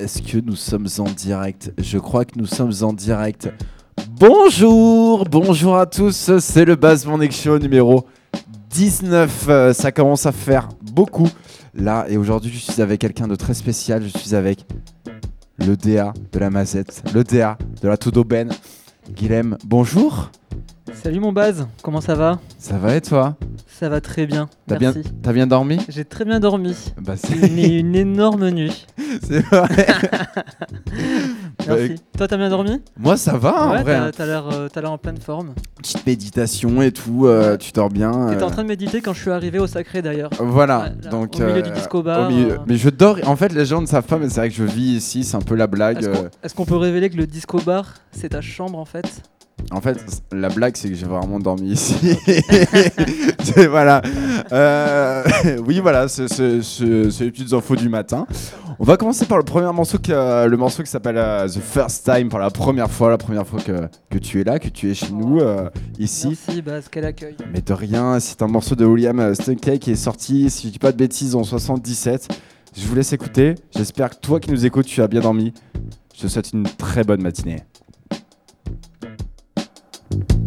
Est-ce que nous sommes en direct? Je crois que nous sommes en direct. Bonjour, bonjour à tous, c'est le Morning Show numéro 19. Euh, ça commence à faire beaucoup là et aujourd'hui je suis avec quelqu'un de très spécial. Je suis avec le DA de la Mazette, le DA de la Toudoben. Guilhem, bonjour. Salut mon Baz, comment ça va Ça va et toi Ça va très bien. T'as bien, Merci. t'as bien dormi? J'ai très bien dormi. Bah C'est une, une énorme nuit. c'est vrai. Merci. Toi, t'as bien dormi? Moi ça va en Ouais, vrai. t'as hein. l'air euh, t'as l'air en pleine forme. Petite méditation et tout, euh, tu dors bien. T'étais euh, en train de méditer quand je suis arrivé au sacré d'ailleurs. Voilà, Ouais, là, donc au milieu euh, du disco bar, milieu- euh. Mais je dors. En fait, les gens ne savent pas, mais c'est vrai que je vis ici. C'est un peu la blague. Est-ce qu'on euh. est-ce qu'on peut révéler que le disco bar, c'est ta chambre en fait? En fait, la blague, c'est que j'ai vraiment dormi ici. Voilà. Euh, oui, voilà. C'est les petites infos du matin. On va commencer par le premier morceau, qui, euh, le morceau qui s'appelle euh, The First Time pour la première fois, la première fois que, que tu es là, que tu es chez nous euh, ici. Merci Baz, quel accueil. Mais de rien, c'est un morceau de William euh, Stunke qui est sorti, si je dis pas de bêtises, en 77. Je vous laisse écouter. J'espère que toi qui nous écoutes, tu as bien dormi. Je te souhaite une très bonne matinée. thank you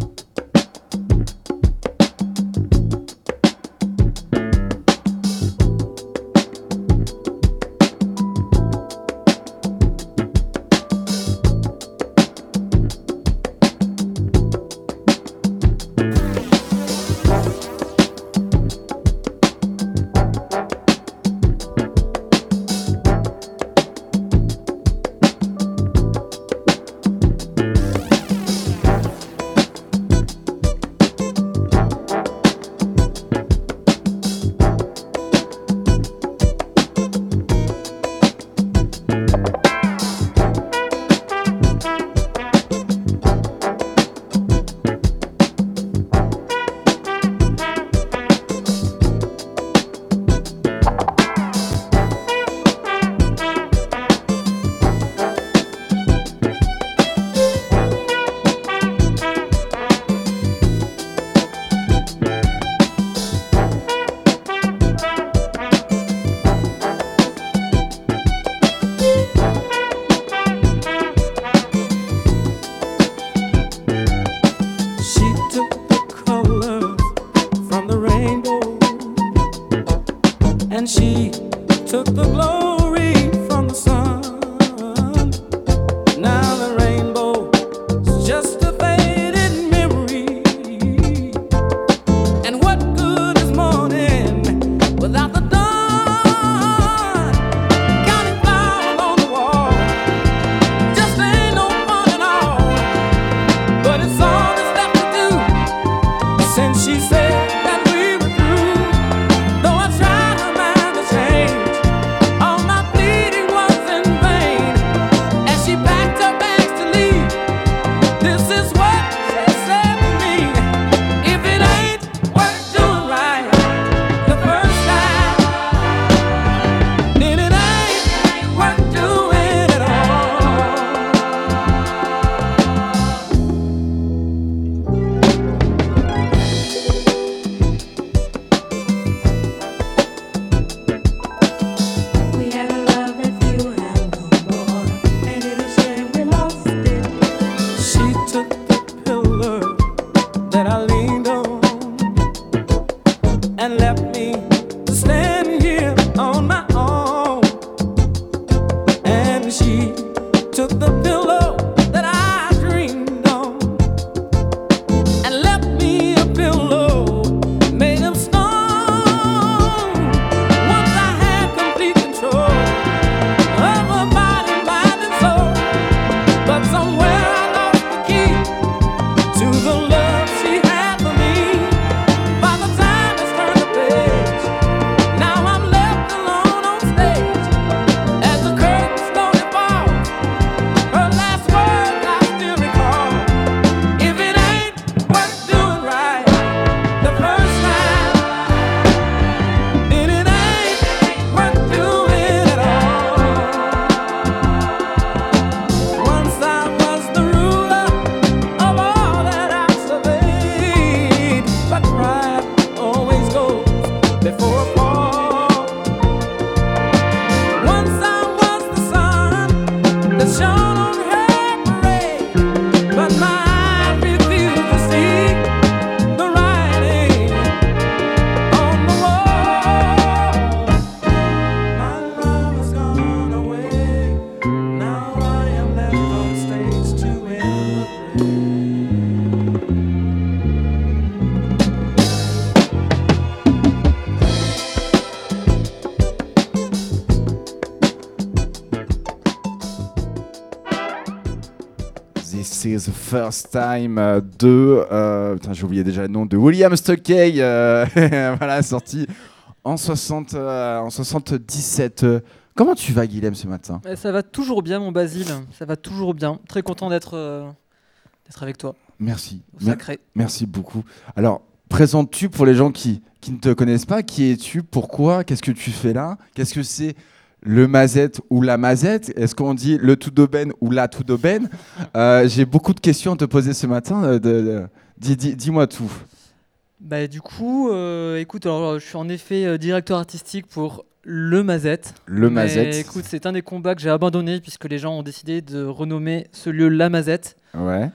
First Time euh, de. euh, putain, j'ai oublié déjà le nom de William Stockey. euh, voilà, sorti en, 60, euh, en 77. Euh, Comment tu vas, Guilhem, ce matin? Eh, Ça va toujours bien, mon Basile. Ça va toujours bien. Très content d'être euh, avec toi, Merci. sacré. Merci beaucoup. Alors, présentes-tu pour les gens qui, qui ne te connaissent pas? Qui es-tu? Pourquoi? Qu'est-ce que tu fais là? Qu'est-ce que c'est le mazette ou la mazette Est-ce qu'on dit le tout d'aubaine ou la tout d'aubaine Euh, J'ai beaucoup de questions à te poser ce matin. euh, Dis-moi tout. Bah, du coup, euh, écoute, alors, je suis en effet directeur artistique pour Le Mazette. Le mazette. écoute, c'est un des combats que j'ai abandonné puisque les gens ont décidé de renommer ce lieu La Mazette. Ouais.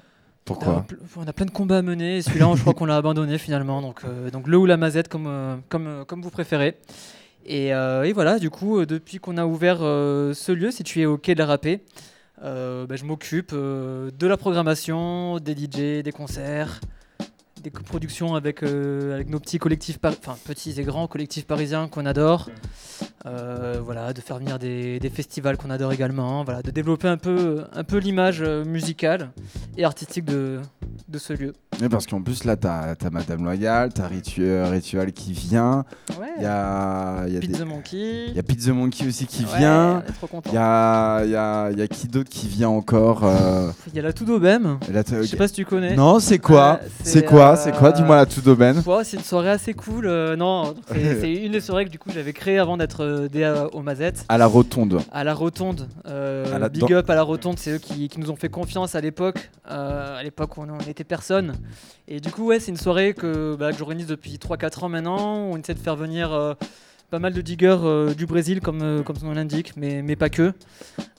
Pourquoi on a plein de combats à mener et celui-là, je crois qu'on l'a abandonné finalement. Donc, euh, donc le ou la Mazette, comme, comme, comme vous préférez. Et, euh, et voilà, du coup, euh, depuis qu'on a ouvert euh, ce lieu situé au quai de la Râpée, euh, bah, je m'occupe de la programmation, des DJ, des concerts, des coproductions avec, avec nos petits collectifs, enfin petits et grands collectifs parisiens qu'on adore. Euh, voilà, de faire venir des, des festivals qu'on adore également. Voilà, de développer un peu, un peu l'image euh, musicale et artistique de, de ce lieu. Mais Parce qu'en plus, là, t'as as Madame Loyal, t'as Rituel, Ritual qui vient. Ouais. Il y a, y a des- Pizza Monkey. il y a Pizza Monkey aussi qui Ouais, vient. Il y a, y, a, y a qui d'autre qui vient encore euh, Il y a la t'as- Je sais pas si tu connais. Non, c'est quoi? Euh, C'est quoi? euh, C'est quoi? Dis-moi la. Ouais, c'est une soirée assez cool. euh, non, c'est c'est une des soirées que du coup j'avais créée avant d'être euh, DA Mazette. À la rotonde. À la Rotonde. euh, À la- big dans- up à la Rotonde, c'est eux qui, qui nous ont fait confiance à l'époque. euh, à l'époque où on on était personne. Et du coup, ouais, c'est une soirée que, bah, que j'organise depuis 3-4 ans maintenant. On essaie de faire venir euh, pas mal de diggers euh, du Brésil, comme, euh, comme son nom l'indique, mais, mais pas que.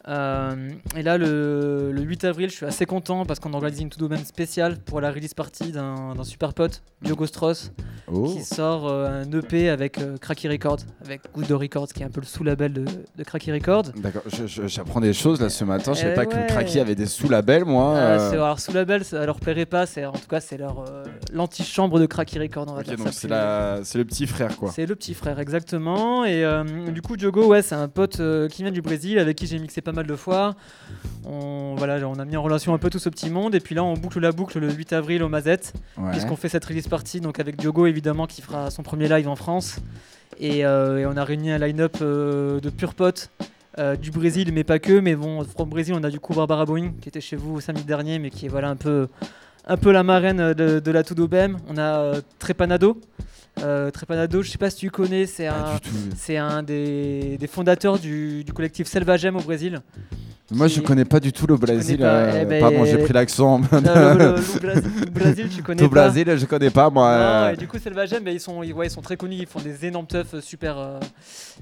Euh, et là, le, le 8 avril, je suis assez content parce qu'on organise une tout domaine spéciale pour la release party d'un super pote, Diogo Strauss, Oh. qui sort euh, un EP avec euh, Cracky Records, avec Good Records, qui est un peu le sous-label de, de Cracky Records. D'accord, j'apprends des choses là ce matin. Je savais Eh pas que. Cracky avait des sous-labels, moi. Euh, euh. alors sous-label, ça leur plairait pas, en tout cas c'est leur l'antichambre de Cracky Records. On va Ok, dire donc ça c'est le petit frère quoi. C'est le petit frère, exactement. Et du coup, Diogo, ouais, c'est un pote qui vient du Brésil, avec qui j'ai mixé pas mal de fois. On, voilà, on a mis en relation un peu tout ce petit monde. Et puis là, on boucle la boucle le 8 avril au Mazette, Ouais. puisqu'on fait cette release party donc avec Diogo, évidemment, qui fera son premier live en France. Et, euh, et on a réuni un line-up euh, de purs potes. euh, du Brésil, mais pas que. Mais bon, from Brésil, on a du coup Barbara Boeing, qui était chez vous samedi dernier, mais qui est voilà un peu, un peu la marraine de, de la Tudobem. On a Trepanado. Euh, Trepanado, je sais pas si tu connais, c'est un, du tout. c'est un des, des fondateurs du, du collectif Selvagem au Brésil. Moi, je connais pas du tout le Brésil. pas, euh, eh ben, Pardon, j'ai pris l'accent. Le, le- le Brésil, tu connais Tout pas Brésil, je connais pas moi. Non, et du coup, Selvagem, mais ils sont, ils, ouais, ils sont très connus, ils font des énormes teufs euh, super, euh,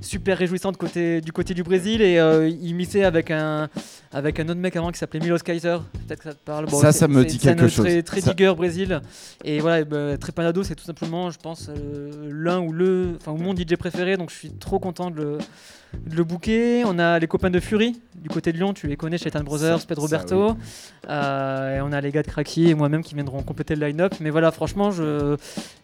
super côté, du côté du Brésil et euh, ils missaient avec un, avec un autre mec avant qui s'appelait Milos Kaiser. Peut-être que ça te parle. Ça, c'est- ça me dit quelque chose. Très, très Ça- digger Brésil. Et voilà, et ben, Trepanado, c'est tout simplement, je pense, euh, l'un ou le, enfin, mon DJ préféré, donc je suis trop content de le, le booker. On a les copains de Fury du côté de Lyon, tu les connais, Shaitan Brothers, Pedro Berto. Euh, et on a les gars de Cracky et moi-même qui viendront compléter le line-up. Mais voilà, franchement,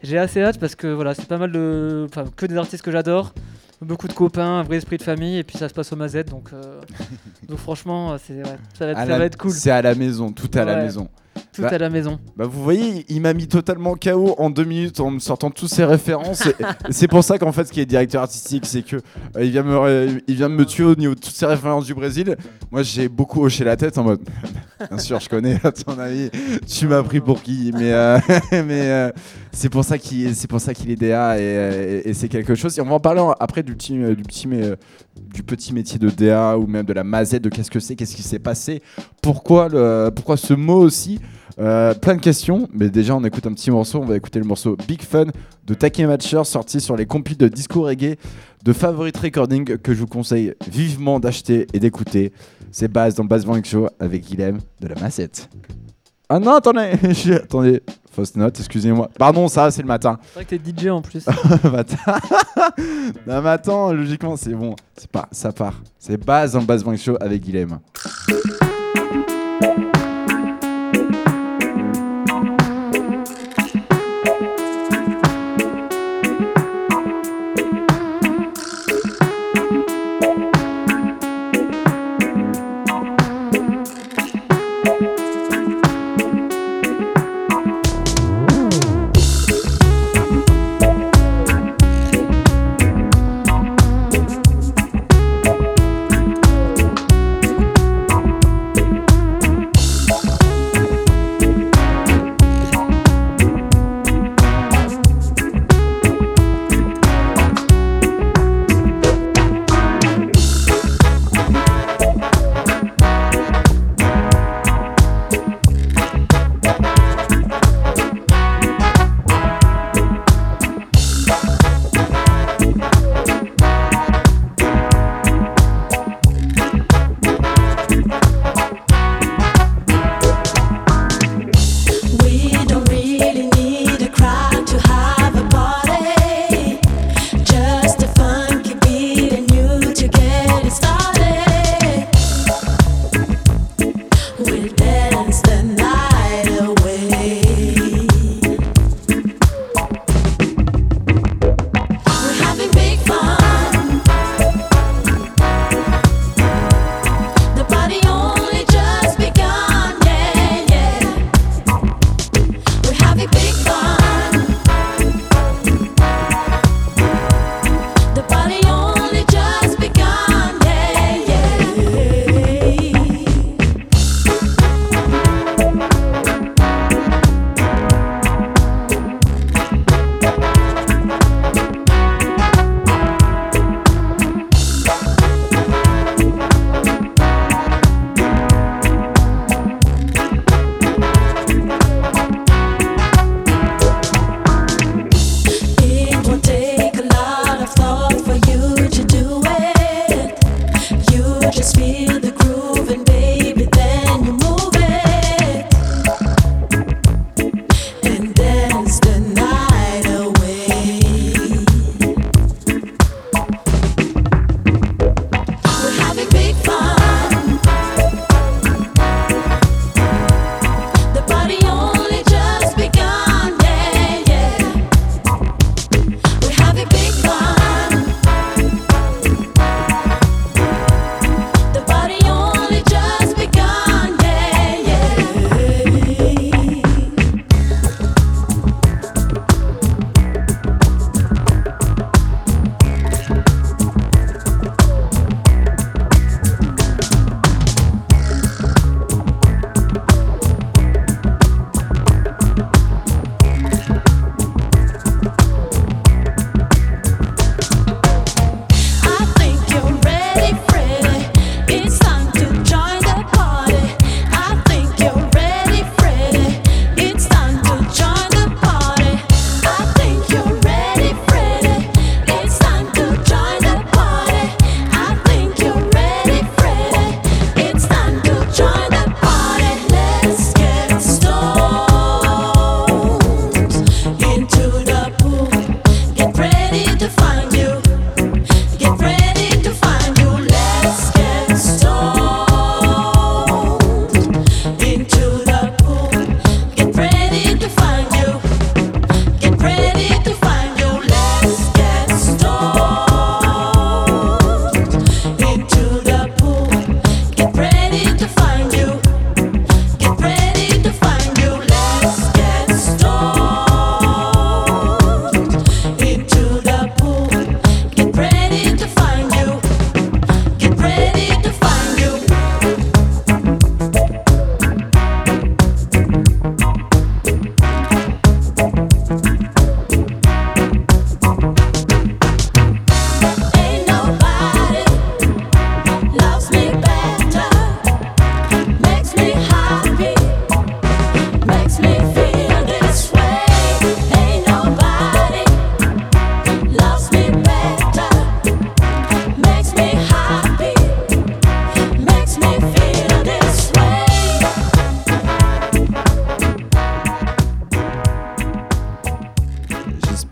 j'ai assez hâte parce que voilà, c'est pas mal de. Enfin, que des artistes que j'adore. Beaucoup de copains, un vrai esprit de famille. Et puis ça se passe au Mazette. Donc, euh, donc franchement, c'est, ouais, ça, va être, À ça la- va être cool. C'est à la maison, tout est à la maison. Tout bah- à la maison. Bah vous voyez, il m'a mis totalement KO en deux minutes en me sortant toutes ses références. C'est pour ça qu'en fait, ce qui est directeur artistique, c'est que euh, il vient me, euh, il vient de me tuer au niveau de toutes ses références du Brésil. Moi, j'ai beaucoup hoché la tête en mode, bien sûr, je connais. À ton avis, tu m'as pris pour qui? Mais, euh, mais euh, c'est pour ça qu'il, c'est pour ça qu'il est DA et, et- et c'est quelque chose. Et on va en parler après du petit, du petit, mais, du petit métier de DA ou même de la mazette, de qu'est-ce que c'est, qu'est-ce qui s'est passé, pourquoi ce mot aussi. Euh, plein de questions, mais déjà on écoute un petit morceau, on va écouter le morceau Big Fun de Take Matcher sorti sur les compiles de disco reggae de Favorite Recording que je vous conseille vivement d'acheter et d'écouter. C'est Baz dans Bass Bank Show avec Guilhem de la Massette. Ah non, attendez, attendez, fausse note, excusez-moi. Pardon, ça c'est le matin. C'est vrai que t'es DJ en plus. Non mais attends, logiquement c'est bon, c'est pas, ça part. C'est Baz dans Bass Bank Show avec Guilhem.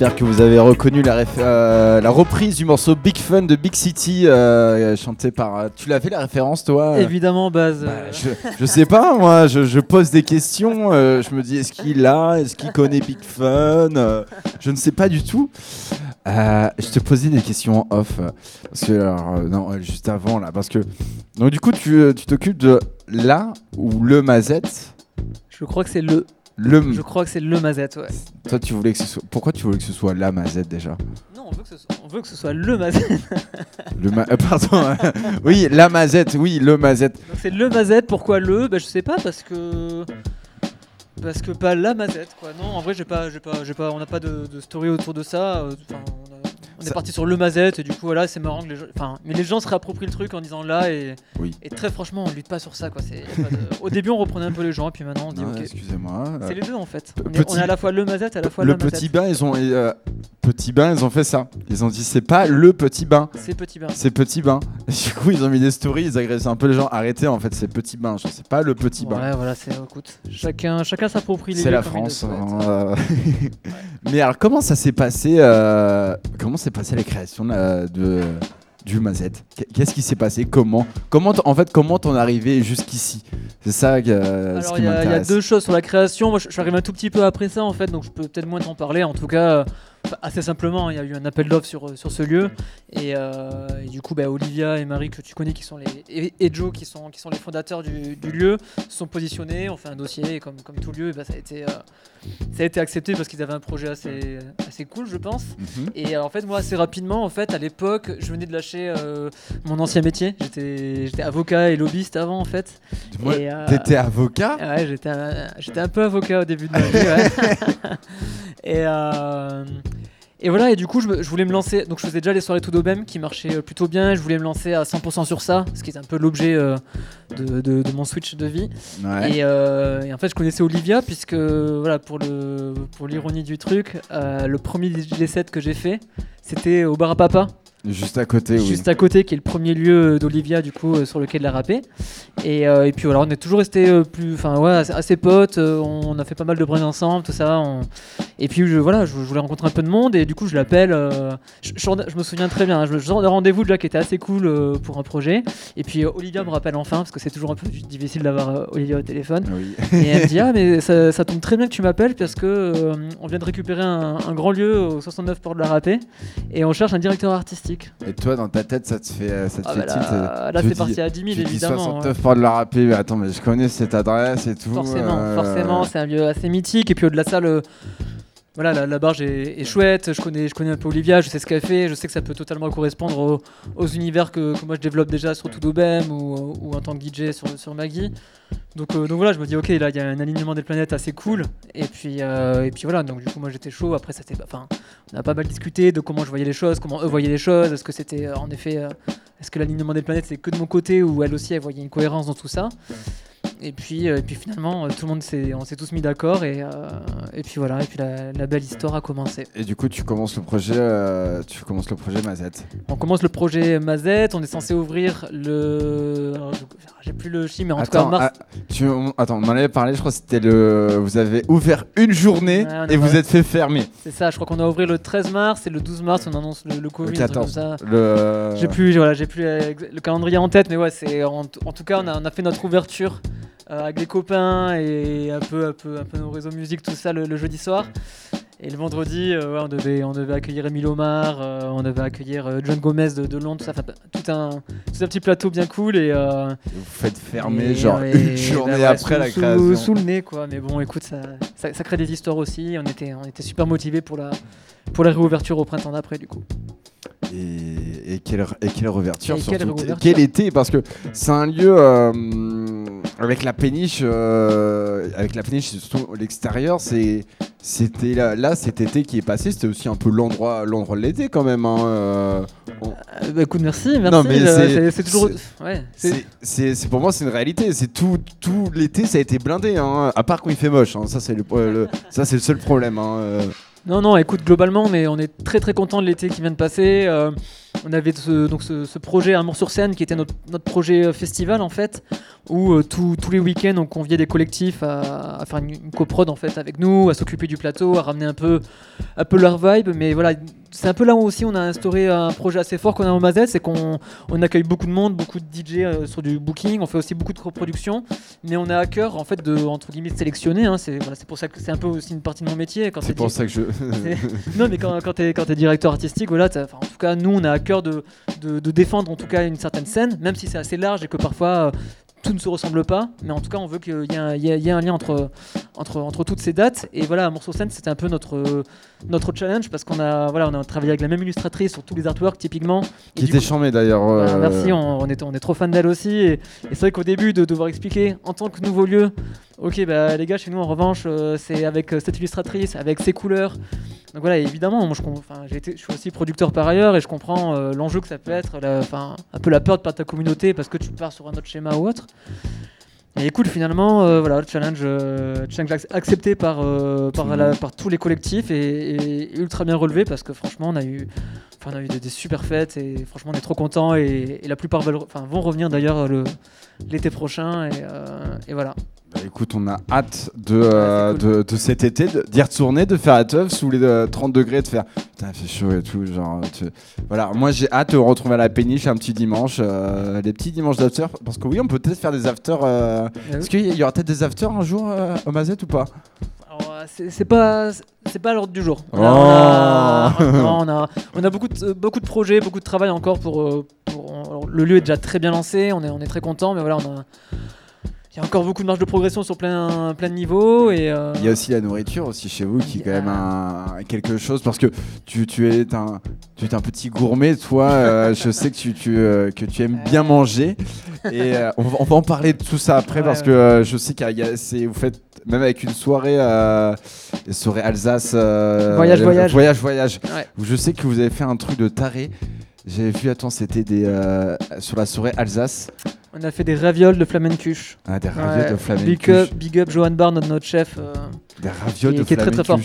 J'espère que vous avez reconnu la, euh, la reprise du morceau Big Fun de Big City, euh, chanté par. euh, tu l'as fait la référence, toi? Évidemment, base. Bah, je, je sais pas, moi, je, je pose des questions. euh, je me dis, est-ce qu'il l'a? Est-ce qu'il connaît Big Fun? Je ne sais pas du tout. Je te posais des questions en off. Parce que, alors, non, juste avant, là. Parce que. Donc, du coup, tu tu t'occupes de la ou le mazette? Je crois que c'est le. Le. Je crois que c'est le Mazette, ouais. Toi, tu voulais que ce soit. Pourquoi tu voulais que ce soit la mazette déjà? Non, on veut que ce soit, on veut que ce soit le Mazette. Le ma- euh, Pardon. oui, la mazette. Oui, le mazette. Donc c'est le Mazette, pourquoi le? Bah je sais pas parce que. Parce que pas la Mazette quoi. Non, en vrai, j'ai pas, j'ai pas, j'ai pas, on n'a pas de, de story autour de ça. euh, Enfin, on, a- on est parti sur le Mazette et du coup voilà, c'est marrant que les gens, enfin, mais les gens se réapproprient le truc en disant là et, Oui. et très franchement, on lutte pas sur ça quoi. De- Au début, on reprenait un peu les gens et puis maintenant on dit Non, ok. Excusez-moi. C'est les deux en fait. On est, on petit- est à la fois le Mazette et à la fois le Mazette. petit bain, ils ont euh, petit bain, ils ont fait ça. Ils ont dit c'est pas le petit bain, C'est petit bain. c'est petit bain. Et du coup, ils ont mis des stories, ils agressaient un peu les gens. Arrêtez, en fait, c'est petit bain. Je sais pas le petit bain. Ouais, voilà, c'est écoute, chacun, chacun s'approprie les C'est la le France. hein, euh. Mais alors, comment ça s'est passé euh, Comment s'est passée la création de du Mazette Qu- Qu'est-ce qui s'est passé? Comment Comment En fait, comment t'en es arrivé jusqu'ici? C'est ça euh, ce Alors qui il y, a- deux choses sur la création. Moi je, je suis arrivé un tout petit peu après ça en fait, donc je peux peut-être moins t'en parler. En tout cas, euh, assez simplement, il y a eu un appel d'offres sur, euh, sur ce lieu. Et, euh, et du coup, bah, Olivia et Marie que tu connais qui sont les et, et Joe qui sont, qui sont les fondateurs du, du lieu se sont positionnés, ont fait un dossier et comme, comme tout lieu, bah, ça, a été, ça a été accepté parce qu'ils avaient un projet assez, assez cool je pense. Mhm. Et euh, en fait, moi, assez rapidement, en fait, à l'époque, je venais de lâcher euh, mon ancien métier. J'étais, avocat et lobbyiste avant, en fait. Moi, euh, T'étais avocat? Ouais, j'étais un, j'étais un peu avocat au début de ma vie. ouais. et, euh, et voilà, et du coup, je, me- je voulais me lancer. Donc, je faisais déjà les soirées tout d'Aubem qui marchaient euh, plutôt bien. Je voulais me lancer à 100% sur ça, ce qui est un peu l'objet euh, de, de- de mon switch de vie. Ouais. Et, euh, et en fait, je connaissais Olivia, puisque, voilà, pour le pour l'ironie du truc, euh, le premier DJ set que j'ai fait, c'était au bar à papa. Juste à côté, oui. juste à côté, qui est le premier lieu d'Olivia, du coup, euh, sur lequel elle a rappé. Et, euh, et puis voilà, on est toujours resté euh, plus, enfin ouais, assez, potes. euh, on a fait pas mal de bruns ensemble, tout ça. on- Et puis je, voilà, je, je voulais rencontrer un peu de monde et du coup je l'appelle. euh, je, je- je me souviens très bien. hein, je, sors de rendez-vous déjà qui était assez cool euh, pour un projet. Et puis euh, Olivia me rappelle enfin parce que c'est toujours un peu difficile d'avoir euh, Olivia au téléphone. Oui. Et elle me dit ah mais ça, ça tombe très bien que tu m'appelles parce que euh, on vient de récupérer un, un grand lieu au 69 Port de la Râpée et on cherche un directeur artistique. Et toi, dans ta tête, ça te fait, euh, ça te Ah fait bah tilt. là, là tu c'est parti à 10 000 Tu dis évidemment. hein. 69 pas de la rapper, mais attends, mais je connais cette adresse et tout. Forcément, euh, forcément, c'est un lieu assez mythique. Et puis au-delà de ça, le, voilà, la, la barge est, est chouette. Je connais, je connais un peu Olivia, je sais ce qu'elle fait. Je sais que ça peut totalement correspondre aux, aux univers que, que moi je développe déjà sur Tudobem ou, ou en tant que DJ sur, sur Maggie. Donc, euh, donc voilà, je me dis, ok, là il y a un alignement des planètes assez cool. Et puis, euh, et puis voilà, donc du coup, moi j'étais chaud. Après, ça enfin, on a pas mal discuté de comment je voyais les choses, comment eux voyaient les choses. Est-ce que c'était euh, en effet, euh, est-ce que l'alignement des planètes c'est que de mon côté ou elle aussi elle voyait une cohérence dans tout ça? Et puis, euh, et puis finalement, euh, tout le monde s'est, on s'est tous mis d'accord et, euh, et puis voilà, et puis la, la belle histoire a commencé. Et du coup, tu commences le projet, tu commences le projet Mazette. On commence le projet Mazette, on est censé ouvrir le, alors, je- j'ai plus le chiffre, mais en tout cas attends, mars. ah, tu, on- attends, on en avait parlé, je crois que c'était le. Vous avez ouvert une journée Ouais, et vous êtes fait fermer. C'est ça, je crois qu'on a ouvert le 13 mars et le 12 mars on annonce le, le Covid, Le un truc comme 14. ça. Le... J'ai plus, voilà, j'ai plus euh, le calendrier en tête, mais ouais, c'est en, en tout cas on a, on a fait notre ouverture euh, avec les copains et un peu, un peu, un peu nos réseaux musique, tout ça le, le jeudi soir. Et le vendredi, euh, on, devait, on devait accueillir Emile Omar, euh, on devait accueillir euh, John Gomez de, de Londres, tout ça, enfin, tout un, tout un petit plateau bien cool et Vous faites fermer, et- genre une journée bah ouais, après sous- la sous- création. Sous le nez, quoi. Mais bon, écoute, ça, ça, ça crée des histoires aussi. On était, on était super motivés pour la, pour la réouverture au printemps d'après, du coup. Et, et quelle, et quelle réouverture Et quelle surtout. réouverture. Quel été Parce que c'est un lieu euh, avec la péniche, euh, avec la péniche surtout l'extérieur. C'est c'était là, là cet été qui est passé. C'était aussi un peu l'endroit l'endroit de l'été quand même. hein, euh, on- Euh, bah, écoute, merci, merci. Euh, c'est- toujours. Ouais, c'est- pour moi c'est une réalité. C'est tout tout l'été ça a été blindé. Hein, à part quand il fait moche. hein, ça c'est le, le- ça c'est le seul problème. Non, non, écoute, globalement, on est, on est très très content de l'été qui vient de passer. Euh, on avait ce, donc ce, projet Amour sur scène qui était notre, projet euh, festival en fait, où euh, tous les week-ends on conviait des collectifs à, faire une, une coprod en fait avec nous, à s'occuper du plateau, à ramener un peu, un peu leur vibe. Mais voilà, c'est un peu là où aussi on a instauré un projet assez fort qu'on a au Mazette, c'est qu'on on accueille beaucoup de monde, beaucoup de DJ euh, sur du booking, on fait aussi beaucoup de coproduction, mais on a à cœur en fait de entre guillemets de sélectionner. hein. c'est voilà, c'est pour ça que c'est un peu aussi une partie de mon métier. Quand C'est pour ça que je. non, mais quand, quand t'es quand t'es directeur artistique, voilà, en tout cas, nous, on a à cœur de, de, de défendre en tout cas une certaine scène, même si c'est assez large et que parfois euh, tout ne se ressemble pas. Mais en tout cas, on veut qu'il y ait un, il y ait- il y ait un lien entre, entre, entre toutes ces dates. Et voilà, Morceau Scène, c'était un peu notre, notre challenge parce qu'on a, voilà, on a travaillé avec la même illustratrice sur tous les artworks, typiquement. Et Qui était coup- charmé d'ailleurs. bah, euh, merci, on, on est, on est trop fan d'elle aussi. Et, et c'est vrai qu'au début, de devoir expliquer en tant que nouveau lieu, ok, bah les gars, chez nous en revanche, euh, c'est avec euh, cette illustratrice, avec ses couleurs. Donc voilà, évidemment, je, suis aussi producteur par ailleurs et je comprends euh, l'enjeu que ça peut être, un peu la peur de perdre ta communauté parce que tu pars sur un autre schéma ou autre. Et écoute, finalement, voilà, le challenge, challenge ac- accepté par, tous les collectifs et, ultra bien relevé parce que franchement, on a eu, des, super fêtes et franchement, on est trop contents et, la plupart vont revenir d'ailleurs le- l'été prochain et voilà. Bah, écoute, on a hâte de, euh, Ouais, de, de cet été, de- d'y retourner, de faire la teuf sous les euh, 30 degrés, de faire putain, fait chaud et tout. Genre, tu- Voilà, moi j'ai hâte de retrouver à la péniche un petit dimanche, euh, les petits dimanches d'after. Parce que oui, on peut peut-être faire des afters. euh, Est-ce qu'il y aura peut-être des afters un jour euh, au Mazette ou pas? Euh, c'est pas c'est pas l'ordre du jour. On a, Oh. on a- non, on a, on a beaucoup de beaucoup de projets, beaucoup de travail encore pour, euh, pour- le lieu est déjà très bien lancé, on est on est très content, mais voilà, on a il y a encore beaucoup de marge de progression sur plein plein de niveaux et euh, Il y a aussi la nourriture aussi chez vous qui est quand même un, quelque chose parce que tu, tu es un tu es un petit gourmet toi euh, je sais que tu, tu, euh, que tu aimes bien manger et on, va, on va en parler de tout ça après Ouais, parce ouais. que je sais c'est vous faites même avec une soirée soirées Alsace Voyage, voyage. voyage voyage Ouais. où je sais que vous avez fait un truc de taré j'ai vu attends c'était des sur la soirée Alsace on a fait des ravioles de flamencuche. ah, des ravioles de flamenco Big up, big up Johan Barr, notre, notre chef. Des ravioles de qui est très, très fort.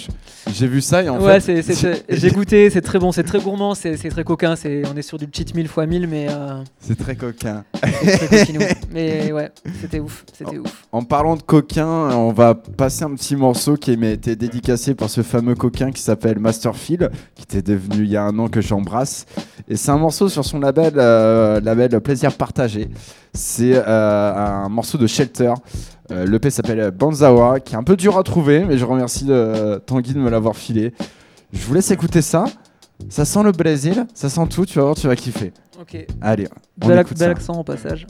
j'ai vu ça et en ouais, fait j'ai goûté, c'est très bon, c'est très gourmand, c'est très coquin, c'est on est sur du cheat meal x 1000 mais euh, c'est très coquin très mais ouais, c'était ouf, c'était ouf. En parlant de coquin, on va passer un petit morceau qui m'a été dédicacé par ce fameux coquin qui s'appelle Masterfield, qui était devenu il y a un an que j'embrasse. Et c'est un morceau sur son label, euh, label Plaisir Partagé. C'est euh, un morceau de Shelter. Euh, L'EP s'appelle Banzawa, qui est un peu dur à trouver, mais je remercie euh, Tanguy de me l'avoir filé. Je vous laisse écouter ça. Ça sent le Brésil, ça sent tout, tu vas voir, tu vas kiffer. Ok, Allez, on bel, ac- écoute bel ça. accent au passage.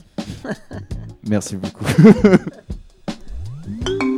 Merci beaucoup.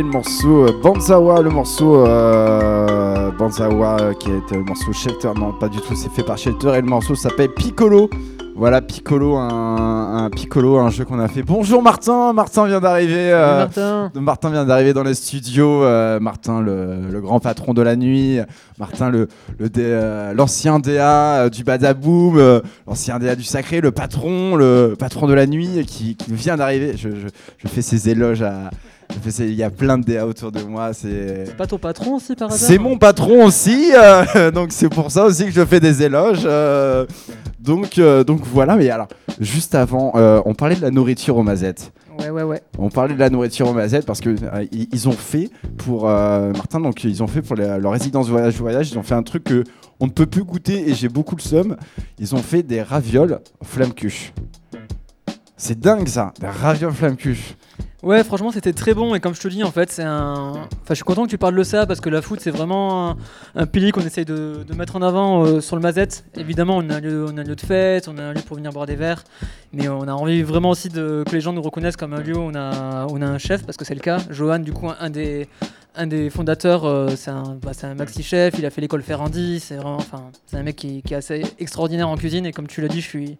c'était le morceau euh, Banzawa, le morceau euh, Banzawa euh, qui est le morceau Shelter. Non, pas du tout, c'est fait par Shelter et le morceau s'appelle Piccolo. Voilà, Piccolo, un, un Piccolo, un jeu qu'on a fait. Bonjour Martin, Martin vient d'arriver. euh, Martin. Martin vient d'arriver dans les studios. euh, Martin, le, le grand patron de la nuit. Martin, le l'ancien DA du Badaboom, euh, l'ancien DA du Sacré, le patron, le patron de la nuit qui, qui vient d'arriver. Je, je- je fais ses éloges à. Il y a plein de DA autour de moi. C'est. Pas ton patron aussi par hasard C'est mon patron aussi, euh, donc c'est pour ça aussi que je fais des éloges. euh, donc, euh, donc voilà, mais alors, juste avant, euh, on parlait de la nourriture aux mazettes. Ouais, ouais, ouais. On parlait de la nourriture aux mazettes parce que euh, ils ils ont fait pour euh, Martin, donc ils ont fait pour les- leur résidence voyage voyage, ils ont fait un truc que on ne peut plus goûter et j'ai beaucoup le seum. Ils ont fait des ravioles flamme cuche. C'est dingue ça, des ravioles flamme cuche. Ouais, franchement, c'était très bon. Et comme je te dis, en fait, c'est un. Enfin, je suis content que tu parles de ça parce que la foot, c'est vraiment un, pilier qu'on essaye de, mettre en avant euh, sur le Mazette. Évidemment, on a, un lieu, on a un lieu de fête, on a un lieu pour venir boire des verres. Mais on a envie vraiment aussi de, que les gens nous reconnaissent comme un lieu où on a, on a un chef parce que c'est le cas. Johan, du coup, un des. Un des fondateurs, euh, c'est un, bah, un maxi-chef, il a fait l'école Ferrandi, c'est enfin, un mec qui, qui est assez extraordinaire en cuisine et comme tu l'as dit, je suis,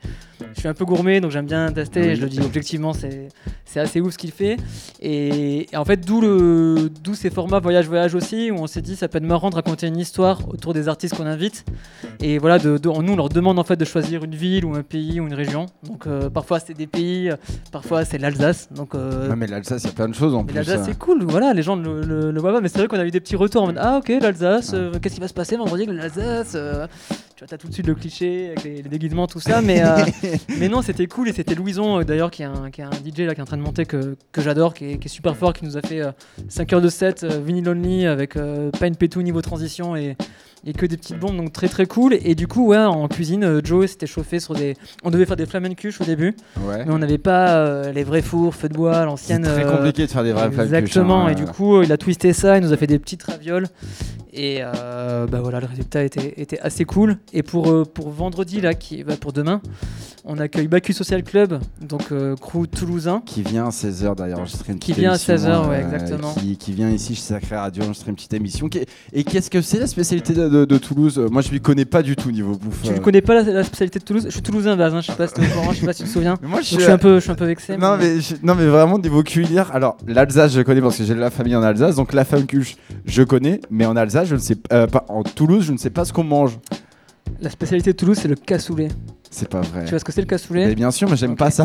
je suis un peu gourmet donc j'aime bien tester. Et je le dis objectivement, c'est, assez ouf ce qu'il fait. Et, et en fait, d'où ces formats voyage-voyage aussi, où on s'est dit ça peut être marrant de raconter une histoire autour des artistes qu'on invite. Et voilà, de, de- nous on leur demande en fait de choisir une ville ou un pays ou une région. Donc euh, parfois c'est des pays, parfois c'est l'Alsace. Donc euh, mais l'Alsace, il y a plein de choses en plus. l'Alsace euh. c'est cool, voilà, les gens le, le- le mais c'est vrai qu'on a eu des petits retours en mode Ah ok, l'Alsace, euh, qu'est-ce qui va se passer vendredi avec l'Alsace euh, Tu vois, t'as tout de suite le cliché avec les, les déguisements, tout ça, mais, euh, mais non, c'était cool et c'était Louison euh, d'ailleurs qui est, un, qui est un DJ là qui est en train de monter que, que j'adore, qui est, qui est super fort, qui nous a fait 5 heures de set, Vinyl Only avec pas une pétou niveau transition et, et que des petites bombes, donc très très cool. Et du coup, ouais, en cuisine, euh, Joe s'était chauffé sur des. On devait faire des flamencuches au début, Ouais. mais on n'avait pas euh, les vrais fours, feu de bois, C'est l'ancienne. très euh, compliqué de faire des vrais flamme cuche, Exactement, hein, et du coup, il a twisté ça, il nous a fait des petites ravioles. Et euh, bah voilà, le résultat était, était assez cool. Et pour, euh, pour vendredi, là, qui, bah, pour demain, on accueille Bacu Social Club, donc euh, crew toulousain. Qui vient à 16h d'ailleurs enregistrer une Qui petite vient à émission, 16h, ouais, exactement. Qui, qui vient ici chez Sacré Radio enregistrer une petite émission. Qui- Et qu'est-ce que c'est la spécialité de, de- de Toulouse? Euh, Moi je lui connais pas du tout niveau bouffe. Tu euh. ne connais pas la, la spécialité de Toulouse? Je suis toulousain, Baz, hein, je sais pas si je sais pas si tu te souviens. Mais moi Donc, je, suis un peu, je suis un peu vexé. Non mais, je- non mais vraiment niveau culinaire. Alors l'Alsace je connais parce que j'ai de la famille en Alsace, donc la femme cuche je connais, mais en Alsace je ne sais euh, pas. En Toulouse je ne sais pas ce qu'on mange. La spécialité de Toulouse, c'est le cassoulet. C'est pas vrai. Tu vois ce que c'est le Mais cassoulet bien sûr, mais j'aime pas ça.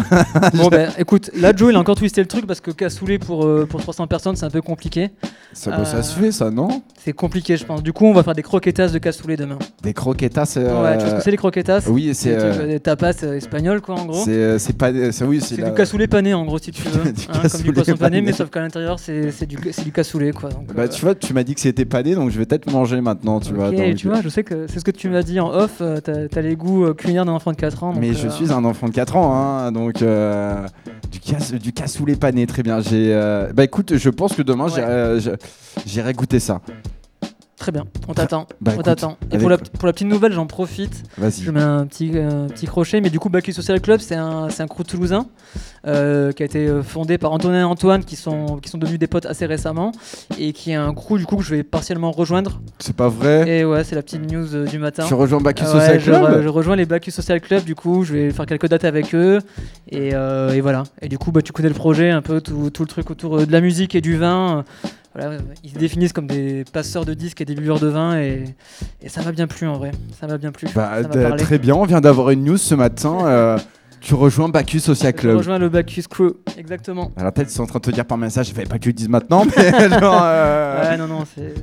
Bon, ben écoute, là, Joe, il a encore twisté le truc parce que cassoulet pour, euh, pour 300 personnes, c'est un peu compliqué. ça, bah, ça Euh, se fait ça, non? C'est compliqué, je pense. Du coup, on va faire des croquetas de cassoulet demain. Des croquetas. c'est, Ouais, tu vois ce euh, que c'est les croquetas? Oui, c'est. des, euh, euh, des tapas euh, espagnols, quoi, en gros. C'est euh, pas. c'est- oui, C'est la- du cassoulet pané, en gros, si tu veux. Du hein, comme du poisson pané, mais sauf qu'à l'intérieur, c'est du, du cassoulet, quoi. Donc, Bah euh, tu vois, tu m'as dit que c'était pané, donc je vais peut-être manger maintenant, tu vois. ok, donc- tu vois, je sais que c'est ce que tu m'as dit en off. euh, T'as les goûts euh, culinaires d'un enfant de 4 ans. donc, Mais je euh, suis un enfant de 4 ans, hein, donc euh, du, casse, du cassoulet pané, très bien. J'ai, euh, Bah écoute, je pense que demain Ouais. j'irai goûter ça. Très bien, on t'attend. Bah, on t'attend. Et pour la, pour la petite nouvelle, j'en profite. Vas-y. Je mets un petit, euh, petit crochet, mais du coup, Bacu Social Club, c'est un, un crew toulousain euh, qui a été euh, fondé par Antonin et Antoine, qui sont, qui sont devenus des potes assez récemment, et qui est un crew du coup que je vais partiellement rejoindre. C'est pas vrai? Et ouais, c'est la petite news euh, du matin. Tu rejoins Bacchus ouais, Social je, Club? je rejoins les Bacchus Social Club, du coup, je vais faire quelques dates avec eux, et, et voilà. Et du coup, bah, tu connais le projet, un peu tout, tout le truc autour de la musique et du vin. Voilà, ils se définissent comme des passeurs de disques et des buveurs de vin, et, et ça m'a bien plu en vrai. Ça m'a bien plu. Bah, ça très bien, on vient d'avoir une news ce matin. euh, tu rejoins Bacchus Social Je Club. rejoins le Bacchus Crew, exactement. Alors peut-être ils sont en train de te dire par message, il fallait pas que tu le dises maintenant, mais genre, euh, Ouais, non, non, c'est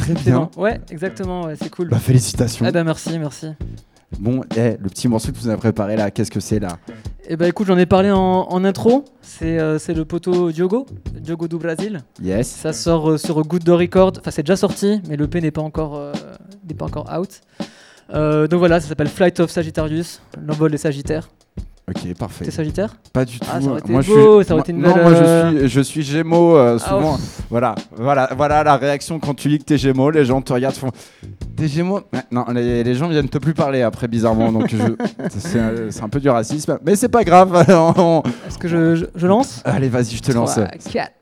très bien. bon. Ouais, exactement, ouais, c'est cool. Bah félicitations. Ah bah merci, merci. Bon, eh, le petit morceau que tu nous as préparé là, qu'est-ce que c'est là Et bah écoute, j'en ai parlé en, en intro. C'est euh, c'est le poteau Diogo, Diogo do Brasil. Yes. Ça sort euh, sur Good Door Record. Enfin, c'est déjà sorti, mais le P n'est pas encore, euh, n'est pas encore out. Donc voilà, ça s'appelle Flight of Sagittarius, l'envol des Sagittaires. Ok, parfait. T'es Sagittaire Pas du ah, tout. Ah, été moi, beau, je suis... ça aurait été une Non, moi je euh, suis, je Gémeaux, euh, ah, souvent. Ah, voilà, voilà, voilà la réaction quand tu lis que t'es Gémeaux, les gens te regardent, font. T'es Gémeaux? Non, les, les, gens viennent te plus parler après, bizarrement. donc c'est un, peu du racisme, mais c'est pas grave. On... Est-ce que je, je, je lance? Allez, vas-y, je te lance. 4.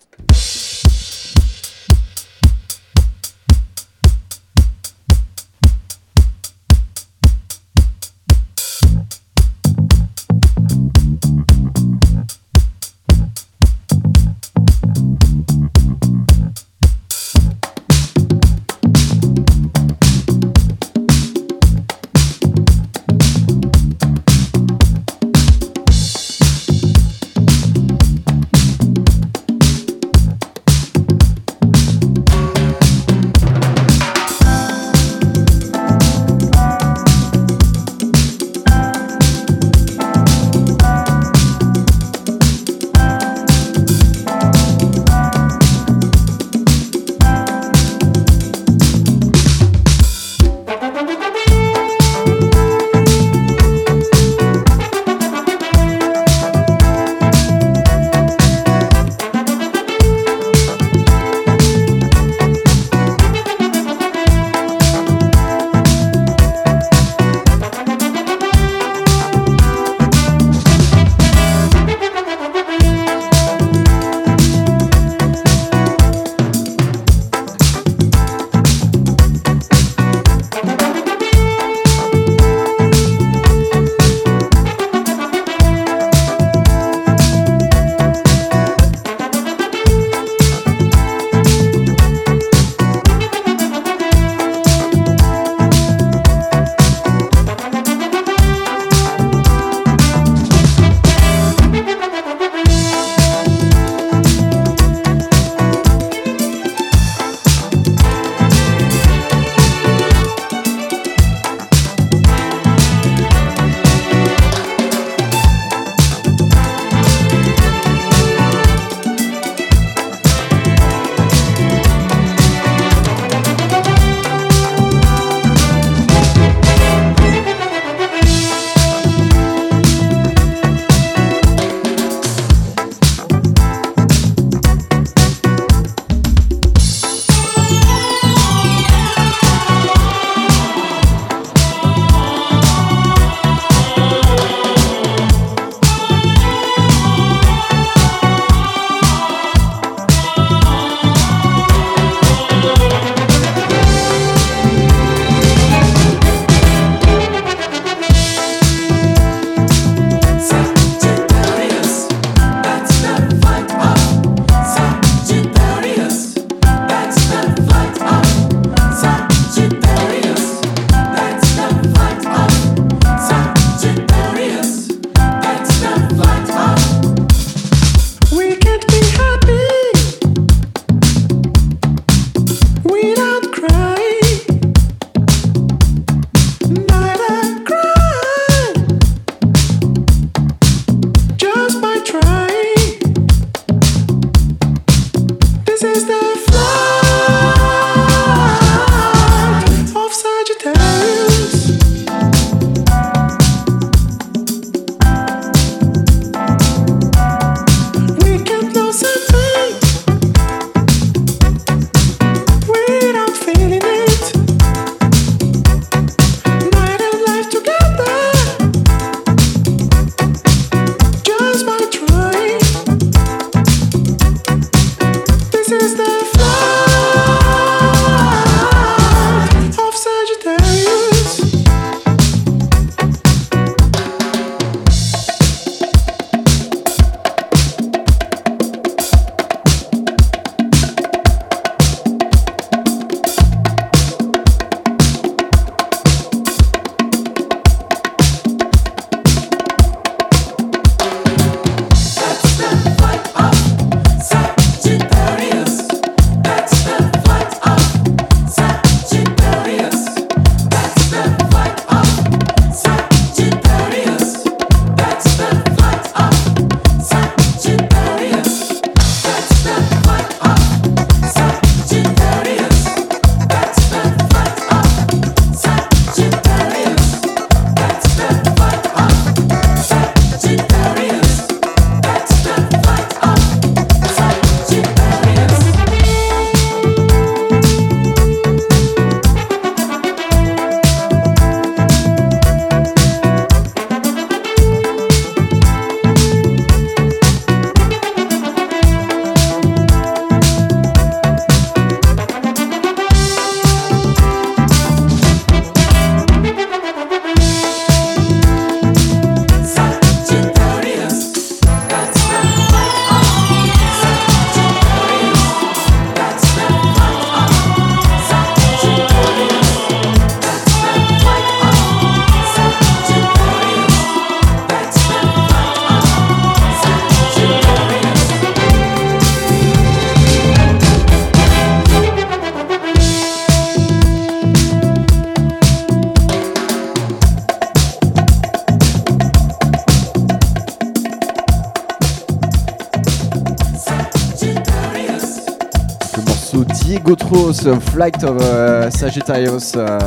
Tros, Flight of euh, Sagittarius. euh,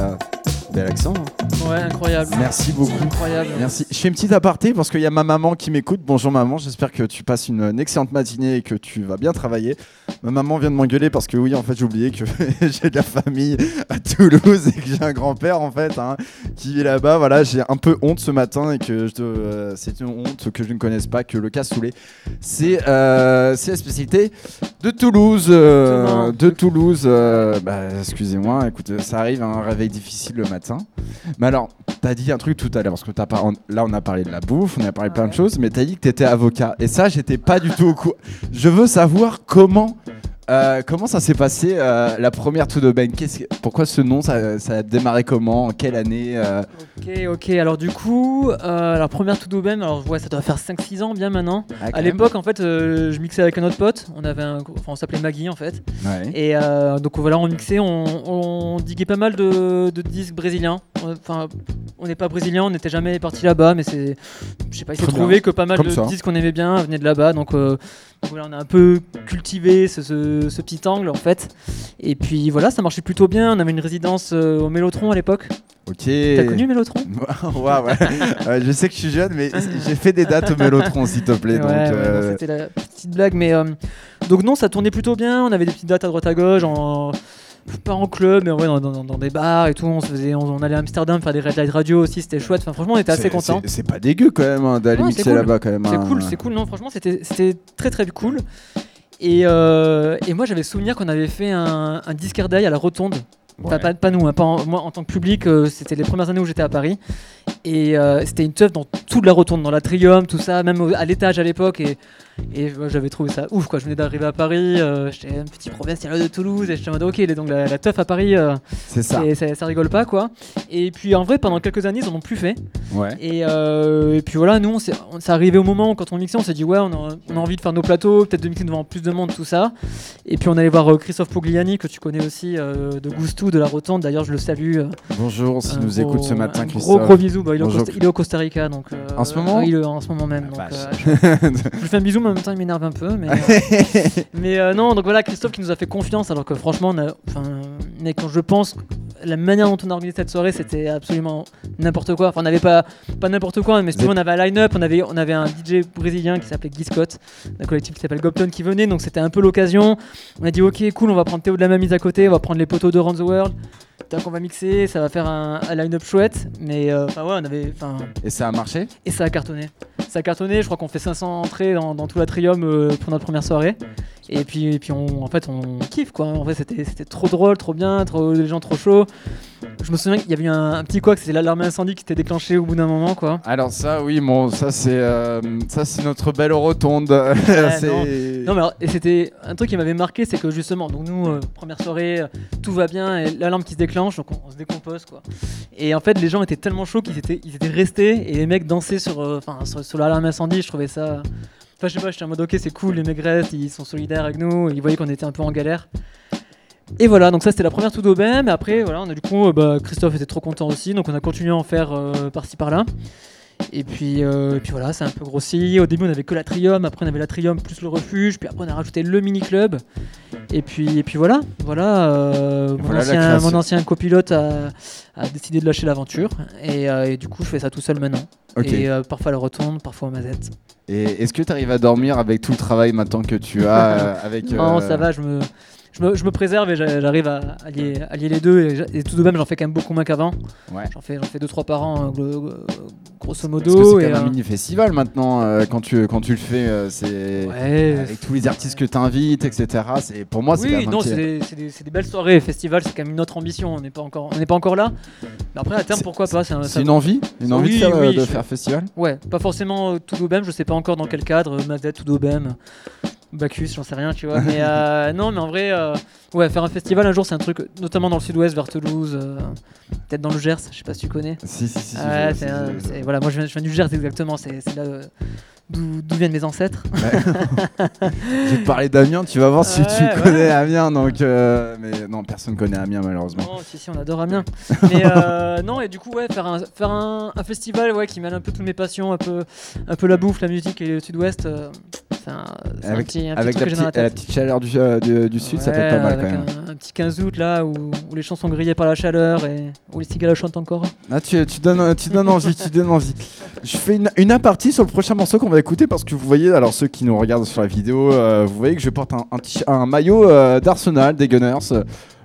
bel accent. hein. Ouais, incroyable. Merci beaucoup. Incroyable. Merci. Je fais une petite aparté parce qu'il y a ma maman qui m'écoute. Bonjour maman, j'espère que tu passes une, une excellente matinée et que tu vas bien travailler. Ma maman vient de m'engueuler parce que oui, en fait, j'ai oublié que j'ai de la famille à Toulouse et que j'ai un grand-père en fait hein, qui est là-bas. Voilà, j'ai un peu honte ce matin et que je te- euh, c'est une honte que je ne connaisse pas que le cassoulet. C'est euh, c'est la spécialité de Toulouse. euh, de Toulouse. euh, bah, excusez-moi, écoute, ça arrive, un réveil difficile le matin. Mais alors, t'as dit un truc tout à l'heure, parce que t'as pas, on- là on a parlé de la bouffe, on a parlé de plein de choses, mais t'as dit que t'étais avocat. Et ça, j'étais pas du tout au courant. Je veux savoir comment, euh, comment ça s'est passé euh, la première to the bank. Pourquoi ce nom, ça, ça a démarré comment? En quelle année euh, Ok, ok. Alors du coup, alors première tout même, alors ouais, ça doit faire 5-6 ans bien maintenant. ah, À l'époque, en fait, je mixais avec un autre pote. On avait un, enfin, on s'appelait Maggie en fait. Ouais. Et donc voilà, on mixait, on, on diguait pas mal de, de disques brésiliens. On- Enfin, on n'est pas brésilien, on n'était jamais parti là-bas, mais c'est, je sais pas, il s'est trouvé que pas mal Comme de ça. disques qu'on aimait bien venaient de là-bas. Donc, donc voilà, on a un peu cultivé ce, ce- ce petit angle en fait. Et puis voilà, ça marchait plutôt bien. On avait une résidence euh, au Mélotron à l'époque. Ok. T'as connu Mélotron? Ouais, ouais. Euh, je sais que je suis jeune, mais j'ai fait des dates au Mélotron, s'il te plaît. Ouais, donc, ouais, euh, c'était la petite blague, mais donc non, ça tournait plutôt bien. On avait des petites dates à droite à gauche, en, pas en club, mais ouais, dans, dans- dans des bars et tout. On se faisait, on, on allait à Amsterdam faire des red light radio aussi, c'était chouette. Enfin, franchement, on était assez contents. c'est- pas dégueu quand même hein, d'aller mixer cool. là-bas quand même. C'est hein. cool, c'est cool. Non, franchement, c'était très très cool. Et, euh, et moi, j'avais souvenir qu'on avait fait un, un d'ail à la Rotonde. Ouais. pas, pas nous, hein, pas en- moi en tant que public, euh, c'était les premières années où j'étais à Paris. Et euh, c'était une teuf dans toute la rotonde, dans l'atrium, tout ça, même au- à l'étage à l'époque. Et, et moi, j'avais trouvé ça ouf, quoi. Je venais d'arriver à Paris, euh, j'étais un petit provincial de Toulouse, et j'étais en mode, ok, donc la, la teuf à Paris, euh, C'est ça. c'est- ça, ça rigole pas, quoi. Et puis en vrai, pendant quelques années, ils en ont plus fait. Ouais. Et, et puis voilà, nous, on c'est arrivé au moment où, quand on mixait, on s'est dit, ouais, on a, on a envie de faire nos plateaux, peut-être de mixer devant plus de monde, tout ça. Et puis on allait voir Christophe Pogliani, que tu connais aussi, de Goustou, de la Rotonde. D'ailleurs, je le salue. Bonjour, un nous gros- écoute ce matin, un Christophe. Gros gros bisous bisou. Bah, il, est au. Costa, il est au Costa Rica, donc. euh, En ce moment il est en ce moment même. Ah, donc, euh, je lui fais un bisou, mais en même temps, il m'énerve un peu. Mais, euh, mais non, donc voilà, Christophe qui nous a fait confiance, alors que franchement, on a- enfin, mais quand je pense, la manière dont on a organisé cette soirée, c'était absolument n'importe quoi. Enfin, on n'avait pas, pas n'importe quoi, mais on avait un line-up, on avait, on avait un DJ brésilien qui s'appelait Guy Scott, d'un collectif qui s'appelle Gopton qui venait, donc c'était un peu l'occasion. On a dit, ok, cool, on va prendre Théo de la Mamise à côté, on va prendre les poteaux de Round the World. Tac, on va mixer, ça va faire un, un line-up chouette, mais euh, ouais, on avait, Et ça a marché? Et ça a cartonné. Ça a cartonné, je crois qu'on fait 500 entrées dans, dans tout l'atrium euh, pour notre première soirée. Et puis, et puis on, en fait, on kiffe quoi. En fait, c'était c'était trop drôle, trop bien, trop, les gens trop chauds. Je me souviens qu'il y avait eu un, un petit quoi, c'était l'alarme incendie qui était déclenchée au bout d'un moment quoi. Alors ça, oui, bon, ça c'est euh, ça c'est notre belle rotonde. Non mais alors, et c'était un truc qui m'avait marqué, c'est que justement, donc nous, euh, première soirée, euh, tout va bien, et l'alarme qui se déclenche, donc on, on se décompose quoi. Et en fait, les gens étaient tellement chauds qu'ils étaient, ils étaient restés, et les mecs dansaient sur, enfin, sur, sur l'alarme incendie, je trouvais ça... Enfin, je sais pas, j'étais en mode, ok, c'est cool, les mecs restent, ils sont solidaires avec nous, ils voyaient qu'on était un peu en galère. Et voilà, donc ça c'était la première tout d'aubaine, mais après, voilà, on a du coup, euh, bah, Christophe était trop content aussi, donc on a continué à en faire euh, par-ci par-là. Et puis, euh, et puis voilà, c'est un peu grossi. Au début, on avait que l'atrium, après on avait l'atrium plus le refuge, puis après on a rajouté le mini club. Et puis, et puis voilà, voilà. euh, mon, voilà ancien, création. mon ancien copilote a, a décidé de lâcher l'aventure, et, euh, et du coup, je fais ça tout seul maintenant. Et parfois elle retourne, parfois à mazette. Et est-ce que tu arrives à dormir avec tout le travail maintenant que tu as avec Non, ça va, je me, je me, je me préserve et j'a- j'arrive à allier, allier les deux. Et, tout de même, j'en fais quand même beaucoup moins qu'avant. Ouais. J'en fais, fais 2-3 par an, euh, gro- euh, grosso modo. c'est même un euh, mini festival maintenant euh, quand tu quand tu le fais euh, c'est ouais, avec tous les artistes que tu invites etc. C'est pour moi c'est Oui, non, c'est des, belles soirées. Festival, c'est quand même une autre ambition. On n'est pas encore, on n'est pas encore là. Mais après, à terme, pourquoi pas C'est un- ça- C'est une envie, une envie Oui, de faire, oui, de faire festival. Ouais, pas forcément euh, tout d'Aubem. Je sais pas encore dans quel cadre. euh, Mazette, tout d'Aubem, Bacchus, j'en sais rien, tu vois. Mais euh, non, mais en vrai, euh, ouais, faire un festival un jour, c'est un truc, notamment dans le Sud-Ouest, vers Toulouse, euh, peut-être dans le Gers. Je sais pas si tu connais. Si si si. Ouais, voilà, moi je viens, je viens du Gers exactement. C'est c'est là euh, d'où viennent mes ancêtres. Je vais te parler d'Amiens, tu vas voir si Ouais, tu ouais. connais Amiens. Donc, euh, mais non, personne connaît Amiens malheureusement. Non, si, si, on adore Amiens. Mais euh, non, et du coup, ouais, faire un, faire un, un festival ouais, qui mêle un peu toutes mes passions, un peu, un peu la bouffe, la musique et le sud-ouest, euh, c'est un, Avec, petit, un petit avec truc la, j'ai petite, la tête. petite chaleur du, euh, du, du sud, ça peut Ouais, être pas mal avec quand même. Un, petit 15 août là où, où les gens sont grillés par la chaleur et où les cigales chantent encore. Ah, tu, tu donnes, tu donnes envie, tu donnes envie. Je fais une, une apartie sur le prochain morceau qu'on va écouter parce que vous voyez, alors ceux qui nous regardent sur la vidéo, euh, vous voyez que je porte un, maillot euh, d'Arsenal, des Gunners,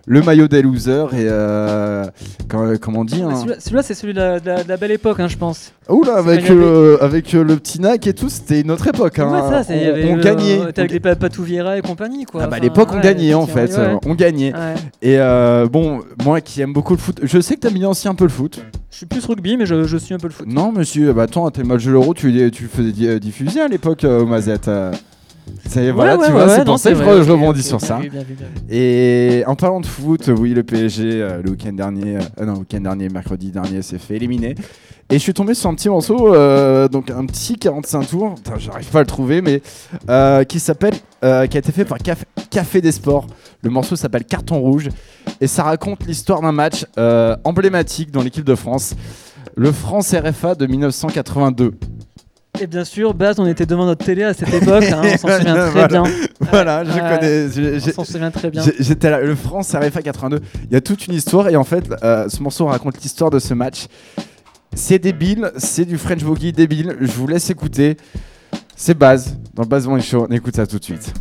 le maillot des losers et euh, comment, on dit Mais hein. Celui-là, c'est celui de la, de la- de la belle époque, hein, je pense. Oula, avec, euh, avec euh, le petit Nac et tout, c'était une autre époque. Hein. Ouais, ça, c'est- il y on avait, on euh, gagnait. T'es avec les Pa- Patou Vieira et compagnie, quoi. Ah bah, à Enfin, l'époque, on ouais, gagnait en fait. ouais, On gagnait. Et bon, moi qui aime beaucoup le foot, je sais que t'aimes bien aussi un peu le foot. Je suis plus rugby, mais je, je suis un peu le foot. Non, monsieur, bah attends, tes matchs de l'Euro, tu, tu le faisais di- diffuser à l'époque au Mazette. Euh. C'est voilà, Ouais, tu ouais, vois, ouais, c'est pour ça que je, vrai, je ok, rebondis sur ça. bien bien. Et en parlant de foot, oui, le PSG, euh, le week-end dernier, euh, euh, non, le week-end dernier, mercredi dernier, s'est fait éliminer. Et je suis tombé sur un petit morceau, euh, donc un petit 45 tours, j'arrive pas à le trouver, mais euh, qui s'appelle, euh, qui a été fait par Caf- Café des Sports. Le morceau s'appelle Carton Rouge et ça raconte l'histoire d'un match euh, emblématique dans l'équipe de France, le France RFA de 1982. Et bien sûr, Baz, on était devant notre télé à cette époque, hein, on s'en souvient très Voilà. bien. Voilà, je connais. On s'en souvient très bien. J'étais là, le France RFA 82. Il y a toute une histoire et en fait, euh, ce morceau raconte l'histoire de ce match. C'est débile, c'est du French Boogie débile. Je vous laisse écouter. C'est Baz dans le Baz Morning Show. On écoute ça tout de suite.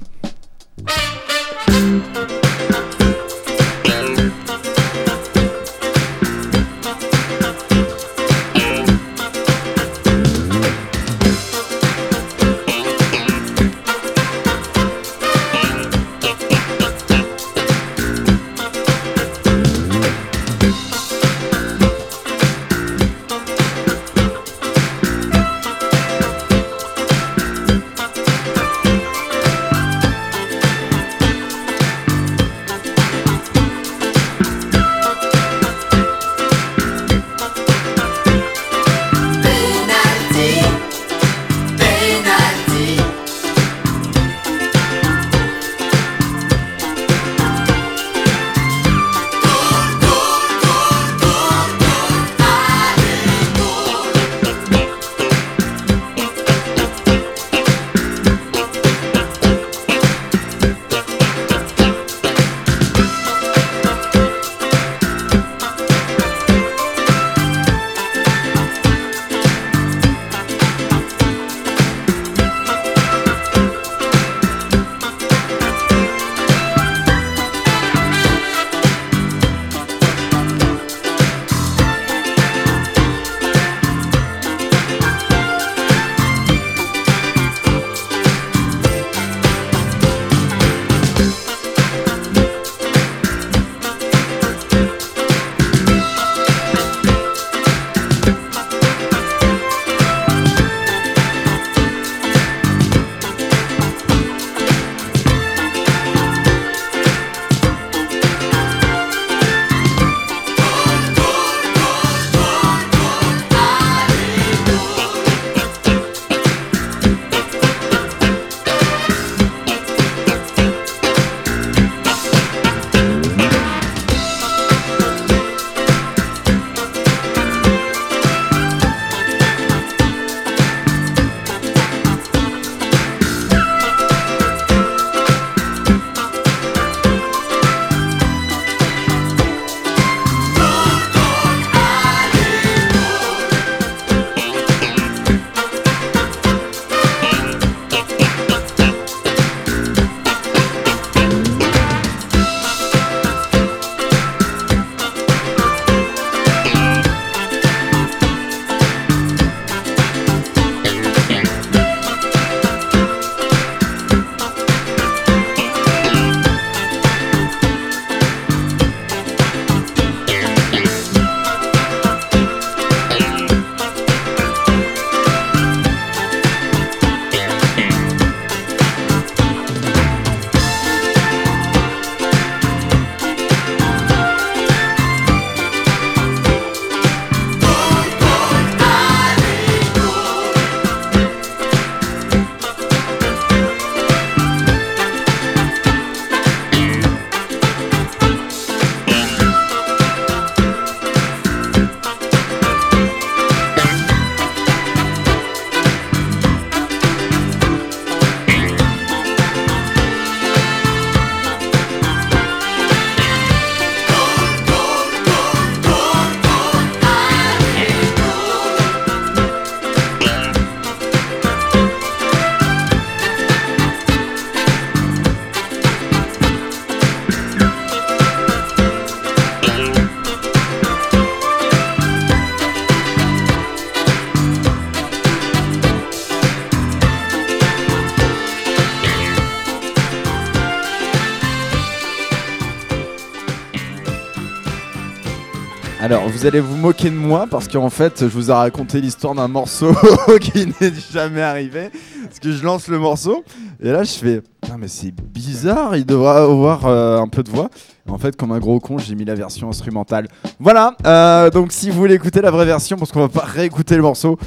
Allez vous moquer de moi parce qu'en fait, je vous ai raconté l'histoire d'un morceau qui n'est jamais arrivé. Parce que je lance le morceau et là, je fais Putain, mais c'est bizarre, il devrait avoir euh, un peu de voix. Et en fait, comme un gros con, j'ai mis la version instrumentale. Voilà, euh, donc si vous voulez écouter la vraie version, parce qu'on va pas réécouter le morceau,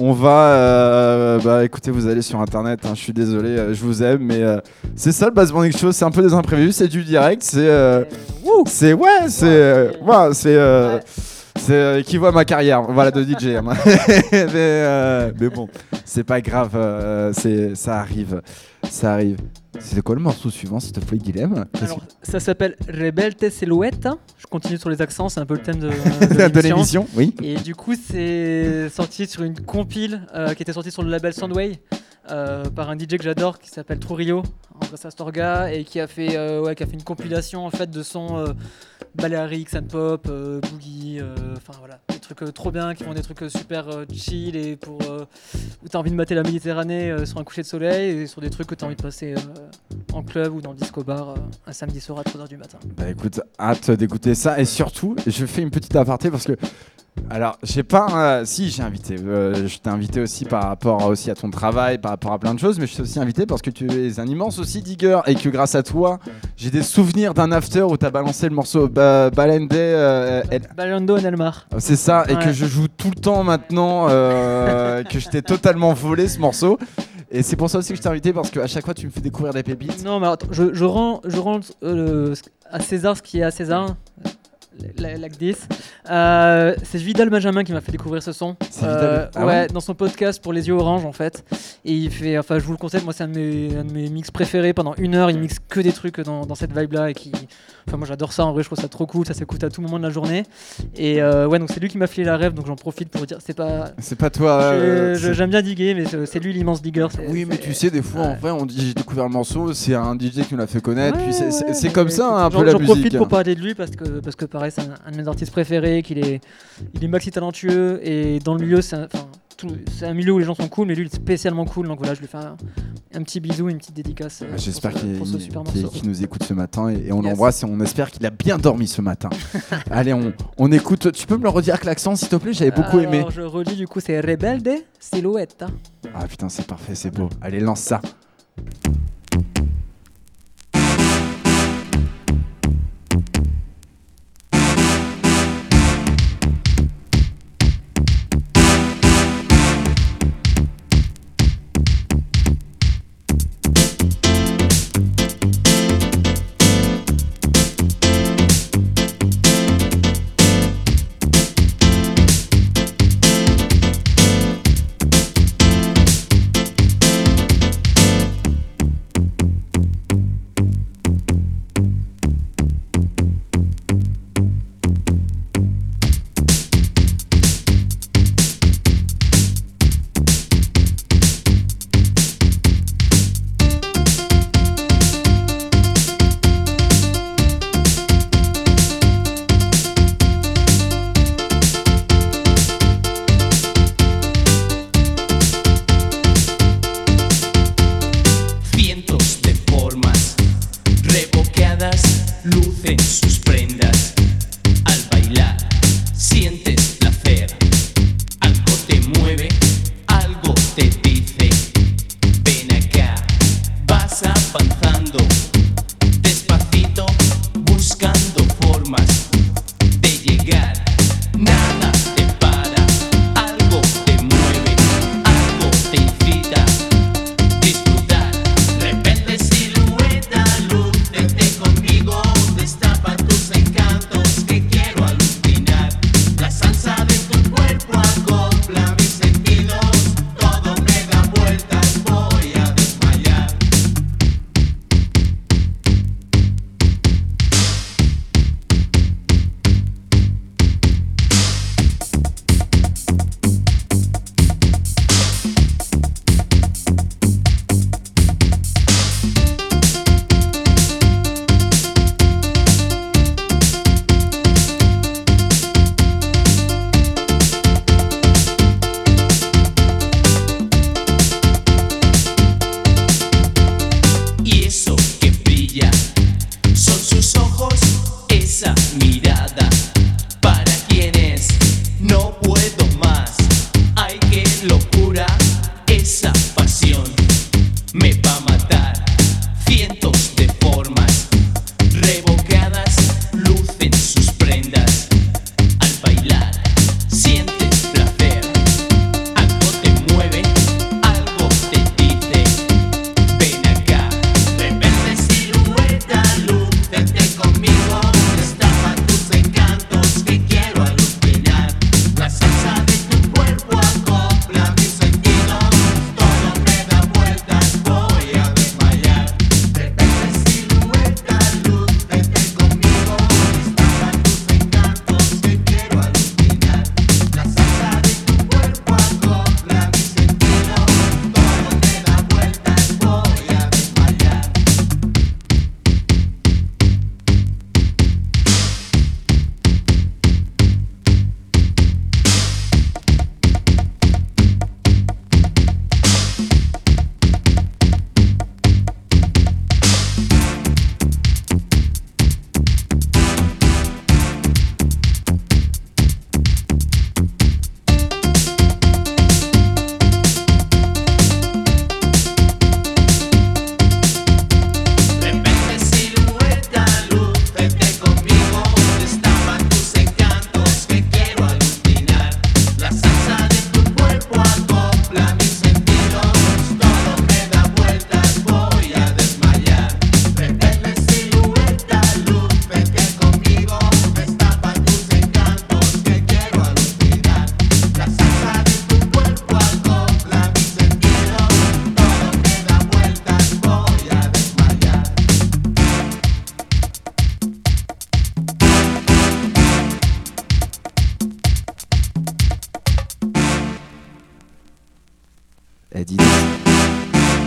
on va. euh, bah écoutez, vous allez sur internet, hein, je suis désolé, euh, je vous aime, mais c'est ça le Bass Morning Show, c'est un peu des imprévus, c'est du direct, c'est. c'est ouais, c'est ouais, c'est. C'est euh, qui voit ma carrière, voilà de DJ. hein. mais, euh, mais bon, c'est pas grave, euh, c'est ça arrive, ça arrive. C'est quoi le morceau suivant, s'il te plaît, Guilhem? Alors, ça s'appelle Rebelte Silhouette. Je continue sur les accents, c'est un peu le thème de, l'émission. oui. Et du coup, c'est sorti sur une compile euh, qui était sortie sur le label Soundway par un DJ que j'adore qui s'appelle Trurio, Andrés Astorga, et qui a fait, euh, ouais, qui a fait une compilation en fait de sons euh, Balearic, Sun Pop, euh, Boogie, euh, enfin voilà, des trucs euh, trop bien qui font des trucs euh, super euh, chill et pour euh, où t'as envie de mater la Méditerranée euh, sur un coucher de soleil et sur des trucs que t'as envie de passer euh, en club ou dans le disco bar euh, un samedi soir à 3h du matin. Bah écoute, hâte d'écouter ça et surtout, je fais une petite aparté parce que alors, j'ai pas euh, si j'ai invité euh, je t'ai invité aussi par rapport aussi à ton travail, par rapport à plein de choses, mais je t'ai aussi invité parce que tu es un immense aussi digger et que grâce à toi, j'ai des souvenirs d'un after où t'as balancé le morceau ba Balende euh, El- Balondo en Elmar. c'est ça, et que je joue tout le temps maintenant, euh, que je t'ai totalement volé ce morceau. Et c'est pour ça aussi que je t'ai invité parce qu'à chaque fois tu me fais découvrir des pépites. Non, mais attends, je, je rends, je rends euh, à César ce qui est à César. Like this. Euh, c'est Vidal Benjamin qui m'a fait découvrir ce son. C'est Vidal- ah ouais, ouais dans son podcast pour les yeux orange en fait. Et il fait, enfin, je vous le conseille, moi c'est un, de mes- un de mes mix préférés. Pendant une heure, il mixe que des trucs dans, dans cette vibe là et qui, enfin, moi j'adore ça. En vrai, je trouve ça trop cool. Ça s'écoute à tout moment de la journée. Et euh, ouais, donc c'est lui qui m'a filé la rêve. Donc j'en profite pour dire, c'est pas. C'est pas toi. euh, J'aime bien diguer, mais c'est lui l'immense digger. Oui, mais tu sais, des fois, en vrai, on dit j'ai découvert le morceau, c'est un DJ qui nous l'a fait connaître, Ouais, puis c'est- comme ça hein, un j'en- peu la J'en musique. profite pour hein. parler de lui parce que, parce que pareil, c'est un, un de mes artistes préférés, qu'il est, il est maxi talentueux et dans le milieu, c'est un, milieu où les gens sont cool, mais lui, il est spécialement cool. Donc voilà, je lui fais un, un petit bisou, une petite dédicace. euh, Ah, J'espère qu'il morceau. qu'il nous écoute ce matin et, et on Yes. l'embrasse et on espère qu'il a bien dormi ce matin. Allez, on, on écoute. Tu peux me le redire avec l'accent, s'il te plaît? J'avais beaucoup aimé. Je relis du coup, c'est Rebelde Silhouette. Ah putain, c'est parfait, c'est beau. Allez, lance ça.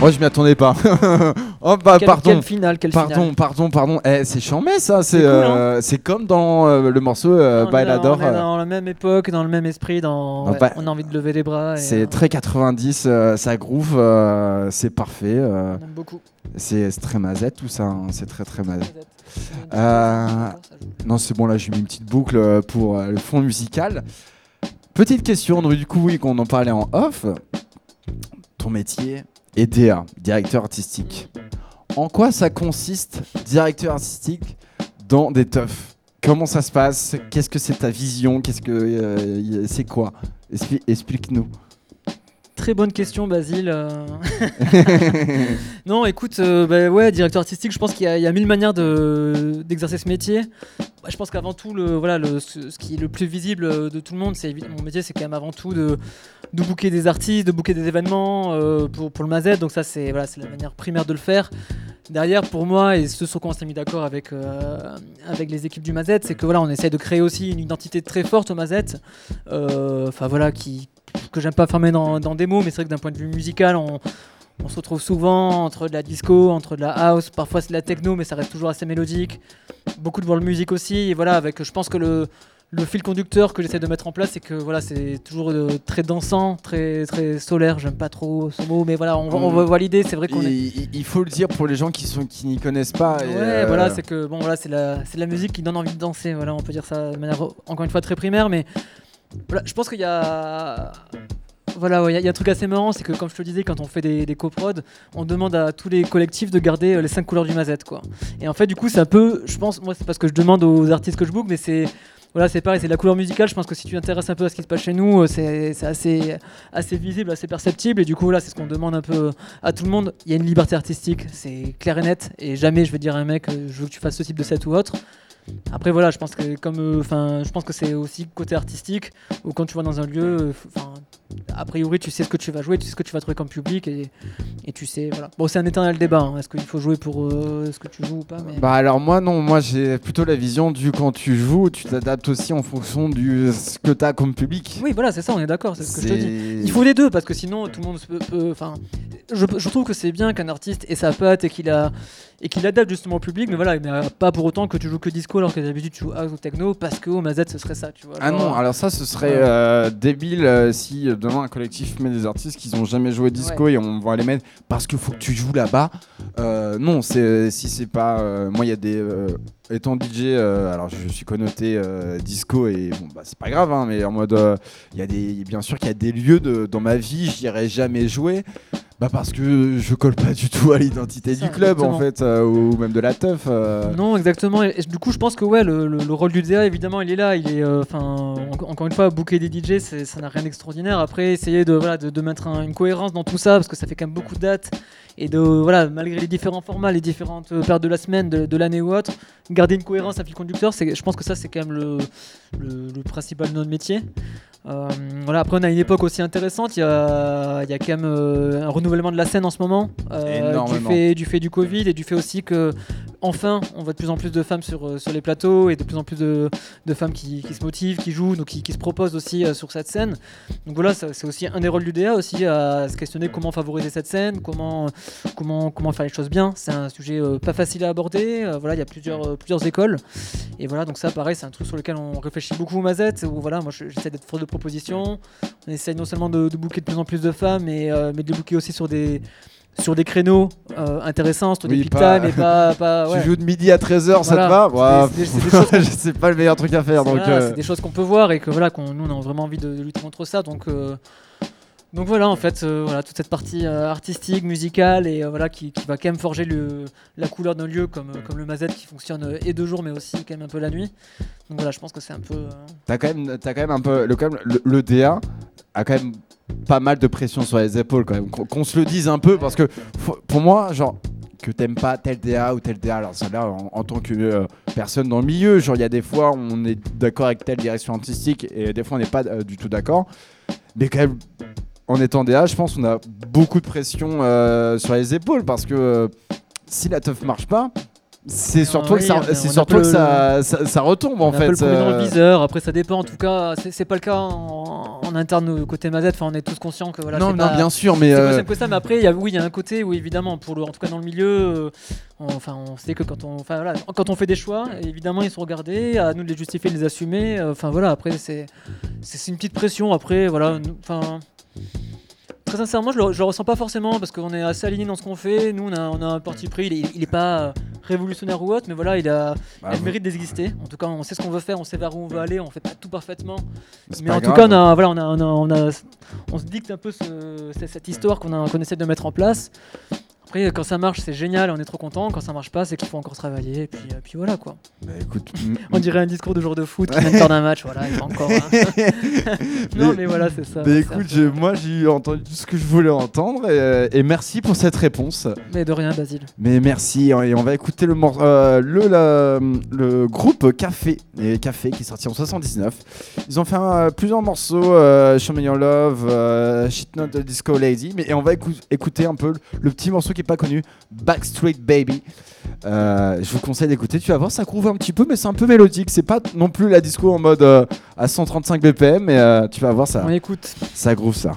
Moi, je m'y attendais pas. oh, bah, Quel, pardon. quel final, quel Pardon, final. pardon, pardon. Eh, c'est chambé ça. C'est cool, hein. euh, c'est comme dans euh, le morceau euh, Bailador. on est euh, dans la même époque, dans le même esprit, dans, ouais, pas- on a envie de lever les bras. C'est euh, très 90, euh, ça groove, euh, c'est parfait. euh, on aime beaucoup. c'est très mazette tout ça, hein, c'est très très mazette. Euh, Non, c'est bon, là j'ai mis une petite boucle euh, pour euh, le fond musical. Petite question, donc, du coup, oui, qu'on en parlait en off. Ton métier? DA, directeur artistique. En quoi ça consiste, directeur artistique, dans des teufs? Comment ça se passe? Qu'est-ce que c'est ta vision? Qu'est-ce que euh, c'est quoi? Expli- Explique-nous. Très bonne question, Basile. non, écoute, euh, bah ouais, directeur artistique, je pense qu'il y, a- il y a mille manières de- d'exercer ce métier. Bah, je pense qu'avant tout, le, voilà, le, ce, ce qui est le plus visible euh, de tout le monde, c'est mon métier, c'est quand même avant tout de, de booker des artistes, de booker des événements euh, pour, pour le Mazet. Donc ça, c'est voilà, c'est la manière primaire de le faire. Derrière, pour moi, et ce sur quoi on s'est mis d'accord avec, euh, avec les équipes du Mazet, c'est que voilà, on essaye de créer aussi une identité très forte au Mazet. Enfin voilà, qui, que j'aime pas fermer dans, dans des mots, mais c'est vrai que d'un point de vue musical, on, on se retrouve souvent entre de la disco, entre de la house, parfois c'est de la techno, mais ça reste toujours assez mélodique. Beaucoup de world music aussi, et voilà, avec, je pense que le, le fil conducteur que j'essaie de mettre en place, c'est que voilà, c'est toujours euh, très dansant, très, très solaire, j'aime pas trop ce mot, mais voilà, on, voit l'idée, c'est vrai qu'on est... Il, il faut le dire pour les gens qui sont qui n'y connaissent pas. et, Ouais, euh, voilà, c'est que bon, voilà, c'est la, c'est la musique qui donne envie de danser. Voilà, on peut dire ça de manière encore une fois très primaire, mais voilà, je pense qu'il y a, il y, a- un truc assez marrant, c'est que comme je te le disais, quand on fait des, coprods, on demande à tous les collectifs de garder euh, les cinq couleurs du Mazette, quoi. Et en fait, du coup, c'est un peu, je pense, moi, c'est parce que je demande aux artistes que je book, mais c'est voilà, c'est pareil, c'est la couleur musicale. Je pense que si tu t'intéresses un peu à ce qui se passe chez nous, euh, c'est assez, assez visible, assez perceptible. Et du coup, là, c'est ce qu'on demande un peu à tout le monde. Il y a une liberté artistique, c'est clair et net. Et jamais je vais dire à un mec, euh, je veux que tu fasses ce type de set ou autre. Après, voilà, je pense que comme, euh, enfin, je pense que c'est aussi côté artistique où quand tu vas dans un lieu, euh, a priori, tu sais ce que tu vas jouer, tu sais ce que tu vas trouver comme public et, et tu sais, voilà. Bon, c'est un éternel débat. hein. Est-ce qu'il faut jouer pour euh, ce que tu joues ou pas mais... Bah alors moi non, moi j'ai plutôt la vision du quand tu joues, tu t'adaptes aussi en fonction du ce que t'as comme public. Oui, voilà, c'est ça, on est d'accord, c'est ce que je te dis. Il faut les deux parce que sinon tout le monde peut. Enfin, je, je trouve que c'est bien qu'un artiste ait sa patte et qu'il a et qu'il adapte justement au public, mais voilà, mais pas pour autant que tu joues que disco alors que d'habitude tu joues house ou techno parce que au Mazette ce serait ça, tu vois. Ah non, alors ça ce serait euh, débile euh, si demain un collectif met des artistes qui ont jamais joué disco et on va les mettre parce qu'il faut que tu joues là-bas. Euh, non, c'est si c'est pas euh, moi il y a des euh, étant DJ alors je suis connoté disco et bon bah c'est pas grave hein, mais en mode il y a des bien sûr qu'il y a des lieux de- dans ma vie j'y irais jamais jouer bah parce que je colle pas du tout à l'identité du club en fait euh, ou même de la teuf. euh. Non, exactement. Et, du coup, je pense que ouais, le, le- le rôle du DA, évidemment, il est là. Il est, euh, en- encore une fois, booker des DJ, ça n'a rien d'extraordinaire. Après, essayer de voilà, de, de mettre un- une cohérence dans tout ça, parce que ça fait quand même beaucoup de dates. Et de voilà, malgré les différents formats, les différentes périodes de la semaine, de, de l'année ou autre, garder une cohérence, un fil conducteur, c'est, je pense que ça, c'est quand même le, le, le principal de notre métier. Euh, voilà, après, on a une époque aussi intéressante. Il y a, il y a quand même euh, un renouvellement de la scène en ce moment, euh, du, Énormément. fait, du fait du Covid et du fait aussi que enfin, on voit de plus en plus de femmes sur, euh, les plateaux et de plus en plus de, femmes qui, se motivent, qui jouent, donc qui, se proposent aussi euh, sur cette scène. Donc voilà, c'est aussi un des rôles du DA aussi à se questionner comment favoriser cette scène, comment, comment, comment faire les choses bien. C'est un sujet euh, pas facile à aborder. voilà, il y a plusieurs, plusieurs écoles. Et voilà, donc ça, pareil, c'est un truc sur lequel on réfléchit beaucoup au Mazette. Où voilà, moi, je- j'essaie d'être force de proposition. On essaye non seulement de, de de plus en plus de femmes, mais, mais de les booker aussi sur des sur des créneaux euh, intéressants, sur des Oui, peak pas- time et pas, pas ouais. Tu joues de midi à 13h, ça te va C'est pas le meilleur truc à faire C'est donc. voilà, euh, c'est des choses qu'on peut voir et que voilà qu'on nous on a vraiment envie de, de lutter contre ça donc euh, donc voilà en fait euh, voilà toute cette partie euh, artistique musicale et euh, voilà qui, qui va quand même forger le, la couleur d'un lieu comme, comme le Mazette qui fonctionne et de jour mais aussi quand même un peu la nuit donc voilà je pense que c'est un peu T'as quand même, t'as quand même un peu, le, quand même, le, le DA a quand même pas mal de pression sur les épaules quand même. Qu'on se le dise un peu parce que pour moi, genre que t'aimes pas tel DA ou tel DA, alors ça là en, tant que euh, personne dans le milieu, genre il y a des fois on est d'accord avec telle direction artistique et des fois on n'est pas euh, du tout d'accord, mais quand même en étant DA, je pense qu'on a beaucoup de pression euh, sur les épaules parce que si la teuf marche pas. C'est surtout, que, ça, c'est un peu que ça, ça, ça retombe en on fait. premier dans le euh, viseur après ça dépend en tout cas c'est c'est pas le cas en, en interne côté Mazette, enfin on est tous conscients que voilà. non, c'est non, pas- bien sûr, mais c'est euh, pas simple que ça, mais après, il y a, oui, il y a un côté où évidemment, pour le, en tout cas dans le milieu, euh, on, enfin, on sait que quand on, enfin, voilà, quand on fait des choix, évidemment, ils sont regardés, à nous de les justifier, de les assumer. euh, Enfin voilà, après, c'est, c'est c'est une petite pression. Après, voilà, enfin. Très sincèrement, je le, je le ressens pas forcément parce qu'on est assez aligné dans ce qu'on fait. Nous, on a, on a un parti pris. Il est, il est pas euh, révolutionnaire ou autre, mais voilà, il a, bah, il a le mérite d'exister. En tout cas, on sait ce qu'on veut faire, on sait vers où on veut aller. On fait pas tout parfaitement, mais en tout cas, on, a, voilà, on, a, on, a, on, a- on se dicte un peu ce- cette- histoire qu'on essaie de mettre en place. Après, quand ça marche, c'est génial, on est trop content. Quand ça marche pas, c'est qu'il faut encore travailler. Et puis, euh, puis voilà quoi. Bah, écoute, m- On dirait un discours de jour de foot qui vient de perdre un match. Voilà, il encore. hein. non, Mais- mais voilà, c'est ça. bah, écoute, moi j'ai entendu tout ce que je voulais entendre et, euh, et merci pour cette réponse. Mais de rien, Basile. Mais merci et on va écouter le, mor- euh, le, la- le groupe Café et Café qui est sorti en 79. Ils ont fait euh, plusieurs morceaux, euh, Show Me Your Love, euh, Shit Not the Disco Lady, mais et on va écou- écouter un peu le, le petit morceau qui est pas connu, Backstreet Baby. Euh, je vous conseille d'écouter, tu vas voir, ça groove un petit peu, mais c'est un peu mélodique. C'est pas non plus la disco en mode euh, à 135 BPM, mais euh, tu vas voir ça, On écoute. ça groove ça.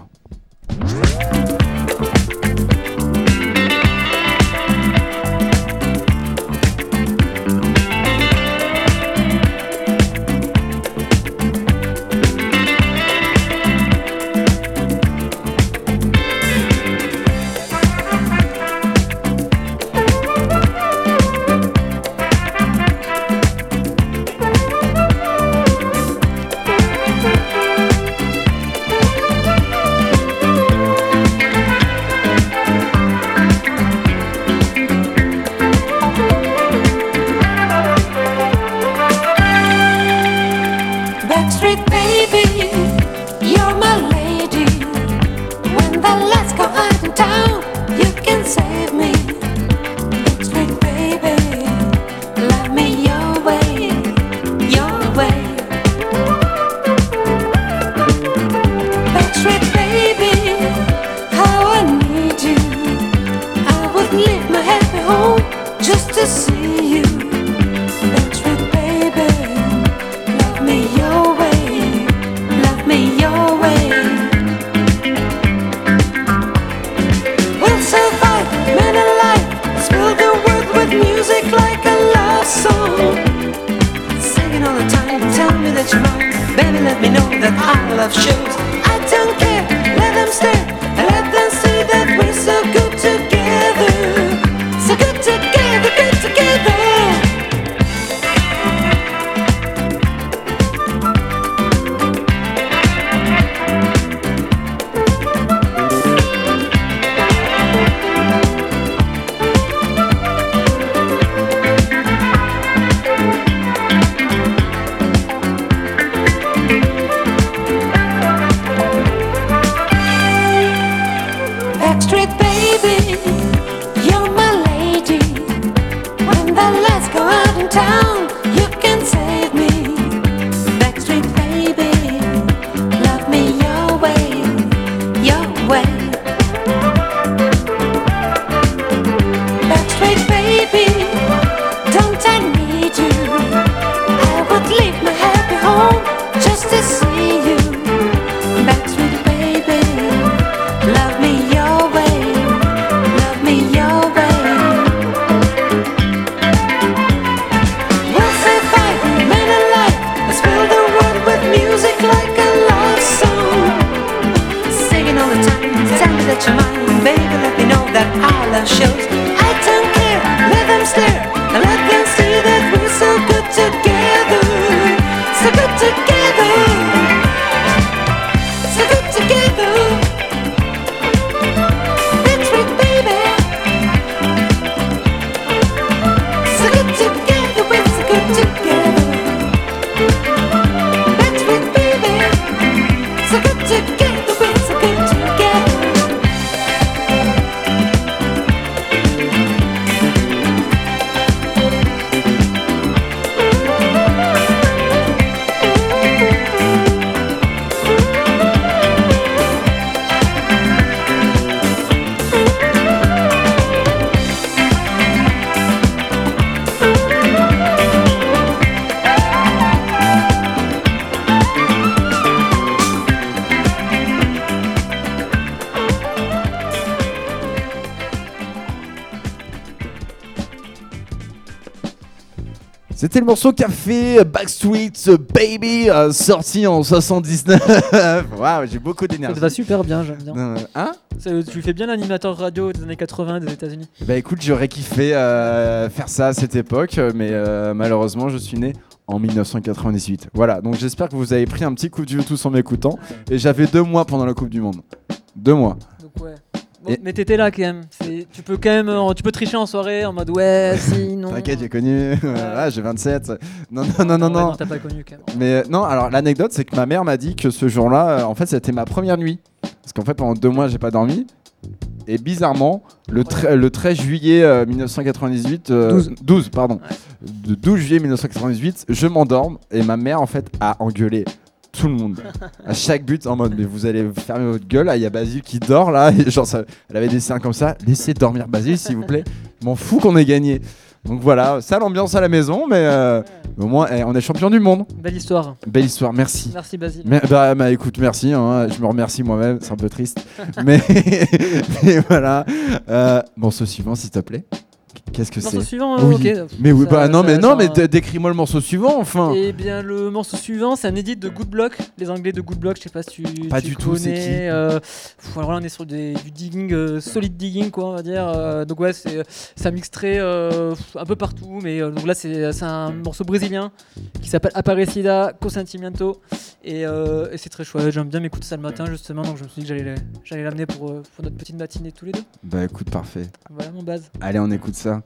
C'était le morceau qu'a fait Backstreet Baby, euh, sorti en 79. Waouh, j'ai beaucoup Ça d'énergie. te va super bien, j'aime bien. Euh, Hein Ça, Tu fais bien l'animateur radio des années 80 des États-Unis. Bah écoute, j'aurais kiffé euh, faire ça à cette époque, mais euh, malheureusement, je suis né en 1998. Voilà, donc j'espère que vous avez pris un petit coup de vieux tous en m'écoutant. Et j'avais deux mois pendant la Coupe du Monde. Deux mois. Donc ouais. Bon, Et- Mais t'étais là quand même. Tu peux quand même, euh, tu peux tricher en soirée en mode ouais, si, non. T'inquiète, j'ai connu. ah, j'ai 27. Non, non, non, non, Ouais, non. T'as pas connu quand même. Mais euh, non, alors l'anecdote, c'est que ma mère m'a dit que ce jour-là, euh, en fait, c'était ma première nuit. Parce qu'en fait, pendant deux mois, j'ai pas dormi. Et bizarrement, le, tre- le 13 juillet euh, 1998, euh, 12. 12, pardon, le 12 juillet 1998, je m'endorme et ma mère en fait a engueulé tout le monde à chaque but en mode mais vous allez fermer votre gueule, il y a Basile qui dort là, et genre ça, elle avait des seins comme ça, laissez dormir Basile s'il vous plaît, m'en fous qu'on ait gagné. Donc voilà, sale ambiance à la maison, mais euh, au moins eh, on est champion du monde. Belle histoire. Belle histoire, merci. Merci Basile. Mais, bah, bah, écoute, merci. hein, je me remercie moi-même, c'est un peu triste. mais, mais voilà. Euh, morceau suivant, s'il te plaît. Qu'est-ce que Morceau c'est suivant, Oui. ok. Mais oui, Ça- bah non, ça- mais non, mais d- décris-moi le morceau suivant, enfin. Eh bien, le morceau suivant, c'est un edit de Good Block, les Anglais de Good Block. Je sais pas si tu, Pas tu du tout, c'est connais. qui? euh, pff, alors là, on est sur des- du digging, euh, solid digging, quoi, on va dire. Euh, donc ouais, c'est ça mixerait euh, un peu partout, mais euh, donc là, c'est c'est un morceau brésilien qui s'appelle Aparecida Consentimiento et, euh, et c'est très chouette. J'aime bien m'écouter ça le matin justement, donc je me suis dit que j'allais j'allais l'amener pour, euh, pour notre petite matinée tous les deux. Bah écoute, parfait. Voilà mon base. Allez, on écoute ça. ça.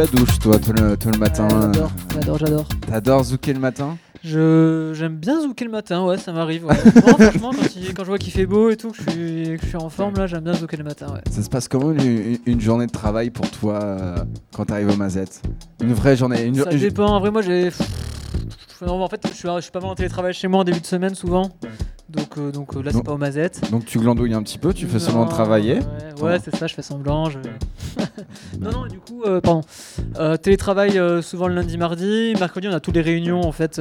La douche, toi, tout le, tout le matin. J'adore, j'adore, j'adore. T'adores zouker le matin? Je j'aime bien zouker le matin, ouais, ça m'arrive. Ouais. Non, franchement, quand, il- quand je vois qu'il fait beau et tout, que je suis, que je suis en forme, là, j'aime bien zouker le matin, ouais. Ça se passe comment une, journée de travail pour toi euh, quand t'arrives au Mazette? Une vraie journée une, Ça dépend. En vrai, moi, j'ai. Non, en fait, je suis, je suis pas mal en télétravail chez moi en début de semaine souvent. Donc, euh, donc euh, là, c'est pas aux mazettes. Donc tu glandouilles un petit peu, tu fais Non, semblant de travailler? Ouais, c'est ça, je fais semblant. je- non, non, du coup, euh, pardon. Euh, télétravail euh, souvent le lundi, mardi. Mercredi, on a toutes les réunions en fait,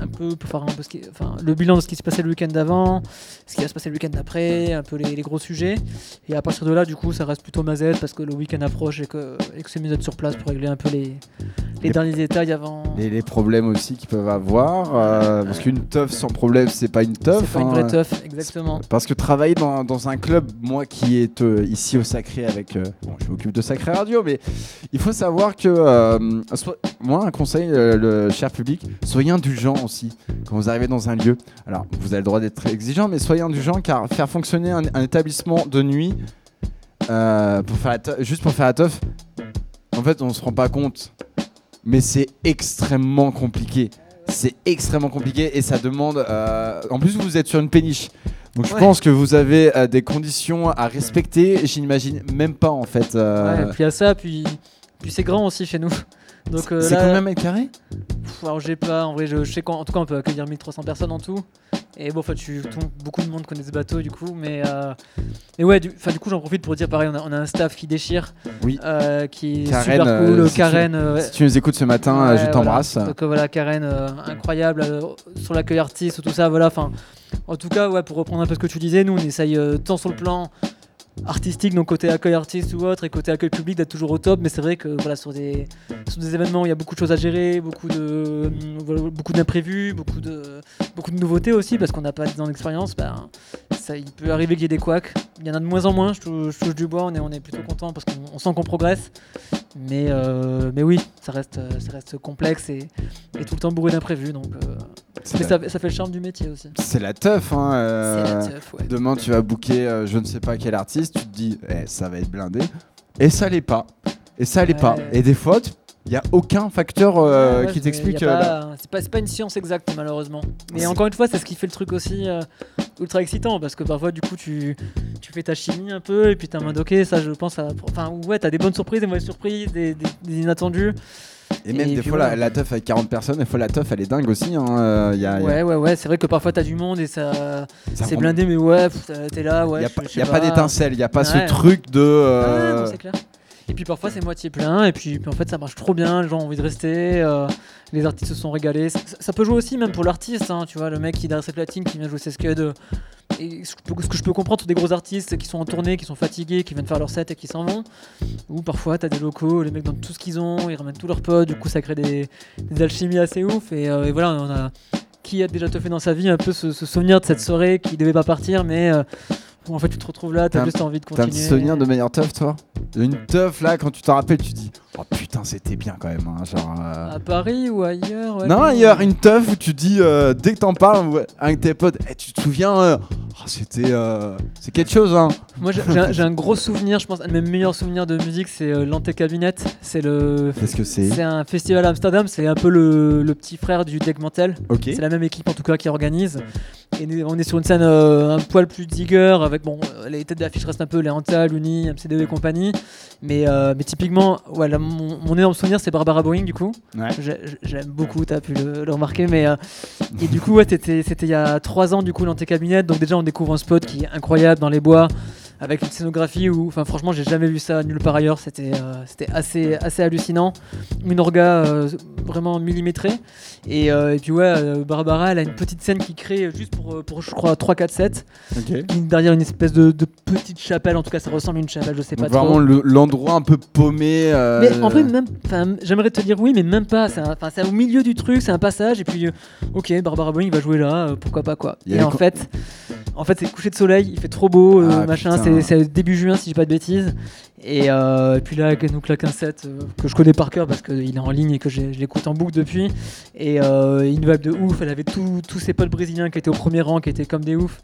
un peu pour faire un peu ce qui, enfin, le bilan de ce qui s'est passé le week-end d'avant, ce qui va se passer le week-end d'après, un peu les, les gros sujets. Et à partir de là, du coup, ça reste plutôt mazette parce que le week-end approche et que, et que c'est mieux d'être sur place pour régler un peu les, les, Les- derniers détails avant. Les, les problèmes aussi qu'ils peuvent avoir. euh, parce qu'une teuf sans problème, c'est pas une teuf. C'est pas une hein. vraie teuf, exactement. Parce que travailler dans, dans un club, moi qui est euh, ici au Sacré avec. euh, bon, je m'occupe de Sacré Radio, mais il faut savoir que. so- moi, un conseil, le cher public, soyez indulgent aussi quand vous arrivez dans un lieu. Alors, vous avez le droit d'être très exigeant, mais soyez indulgent car faire fonctionner un, un établissement de nuit, euh, pour faire la juste pour faire la teuf, en fait, on se rend pas compte. Mais c'est extrêmement compliqué. C'est extrêmement compliqué et ça demande. euh, En plus, vous êtes sur une péniche. Donc je Ouais. pense que vous avez euh, des conditions à respecter. J'imagine même pas en fait. euh, Ouais, puis a ça, puis, puis c'est grand aussi chez nous. Donc euh, c'est là, combien de mètres carrés pff, alors j'ai pas, en vrai, je, je sais qu'en en tout cas on peut accueillir 1300 personnes en tout. Et bon, enfin, tu, tout- beaucoup de monde connaît ce bateau du coup, mais, euh, mais ouais, du, du coup j'en profite pour dire pareil, on a, on a un staff qui déchire, Oui. euh, qui est Karen, super cool. euh, si tu- Karen, euh, ouais. Si tu nous écoutes ce matin, euh, Ouais, je voilà. t'embrasse. Donc euh, voilà, Karen, euh, incroyable euh, sur l'accueil artiste, tout ça, voilà. Enfin, en tout cas, ouais, pour reprendre un peu ce que tu disais, nous on essaye euh, tant sur le plan artistique, donc côté accueil artiste ou autre, et côté accueil public d'être toujours au top. Mais c'est vrai que voilà, sur des, sur des événements, où il y a beaucoup de choses à gérer, beaucoup de, voilà, beaucoup d'imprévus, beaucoup de, beaucoup de nouveautés aussi, parce qu'on n'a pas 10 ans d'expérience. Ben, ça, il peut arriver qu'il y ait des couacs. Il y en a de moins en moins. Je touche, du bois, on est, on est plutôt content parce qu'on on sent qu'on progresse. Mais, euh, oui, ça reste, euh, complexe et, tout le temps bourré d'imprévus. Donc, euh, mais la, ça, ça fait le charme du métier aussi. c'est la teuf. Hein, euh, C'est la teuf, ouais. Demain, tu vas booker euh, je ne sais pas quel artiste. Tu te dis, eh, ça va être blindé. Et ça l'est pas. Et ça l'est pas. Et des fois, il n'y a aucun facteur euh, Ouais, ouais, qui t'explique. a euh, pas- C'est pas, pas une science exacte malheureusement. Mais encore une fois, c'est ce qui fait le truc aussi euh, ultra excitant parce que parfois du coup tu, tu fais ta chimie un peu et puis t'as un ok ça je pense à... Enfin ouais t'as des bonnes surprises, des mauvaises surprises, des, des- des inattendus. Et même Et des fois, la, la teuf avec 40 personnes, des fois, la teuf, elle est dingue aussi. hein, euh, y a, y a- Ouais ouais ouais c'est vrai que parfois t'as du monde et ça, ça c'est rend- blindé mais ouais t'es- là ouais. Il n'y a je- pas, pas d'étincelle, il n'y a pas ce truc de. Ah, euh, non, c'est clair. Et puis parfois c'est moitié plein, et puis, en fait ça marche trop bien, les gens ont envie de rester, euh, les artistes se sont régalés. Ça, peut jouer aussi même pour l'artiste, hein, tu vois, le mec qui derrière ses platines, qui vient jouer ses scuds. euh, Et ce que je peux- comprendre, tous des gros artistes qui sont en tournée, qui sont fatigués, qui viennent faire leur set et qui s'en vont. Ou parfois t'as des locaux, les mecs donnent tout ce qu'ils ont, ils ramènent tous leurs potes, du coup ça crée des, alchimies assez ouf. Et, euh, et voilà, on a qui a déjà te fait dans sa vie un peu ce, souvenir de cette soirée qui devait pas partir, mais en fait tu te retrouves là, T'as t'as juste envie de T'as continuer. un souvenir de meilleure teuf, toi? Une teuf, là, quand tu t'en rappelles, tu dis Oh putain, c'était bien quand même. hein, genre, euh, À Paris ou ailleurs ouais, Non, ailleurs, une teuf où tu dis, euh, dès que t'en parles ouais, avec tes potes, Eh, tu te souviens, euh, oh, c'était. c'est quelque chose, hein. Moi j'ai un, gros souvenir, je pense, un de mes meilleurs souvenirs de musique, c'est l'Antecabinet. C'est le. Qu'est-ce que c'est? C'est un festival à Amsterdam, c'est un peu le, le petit frère du Degmantel. Ok. C'est la même équipe en tout cas qui organise. Et on est sur une scène un poil plus digger avec bon les têtes d'affiche restent un peu les Anta, Luni, MCD et compagnie. Mais, mais typiquement, ouais, là, mon, mon énorme souvenir c'est Barbara Boeing du coup. Ouais. J'aime beaucoup, t'as pu le, le remarquer, mais euh, et du coup ouais, c'était il y a trois ans du coup l'antécabinet, donc déjà on découvre un spot qui est incroyable dans les bois avec une scénographie où, enfin franchement j'ai jamais vu ça nulle part ailleurs, c'était euh, c'était assez assez hallucinant, une orga euh, vraiment millimétrée et, euh, et puis ouais Barbara elle a une petite scène qui crée juste pour pour je crois 3 4 sets Ok. qui- derrière une espèce de, de petite chapelle, en tout cas ça ressemble à une chapelle, je sais Donc pas trop. vraiment le- l'endroit un peu paumé. Mais en vrai, même, j'aimerais te dire oui, mais même pas. C'est un- enfin, c'est au milieu du truc, c'est un passage, et puis, ok, Barbara Boeing va jouer là, pourquoi pas quoi. Et en co- fait, en fait, c'est coucher de soleil, il fait trop beau, Ah, machin. putain. C'est c'est début juin, si j'ai pas de bêtises. Et, euh, puis là, nous claque un set euh, que je connais par cœur parce qu'il est en ligne et que je l'écoute en boucle depuis. Et euh, une vibe de ouf. Elle avait tous tous ses potes brésiliens qui étaient au premier rang, qui étaient comme des oufs.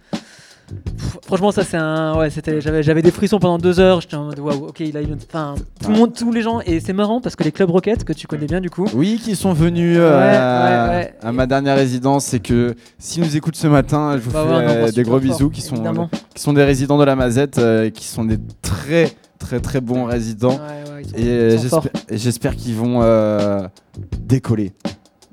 Pff, Franchement, ça c'est un. Ouais, c'était. J'avais, j'avais des frissons pendant deux heures. J'étais en mode waouh, ok, il a une. Enfin, tout le monde, tous les gens. Et c'est marrant parce que les clubs Rocket que tu connais bien du coup. Oui, qui sont venus euh, ouais, ouais. à ma dernière résidence. C'est que s'ils nous écoutent ce matin, je vous Bah fais euh, des gros fort, bisous, qui sont, évidemment. qui sont des résidents de la Mazette, euh, qui sont des très très très bons résidents. J'espère et j'espère qu'ils vont euh, décoller.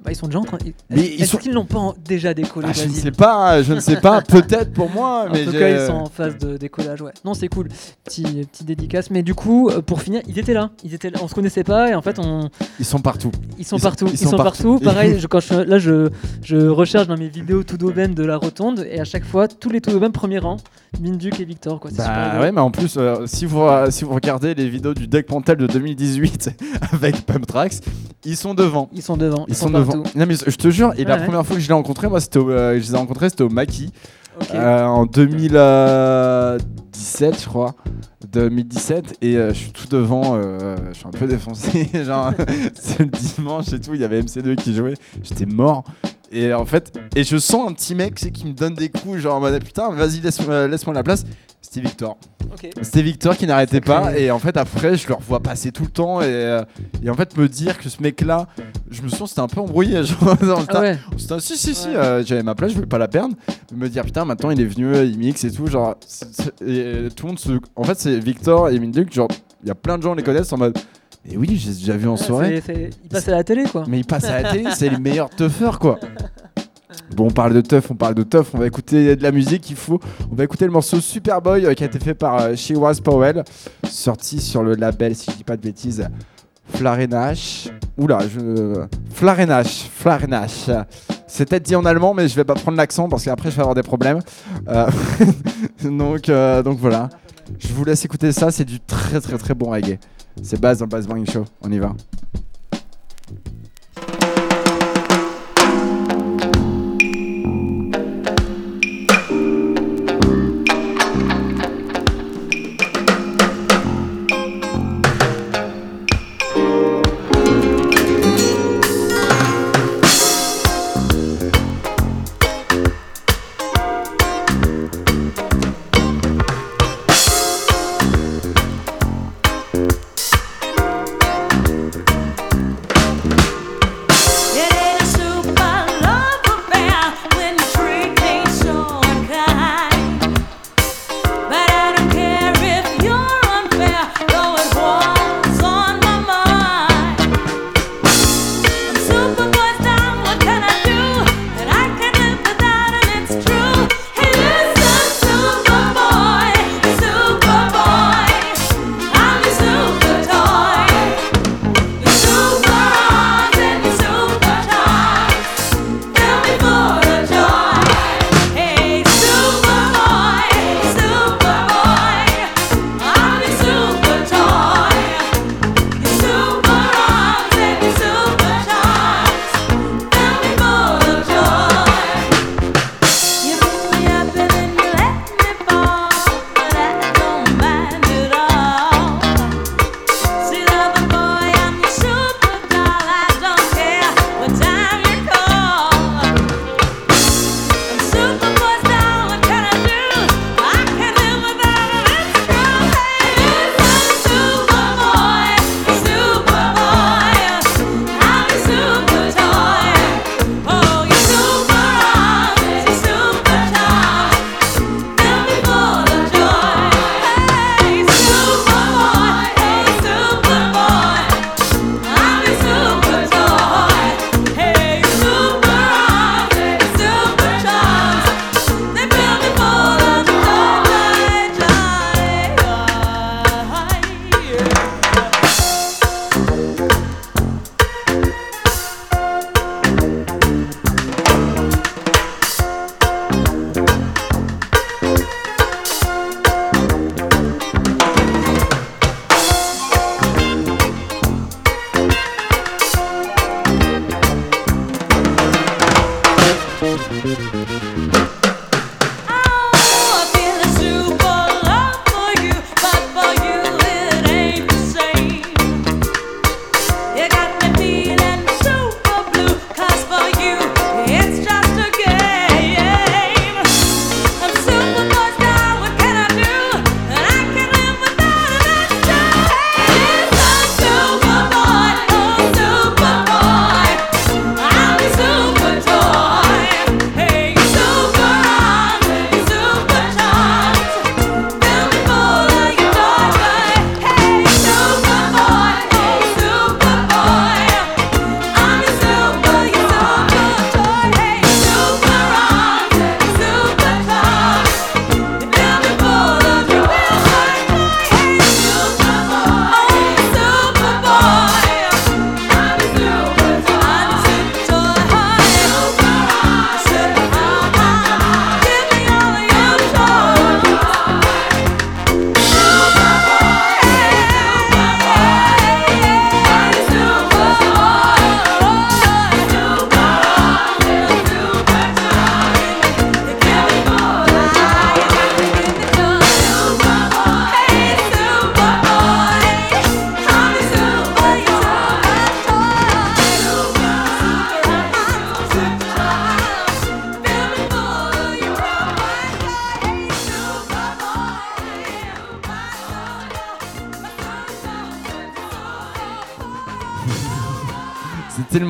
Bah, ils sont déjà en train. Est-ce qu'ils n'ont pas déjà décollé Ah, je ne sais pas, je ne sais pas, peut-être pour moi, En tout cas, ils sont en phase de décollage, ouais. Non, c'est cool. Petit, petit dédicace. Mais du coup, euh, pour finir, ils étaient là. Ils étaient là. On se connaissait pas et en fait, on, ils sont partout. ils sont Ils sont- partout. ils sont partout. partout. Pareil, je, quand je, là, je, je recherche dans mes vidéos tout d'aubaine de la rotonde et à chaque fois, tous les tout d'aubaine premier rang, Minduc et Victor. Quoi. Super Bah ouais, mais en plus, euh, si, vous, euh, si vous regardez les vidéos du deck Pantel de 2018 avec Pump Tracks, ils sont devant. Ils sont devant. Ils, sont, devant. Non mais je te jure, et la Ouais, première fois que je l'ai rencontré, moi c'était au, euh, je les ai rencontrés, c'était au Maki. Ok. euh, en 2017, je crois. 2017 et euh, je suis tout devant, euh, je suis un peu défoncé, genre c'est le dimanche et tout, il y avait MC2 qui jouait, j'étais mort. Et en fait, et je sens un petit mec qui me donne des coups genre en mode putain vas-y laisse-moi laisse la place, c'était Victor. Ok. C'était Victor qui n'arrêtait pas et en fait après je le revois passer tout le temps et, euh, et en fait me dire que ce mec là, je me sens c'était un peu embrouillé genre le Ah tas. ouais. C'était un- si si si Ouais. euh, j'avais ma place je voulais pas la perdre me dire putain maintenant il est venu euh, il mixe et tout genre c'est- c'est- et euh, tout le monde se en fait c'est Victor et Minduc genre il y a plein de gens qui les connaissent en mode et oui j'ai déjà vu en soirée Ils passent à la télé, quoi. mais il passe à la télé c'est les meilleurs tuffers quoi Bon, on parle de teuf, on parle de teuf, on va écouter de la musique, il faut. On va écouter le morceau Superboy euh, qui a été fait par euh, She Was Powell, sorti sur le label, si je dis pas de bêtises, Flarenache. Oula, je. Flarenache, Flarenache. C'est peut-être dit en allemand, mais je vais pas prendre l'accent parce qu'après je vais avoir des problèmes. Euh, donc, euh, donc voilà. Je vous laisse écouter ça, c'est du très très très bon reggae. C'est base dans le Bass Bang Show, on y va.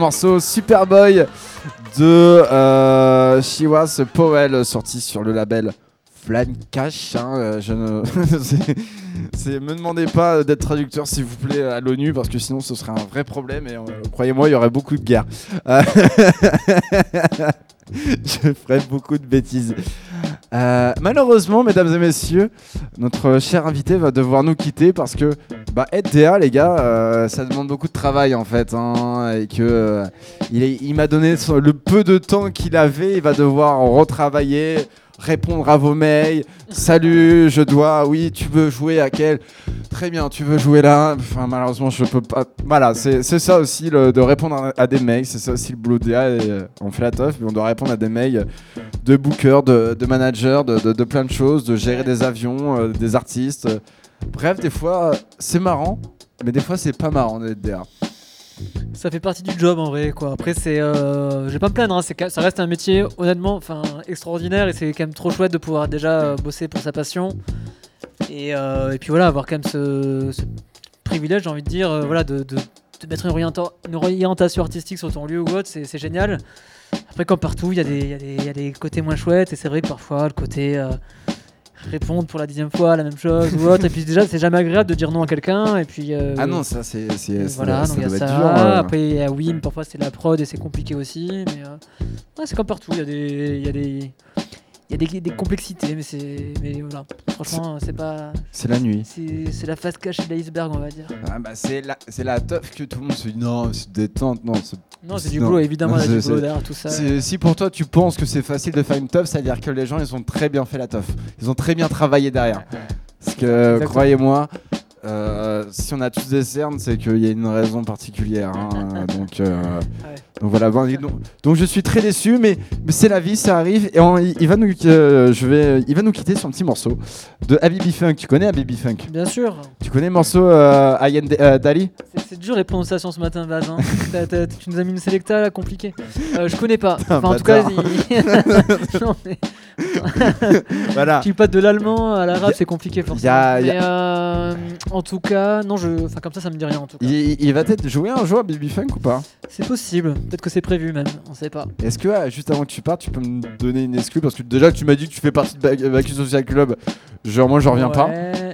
Morceau Superboy de euh, She Was Powell, sorti sur le label Flan Cash. hein, euh, je ne... me demandez pas d'être traducteur, s'il vous plaît, à l'ONU, parce que sinon ce serait un vrai problème et euh, croyez-moi, il y aurait beaucoup de guerres. Euh, je ferais beaucoup de bêtises. Euh, malheureusement, mesdames et messieurs, notre cher invité va devoir nous quitter parce que bah, être DA, les gars, euh, ça demande beaucoup de travail en fait. hein, et que euh, il, m'a donné le peu de temps qu'il avait, il va devoir retravailler, répondre à vos mails. Salut, je dois, oui, tu veux jouer à quel? Très bien, tu veux jouer là? Enfin, malheureusement, je peux pas. Voilà, c'est ça aussi de répondre à, des mails, c'est ça aussi le boulot de DA. et, euh, on fait la teuf, mais on doit répondre à des mails de bookers, de, managers, de, plein de choses, de gérer des avions, euh, des artistes. Bref, des fois, c'est marrant, mais des fois, c'est pas marrant d'être DA. Ça fait partie du job en vrai quoi. Après c'est, euh, vais pas me plaindre, hein, ça reste un métier honnêtement, enfin extraordinaire et c'est quand même trop chouette de pouvoir déjà euh, bosser pour sa passion et, euh, et puis voilà avoir quand même ce, privilège j'ai envie de dire, euh, voilà de, mettre une, orienta- une orientation artistique sur ton lieu ou autre, c'est génial. Après comme partout il y, y, y a des côtés moins chouettes et c'est vrai que parfois le côté répondre pour la dixième fois à la même chose ou autre et puis déjà c'est jamais agréable de dire non à quelqu'un et puis euh, Ah non, ça, c'est. ça voilà, doit- donc ça il y a doit ça. être dur. euh. Après, il y a Wim, parfois c'est la prod et c'est compliqué aussi. Mais euh, ouais, c'est comme partout, il y a des. Il y a des il y a des, des complexités, mais c'est. Mais voilà, franchement, c'est pas. C'est la nuit. C'est c'est la face cachée de l'iceberg, on va dire. Ah bah, c'est la, c'est la teuf que tout le monde se dit non, c'est détente, non. c'est- Non, c'est du boulot, évidemment, il y a du boulot derrière tout ça. Si pour toi tu penses que c'est facile de faire une teuf, ça veut dire que les gens ils ont très bien fait la teuf. Ils ont très bien travaillé derrière. Parce que croyez-moi, euh, si on a tous des cernes, c'est qu'il y a une raison particulière. hein. donc, euh, Ouais. donc voilà. Bon, donc, donc je suis très déçu, mais, mais c'est la vie, ça arrive. Et on- il, va nous, euh, je vais, il va nous quitter sur un petit morceau de Habibi Funk. Tu connais Habibi Funk? Bien sûr, Tu connais le morceau euh, euh, Dali? C'est dur les prononciations ce matin, Vaz. hein. Tu nous as mis une sélecta là, compliquée. Je connais pas. Enfin, en tout cas, il- non, mais Voilà. tu pas de l'allemand à l'arabe, c'est compliqué forcément. y a- y a- Mais, en tout cas, non, je. Enfin, comme ça, ça me dit rien en tout cas. Il, il va peut-être jouer un jour à Baby Funk ou pas? C'est possible, peut-être que c'est prévu même, on sait pas. Est-ce que euh, juste avant que tu partes, tu peux me donner une excuse? Parce que déjà que tu m'as dit que tu fais partie de Bac- Bacchus Social Club, genre moi je reviens pas.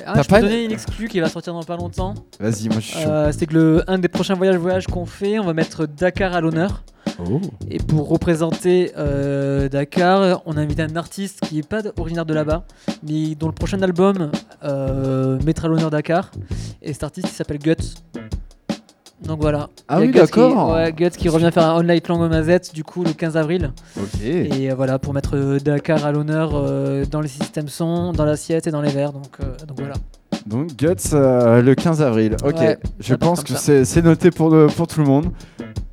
Ah, T'as je pas peux une- donner une exclue qui va sortir dans pas longtemps. Vas-y, moi je suis chaud. Euh, c'est que le, un des prochains voyages voyages qu'on fait, on va mettre Dakar à l'honneur. Oh. Et pour représenter euh, Dakar, on a invité un artiste qui est pas originaire de là-bas, mais dont le prochain album euh, mettra à l'honneur Dakar. Et cet artiste il s'appelle Guts. Donc voilà. Ah oui, d'accord. Ouais, Guts qui revient faire un On Night Long au Mazette, du coup le 15 avril. Ok. Et euh, voilà, pour mettre euh, Dakar à l'honneur euh, dans les systèmes son, dans l'assiette et dans les verres. Donc, euh, donc voilà. Donc Guts le 15 avril. Ok. Ouais, je pense que c'est noté pour tout le monde.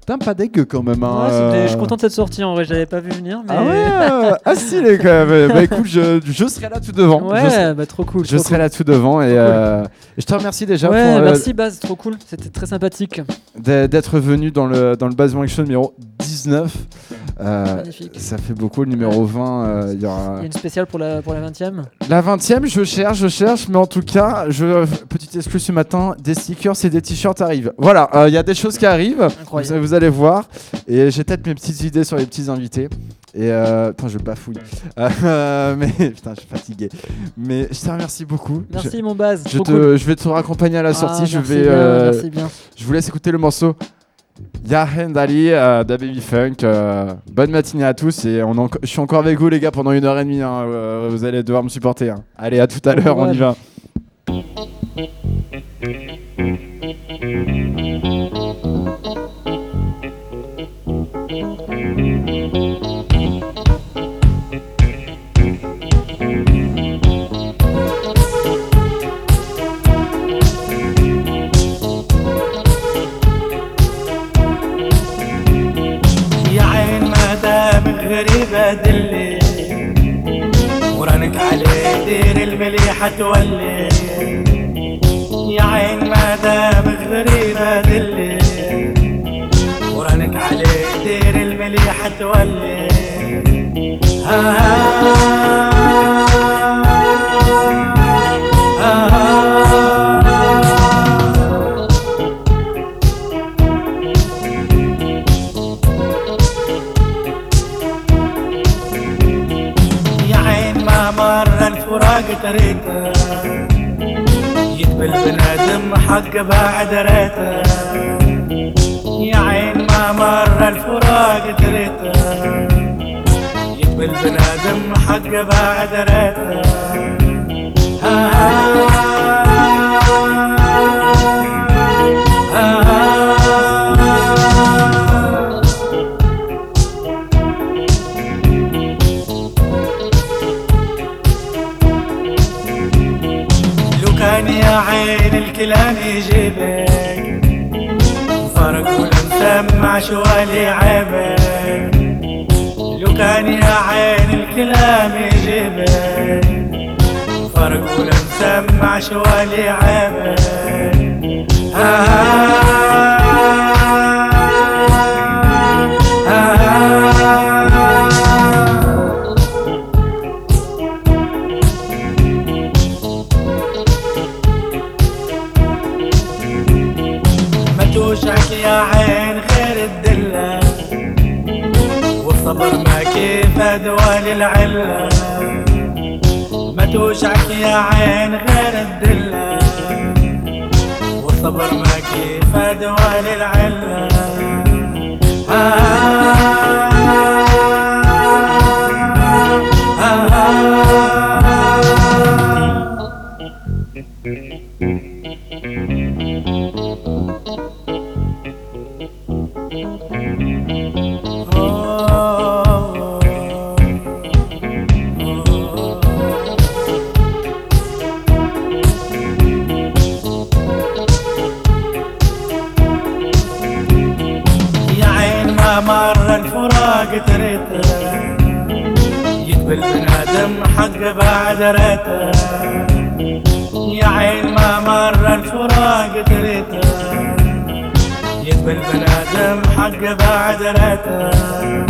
T'as pas dégueu quand même. hein, Ouais, euh. Je suis content de cette sortie en vrai, je l'avais pas vu venir. Mais... Ah ouais euh, Ah stylé quand même. bah écoute, je, je serai là tout devant. Ouais, Je bah trop cool. je trop serai cool. là tout devant et, euh, je te remercie déjà Ouais, pour euh, merci Baz, trop cool. C'était très sympathique. d'être venu dans le, dans le Basement Action numéro 19. Euh, ça fait beaucoup le numéro 20. euh, Il y aura Il y a une spéciale pour la, pour la 20ème. la 20 e je cherche, je cherche, mais en tout cas, je, petite excuse ce matin, des stickers et des t-shirts arrivent. Voilà, euh, il y a des choses qui arrivent, vous, allez voir, et j'ai peut-être mes petites idées sur les petits invités. Et putain, je bafouille. Mais putain, je suis fatigué. Mais je te remercie beaucoup. Merci mon Baz. Je, je te, cool. je vais te raccompagner à la sortie. Ah, je merci vais, euh, bien. je vous laisse écouter le morceau. Yahen Dali euh, da Baby Funk. euh, bonne matinée à tous et je suis encore avec vous les gars pendant une heure et demie. hein, euh, vous allez devoir me supporter. hein. Allez, à tout à l'heure, on y va. دلي. ورنك عليه دير المليحة تولي. يا عين ما دام غريبة دلي. ورنك عليه دير المليحة تولي. ها ها عين محجة بعد ريتها يا عين ما مر الفراق تريتها يبقى البنادم حق بعد ريتها آه. معش ولي عبر. لو كان يا عين الكلام جبر فرق ولا مسمعش ولي عبر. آه. العلة. ما توجعك يا عين غير الدلة. والصبر ما كيف دوا للعلة. آه. بعد رتاح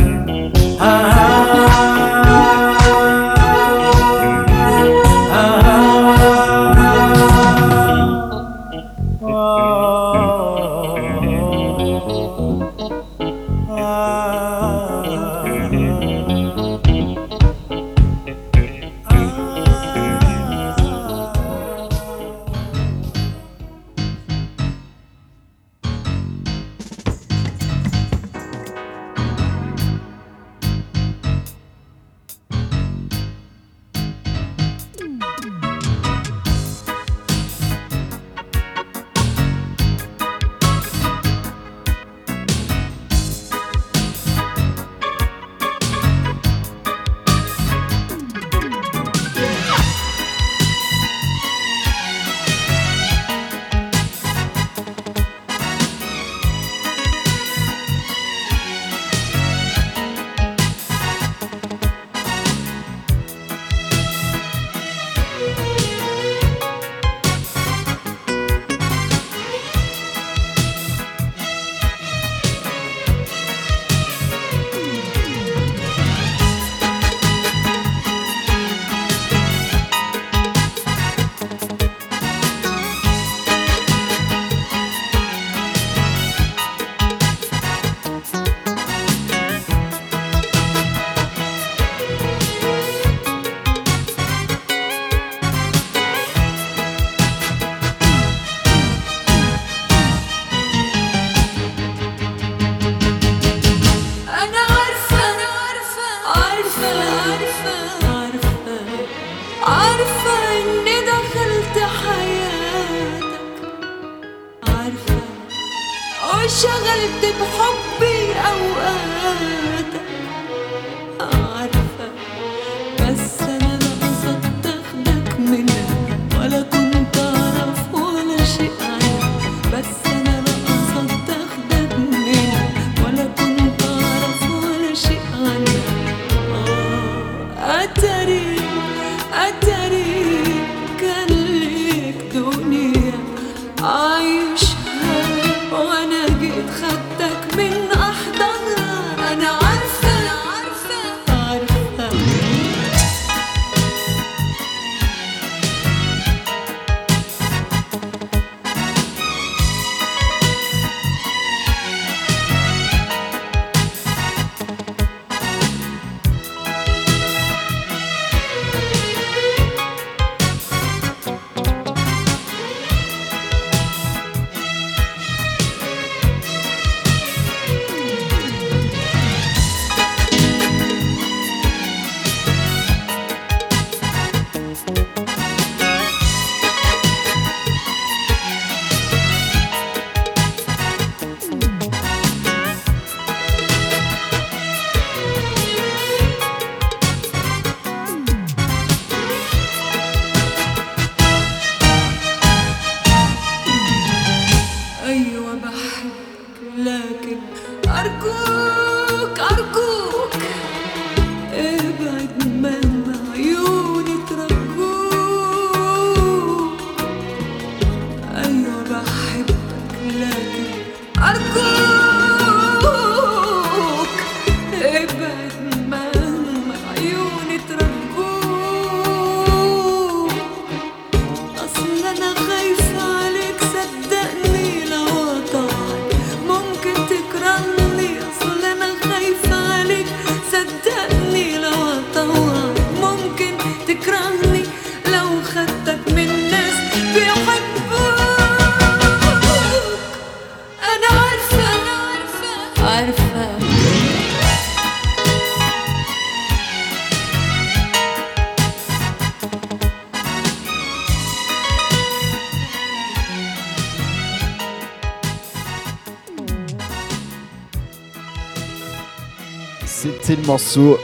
morceau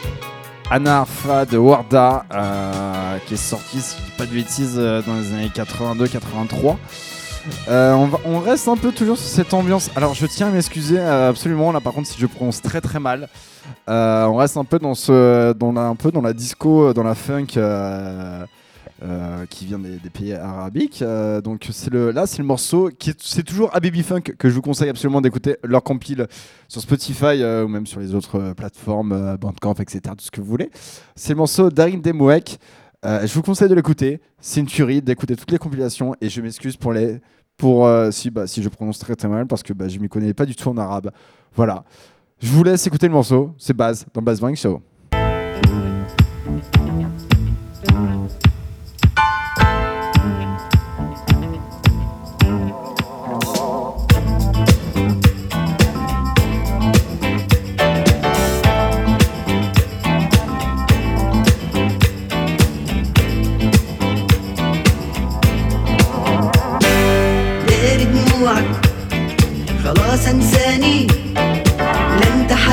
Anna Arfa de Warda euh, qui est sorti, si je dis pas de bêtises, euh, dans les années 82-83. Euh, on, reste un peu toujours sur cette ambiance. Alors je tiens à m'excuser absolument là par contre si je prononce très très mal. On reste un peu dans ce, dans un peu dans la disco, dans la funk euh, qui vient des, pays arabiques. Euh, donc là c'est le morceau qui est, c'est toujours Baby Funk que je vous conseille absolument d'écouter leur compile sur Spotify euh, ou même sur les autres plateformes, Bandcamp, etc. Tout ce que vous voulez. C'est le morceau Darin Demouek. Je vous conseille de l'écouter. C'est une tuerie d'écouter toutes les compilations et je m'excuse pour les pour si bah, si je prononce très très mal parce que bah, je m'y connais pas du tout en arabe. Voilà. Je vous laisse écouter le morceau. C'est Baz dans Baz Bang Show.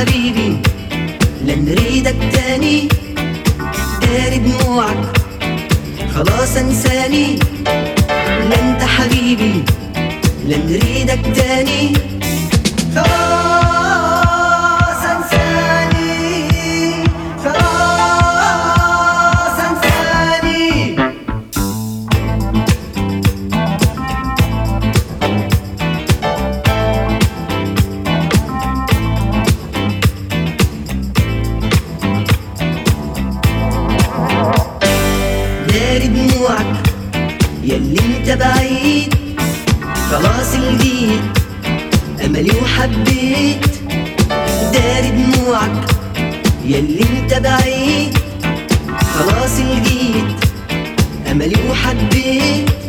حبيبي لا نريدك تاني. داري دموعك خلاص انساني. لا أنت حبيبي لا نريدك تاني. خلاص بعيد خلاص لقيت املي وحبيت. داري دموعك ياللي انت بعيد خلاص لقيت املي وحبيت.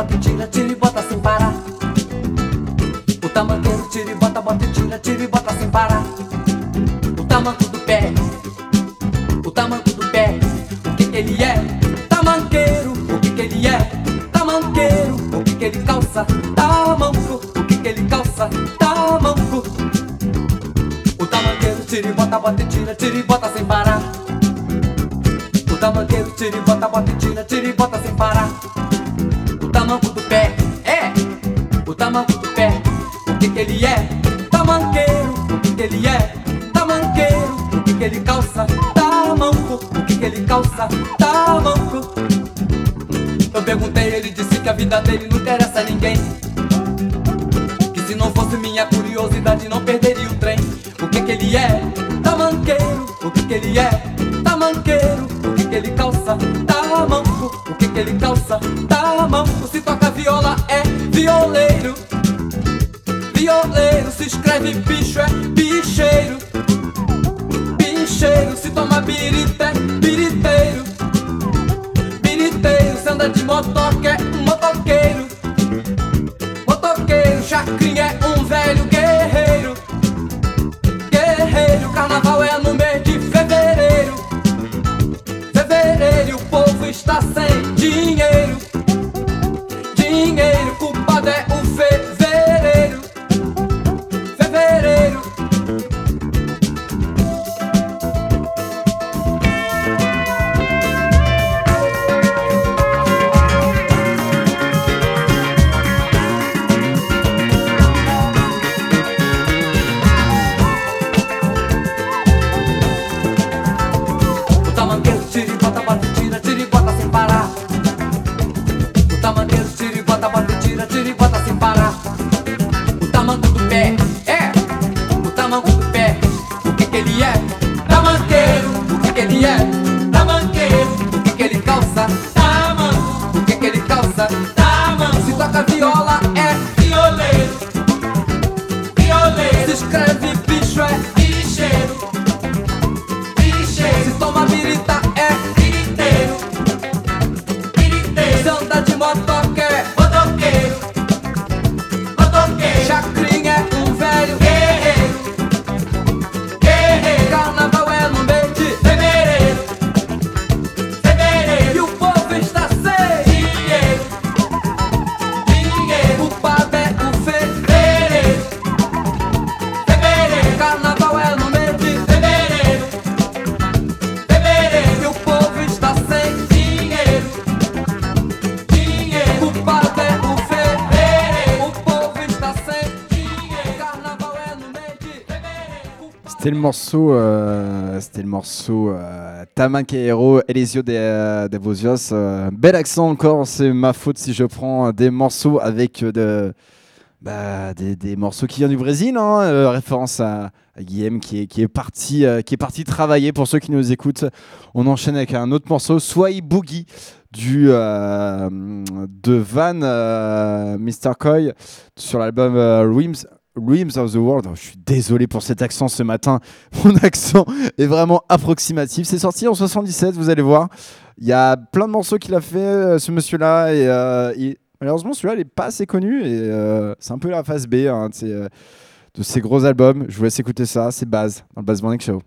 what the chicken morceau, euh, c'était le morceau euh, Tamanquero, Elisio de, euh, de Vosios. Euh, bel accent encore, c'est ma faute si je prends des morceaux avec bah, des, des, morceaux qui viennent du Brésil. Hein, référence à, Guillaume qui est, parti, qui est parti travailler. Pour ceux qui nous écoutent, on enchaîne avec un autre morceau, Swai Boogie du de Van Mr. Coy sur l'album Rims. Realms of the World. Oh, je suis désolé pour cet accent ce matin. Mon accent est vraiment approximatif. C'est sorti en 77, vous allez voir. Il y a plein de morceaux qu'il a fait, euh, ce monsieur-là. Et, euh, malheureusement, celui-là, il n'est pas assez connu. Et euh, c'est un peu la phase B hein, de, ses, gros albums. Je vous laisse écouter ça. C'est Baz, dans le Baz Morning Show.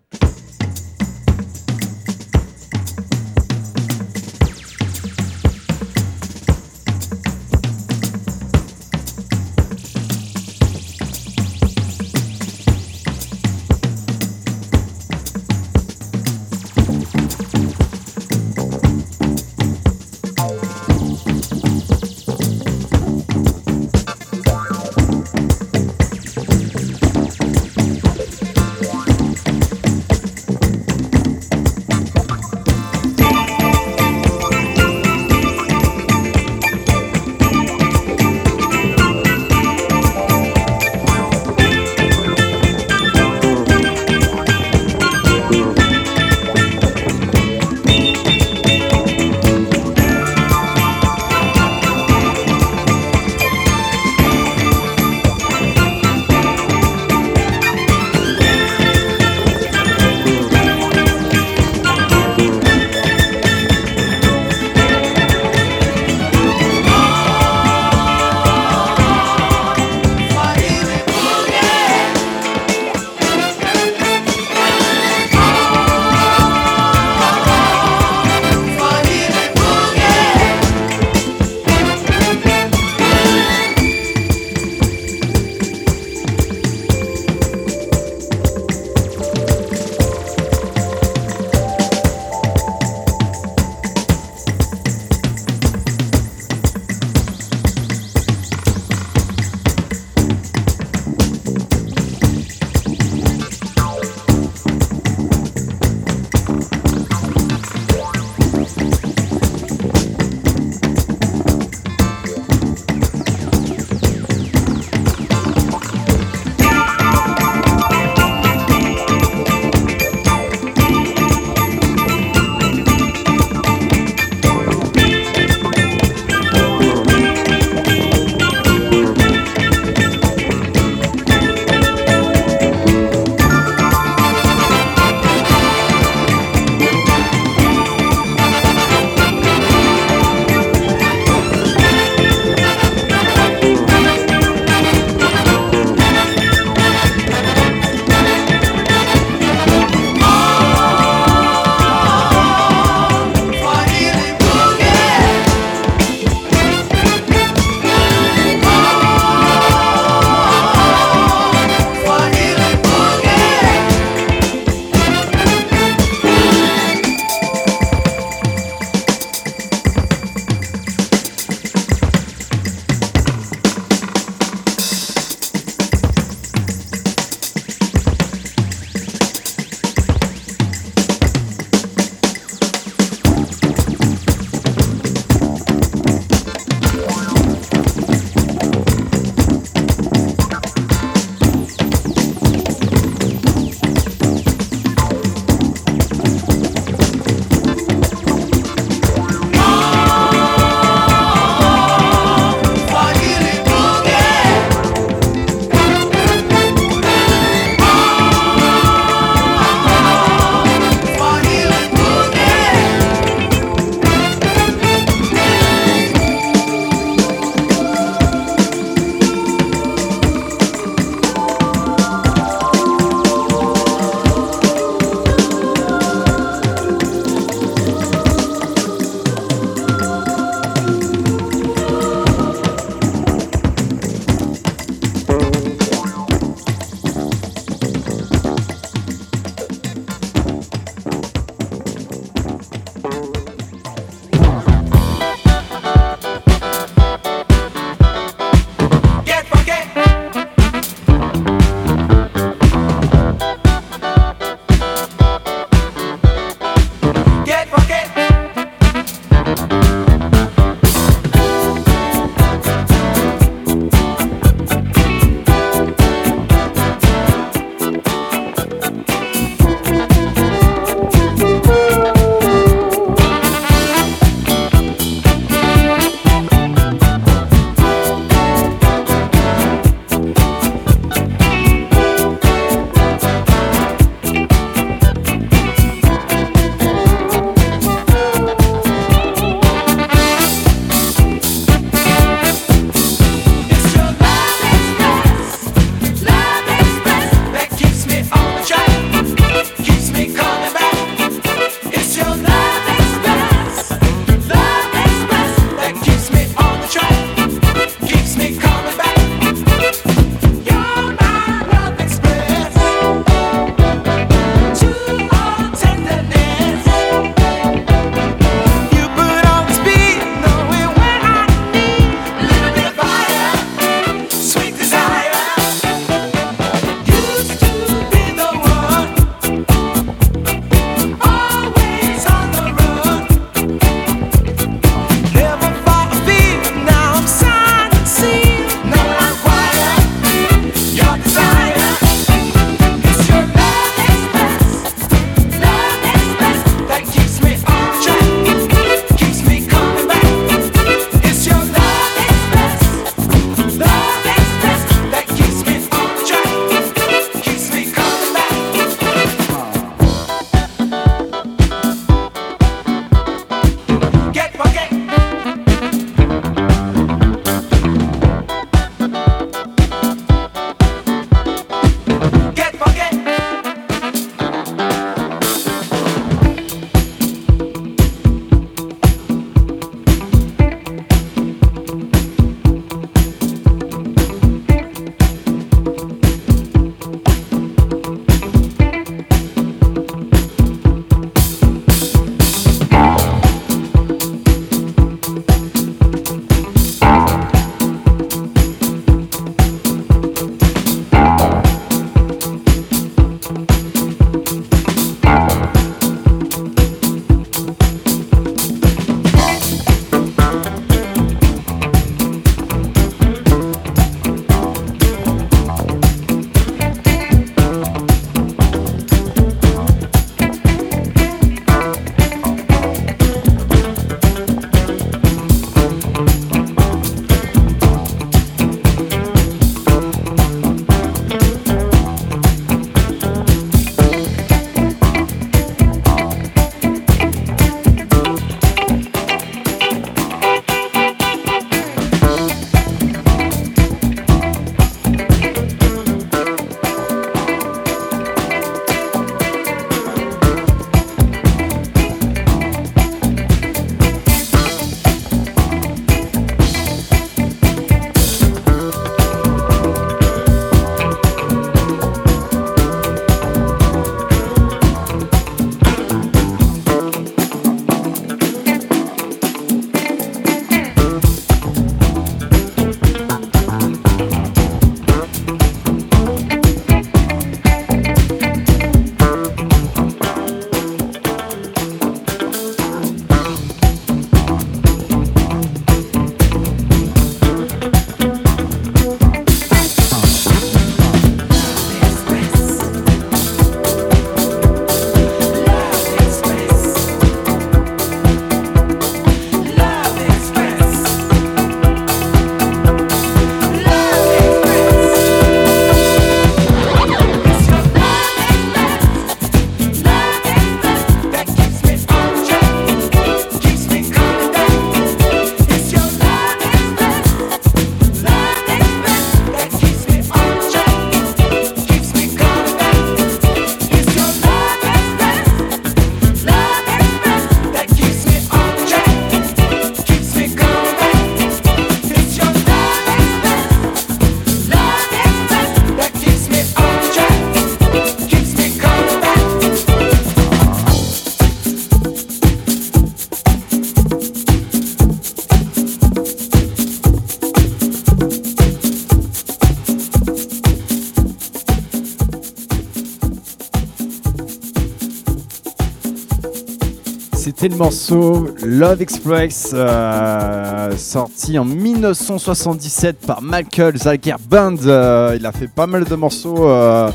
Le morceau Love Express, euh, sorti en 1977 par Michael Zalker Band. Euh, il a fait pas mal de morceaux. euh,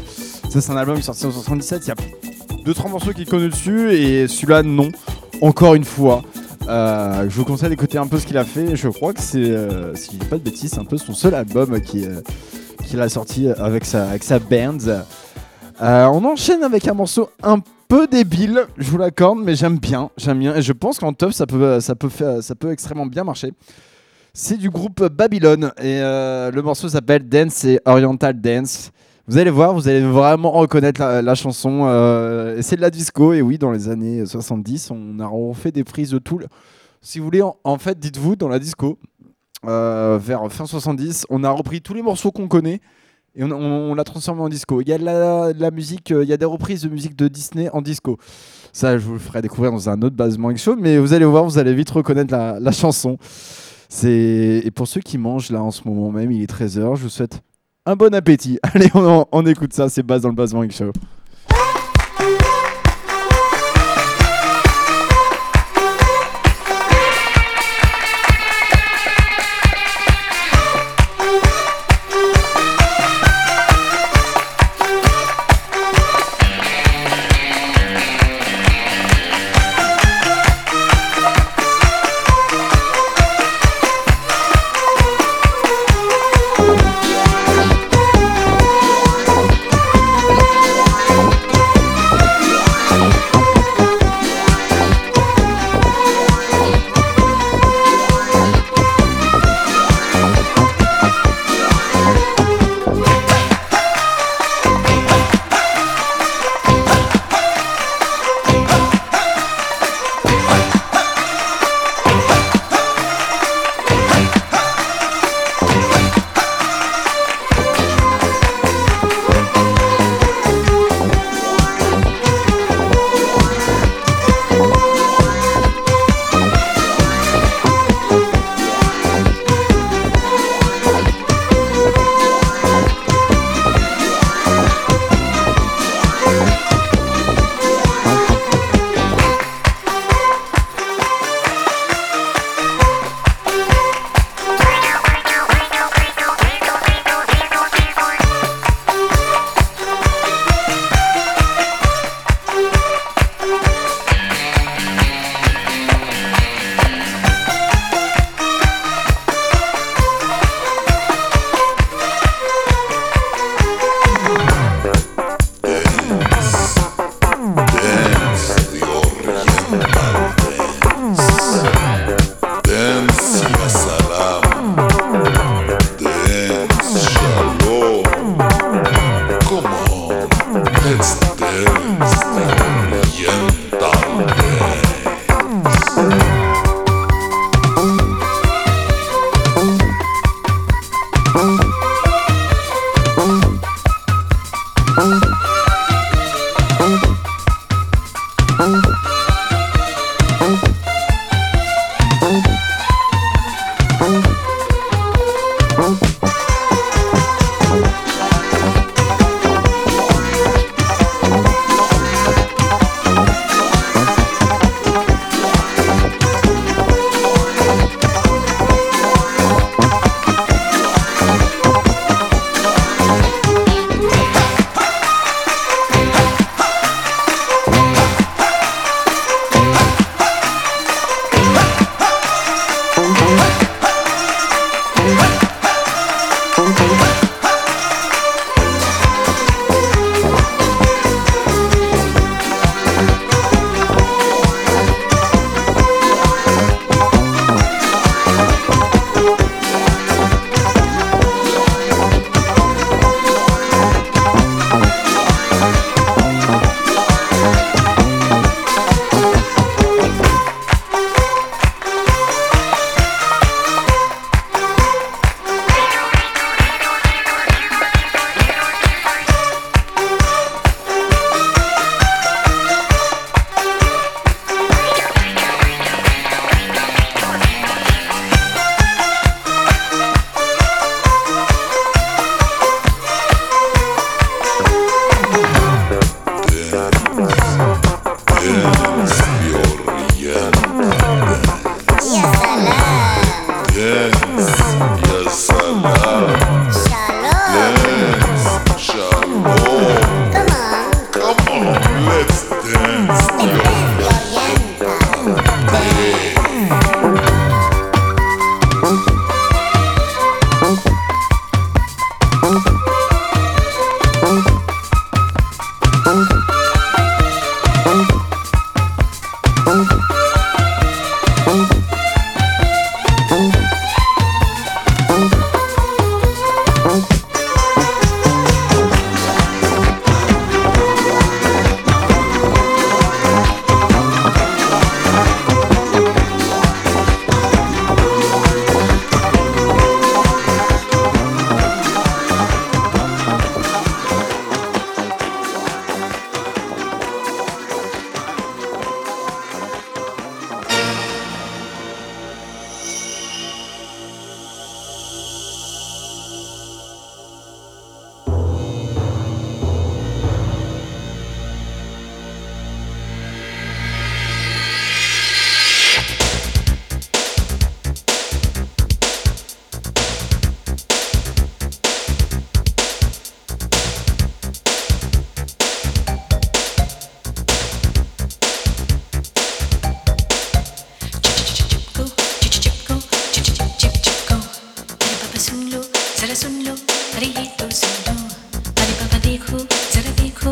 c'est un album sorti en 77. Il y a 2-3 morceaux qu'il connaît dessus et celui-là, non. Encore une fois. Je vous conseille d'écouter un peu ce qu'il a fait. Je crois que c'est, si je dis pas de bêtises, c'est un peu son seul album qui, qu'il a sorti avec sa, avec sa band. On enchaîne avec un morceau un peu débile, je vous l'accorde, mais j'aime bien, j'aime bien, et je pense qu'en top ça peut, ça peut faire, ça peut extrêmement bien marcher. C'est du groupe Babylon et euh, le morceau s'appelle Dance et Oriental Dance. Vous allez voir, vous allez vraiment reconnaître la, chanson. euh, c'est de la disco et oui, dans les années 70, on a refait des prises de tout. le- Si vous voulez, en, en fait, dites-vous dans la disco, euh, vers fin 70, on a repris tous les morceaux qu'on connaît et on, l'a transformé en disco. Il y a la, musique, euh, il y a des reprises de musique de Disney en disco. Ça, je vous le ferai découvrir dans un autre basement show, mais vous allez voir, vous allez vite reconnaître la, chanson. Et pour ceux qui mangent là en ce moment même, il est 13h. Je vous souhaite un bon appétit. Allez, on, on écoute ça. C'est base dans le basement show. जरा सुन लो अरे ये तो सुन लो अरे पापा देखो जरा देखो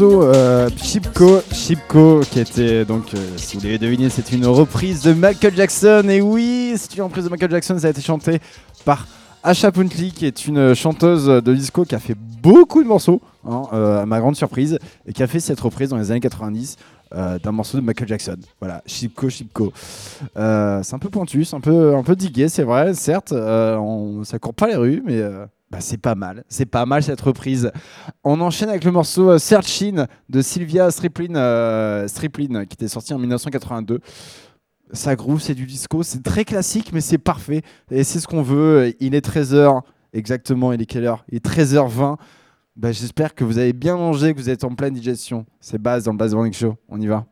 morceau euh, Chipko, Chipko, qui était donc, euh, si vous l'avez deviné, c'est une reprise de Michael Jackson. Et oui, c'est une reprise de Michael Jackson, ça a été chanté par Asha Puntli, qui est une chanteuse de disco qui a fait beaucoup de morceaux, hein, euh, à ma grande surprise, et qui a fait cette reprise dans les années 90. Euh, d'un morceau de Michael Jackson. Voilà, Chipko, Chipko. C'est un peu pointu, c'est un peu, un peu digué, c'est vrai, certes, on, ça court pas les rues, mais bah, c'est pas mal, c'est pas mal cette reprise. On enchaîne avec le morceau euh, Searchin de Sylvia Striplin, euh, Striplin, qui était sorti en 1982. Ça groove, c'est du disco, c'est très classique, mais c'est parfait. Et c'est ce qu'on veut. Il est 13h, Exactement, il est quelle heure? Il est 13h20. Bah, J'espère que vous avez bien mangé, que vous êtes en pleine digestion. C'est base dans le Base Morning Show. On y va.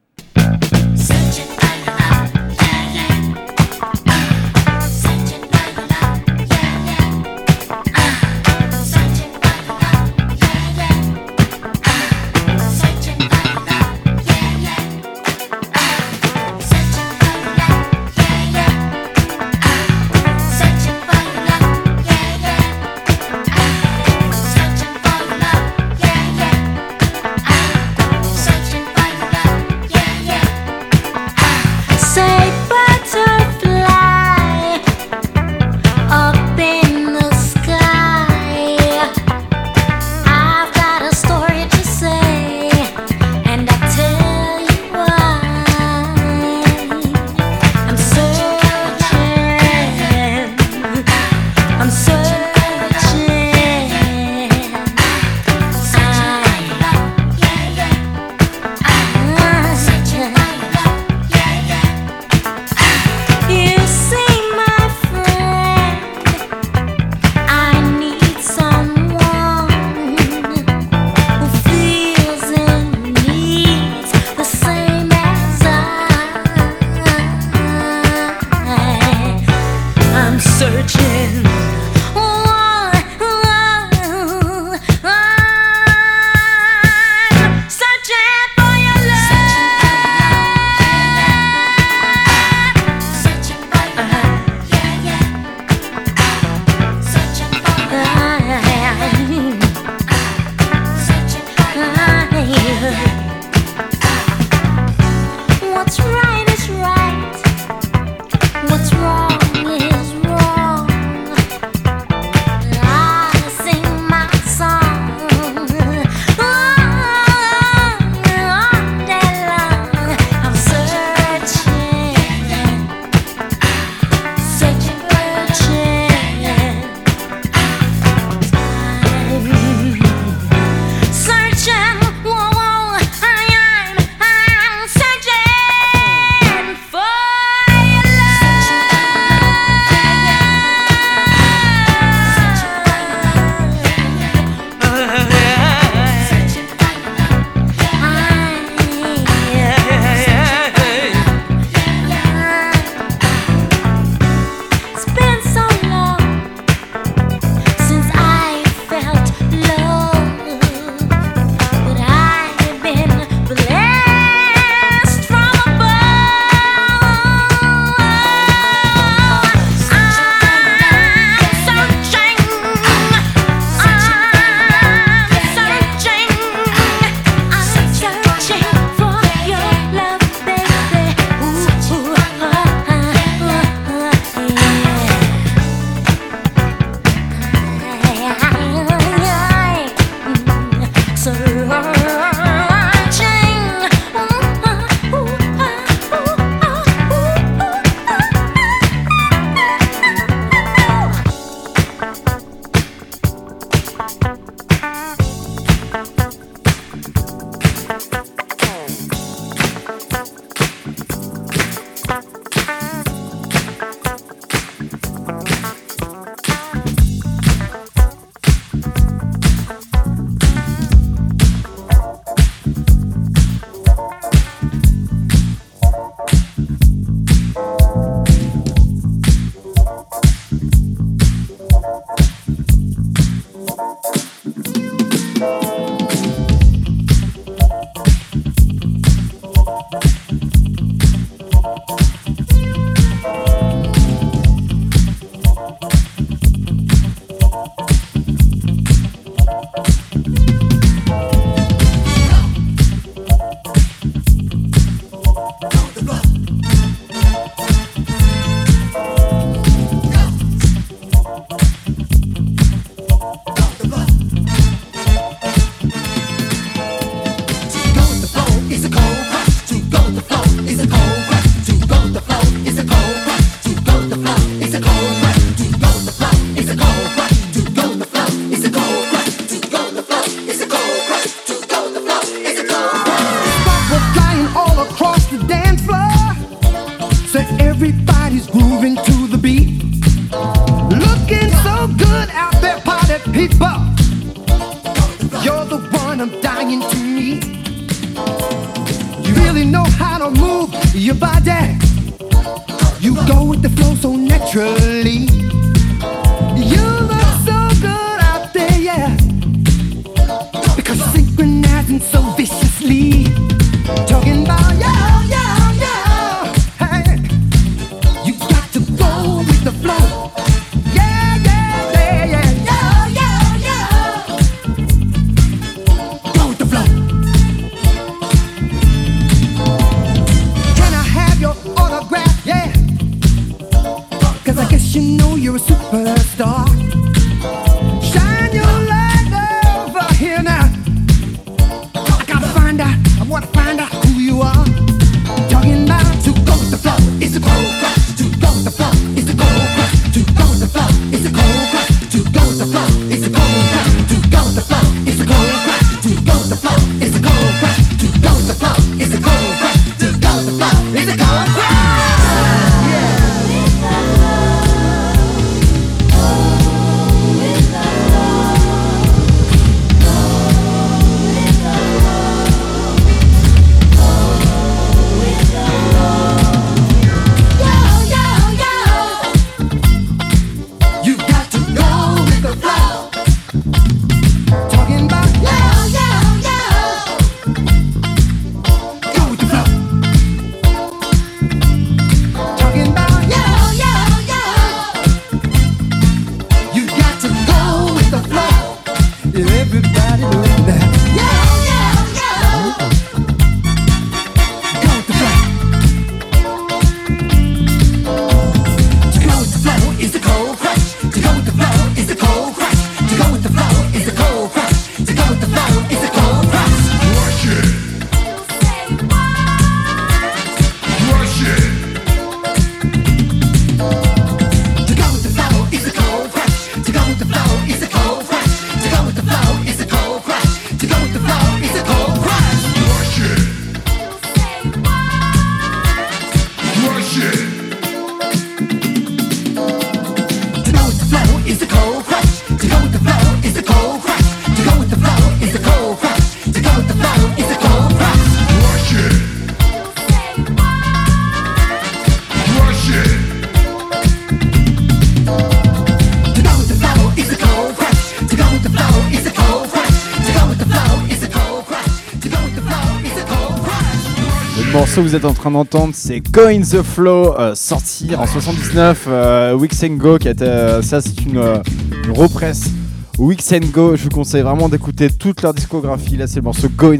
vous êtes en train d'entendre, c'est Go the Flow, euh, sorti en 79, euh, Go, qui euh, ça c'est une, euh, une, represse. Wix Go, je vous conseille vraiment d'écouter toute leur discographie. Là, c'est le morceau Go in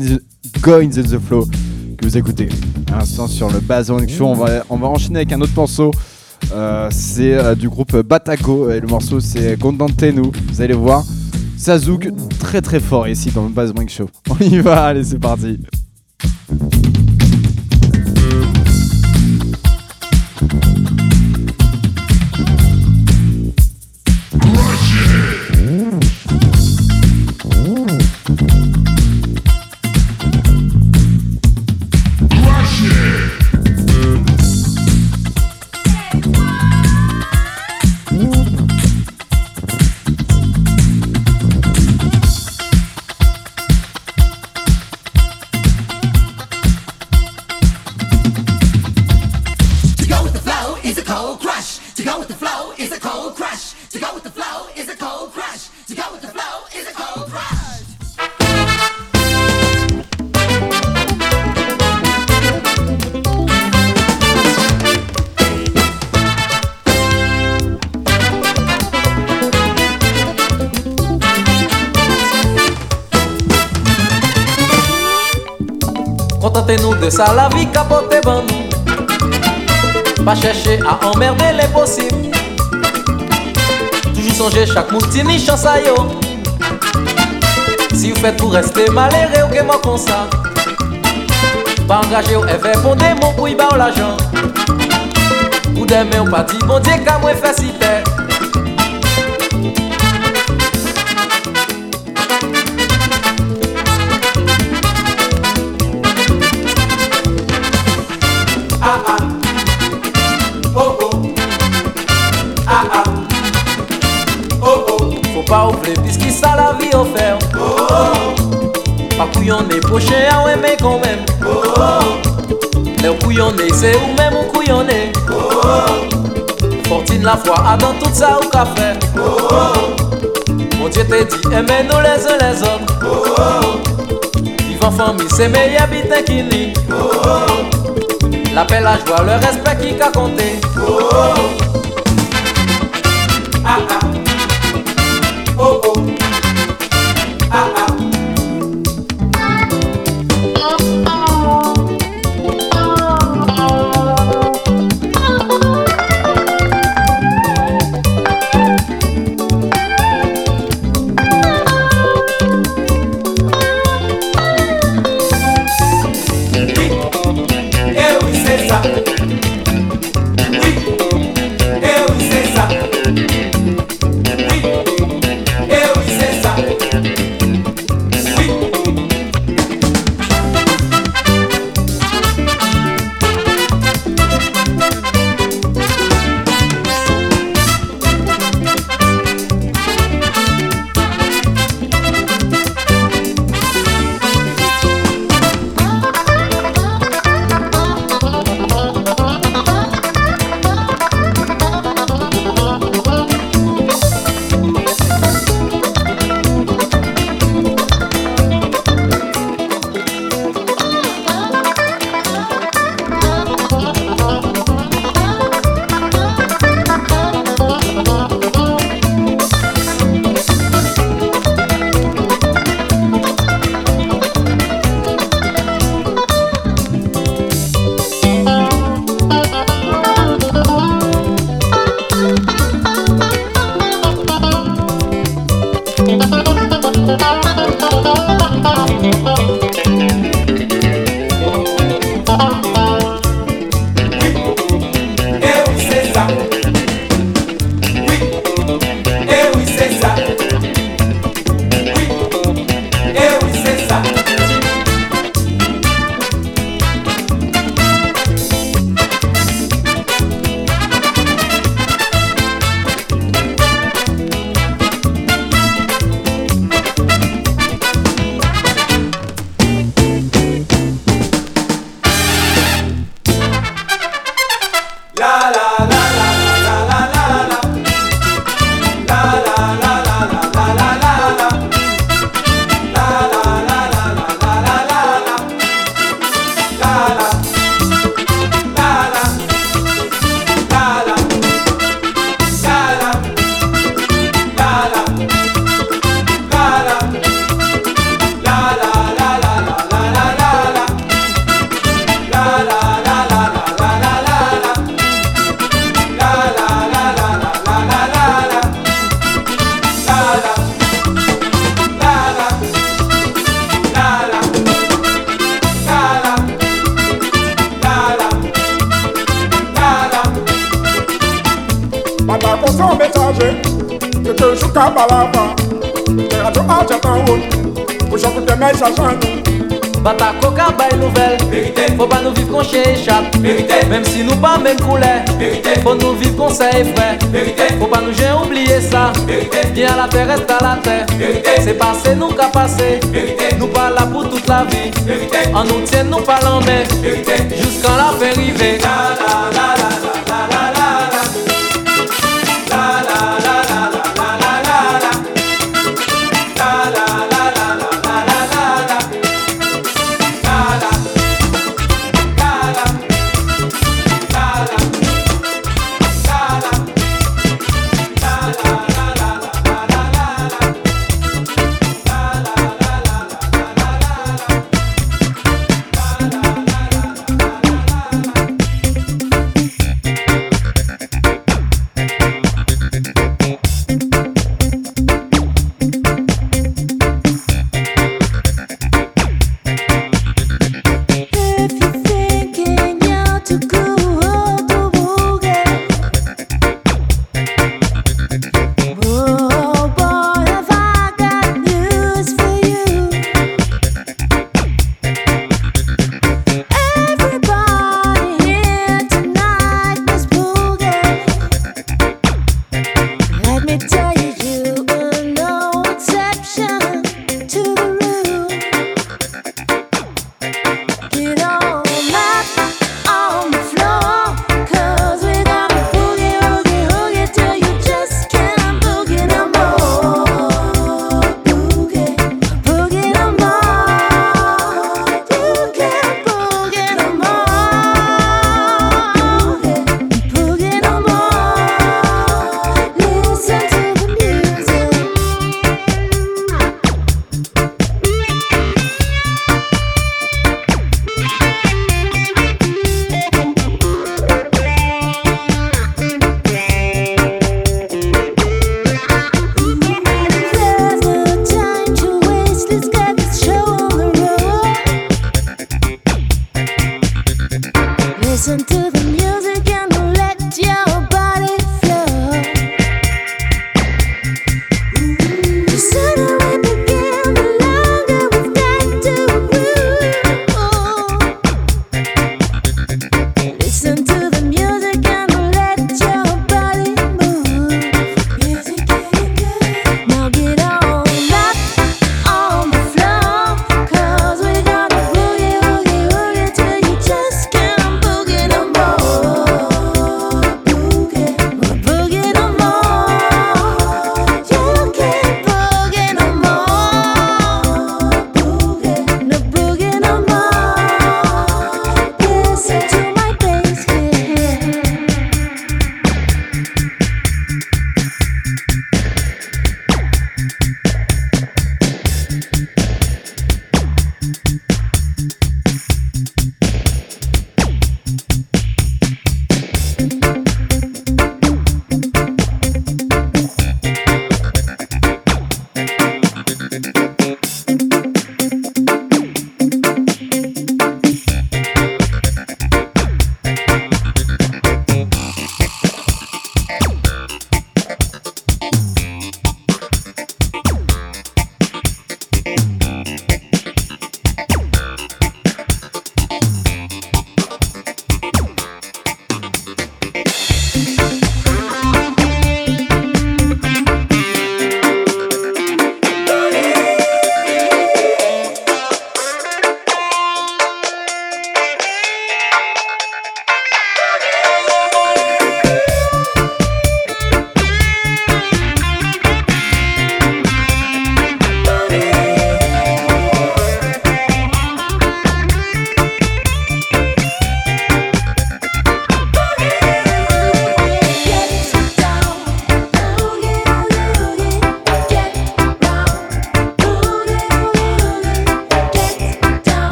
the, Flow que vous écoutez. À sur le Base on, va, on va enchaîner avec un autre morceau. c'est du groupe Batago et le morceau c'est Gondantenu. Vous allez voir, ça zouk très très fort ici dans le Base Show. On y va, allez, c'est parti. chercher à emmerder les possibles. Toujours songer chaque moutini chance à yo. Si vous faites pour rester malheureux, ou moi comme ça. Pas engagé ou fait fondé, mon couille, bah l'argent. Ou demain, ou pas dit, bon Dieu, qu'à moi faire si. c'est ou même ou couillonner. Fortine la foi, à dans tout ça ou café. Mon Dieu t'a dit, aimez-nous les uns les autres. Vivre en famille, c'est meilleur bitin qu'il lit. L'appel à joie, le respect qui qu'a compté.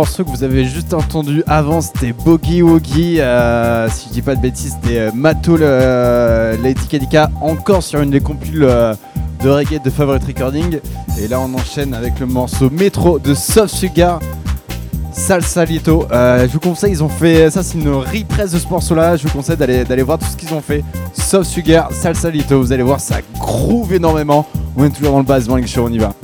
Morceau que vous avez juste entendu avant, c'était Boogie Woogie. euh, si je dis pas de bêtises, c'était euh, Mato le- Lady encore sur une des compiles euh, de reggae de Favorite Recording. Et là, on enchaîne avec le morceau Métro de Soft Sugar. Salsalito. Euh, je vous conseille, ils ont fait ça, c'est une represse de ce morceau-là. Je vous conseille d'aller voir tout ce qu'ils ont fait. Soft Sugar, Salsalito. Vous allez voir, ça groove énormément. On est toujours dans le Morning Show, on y va.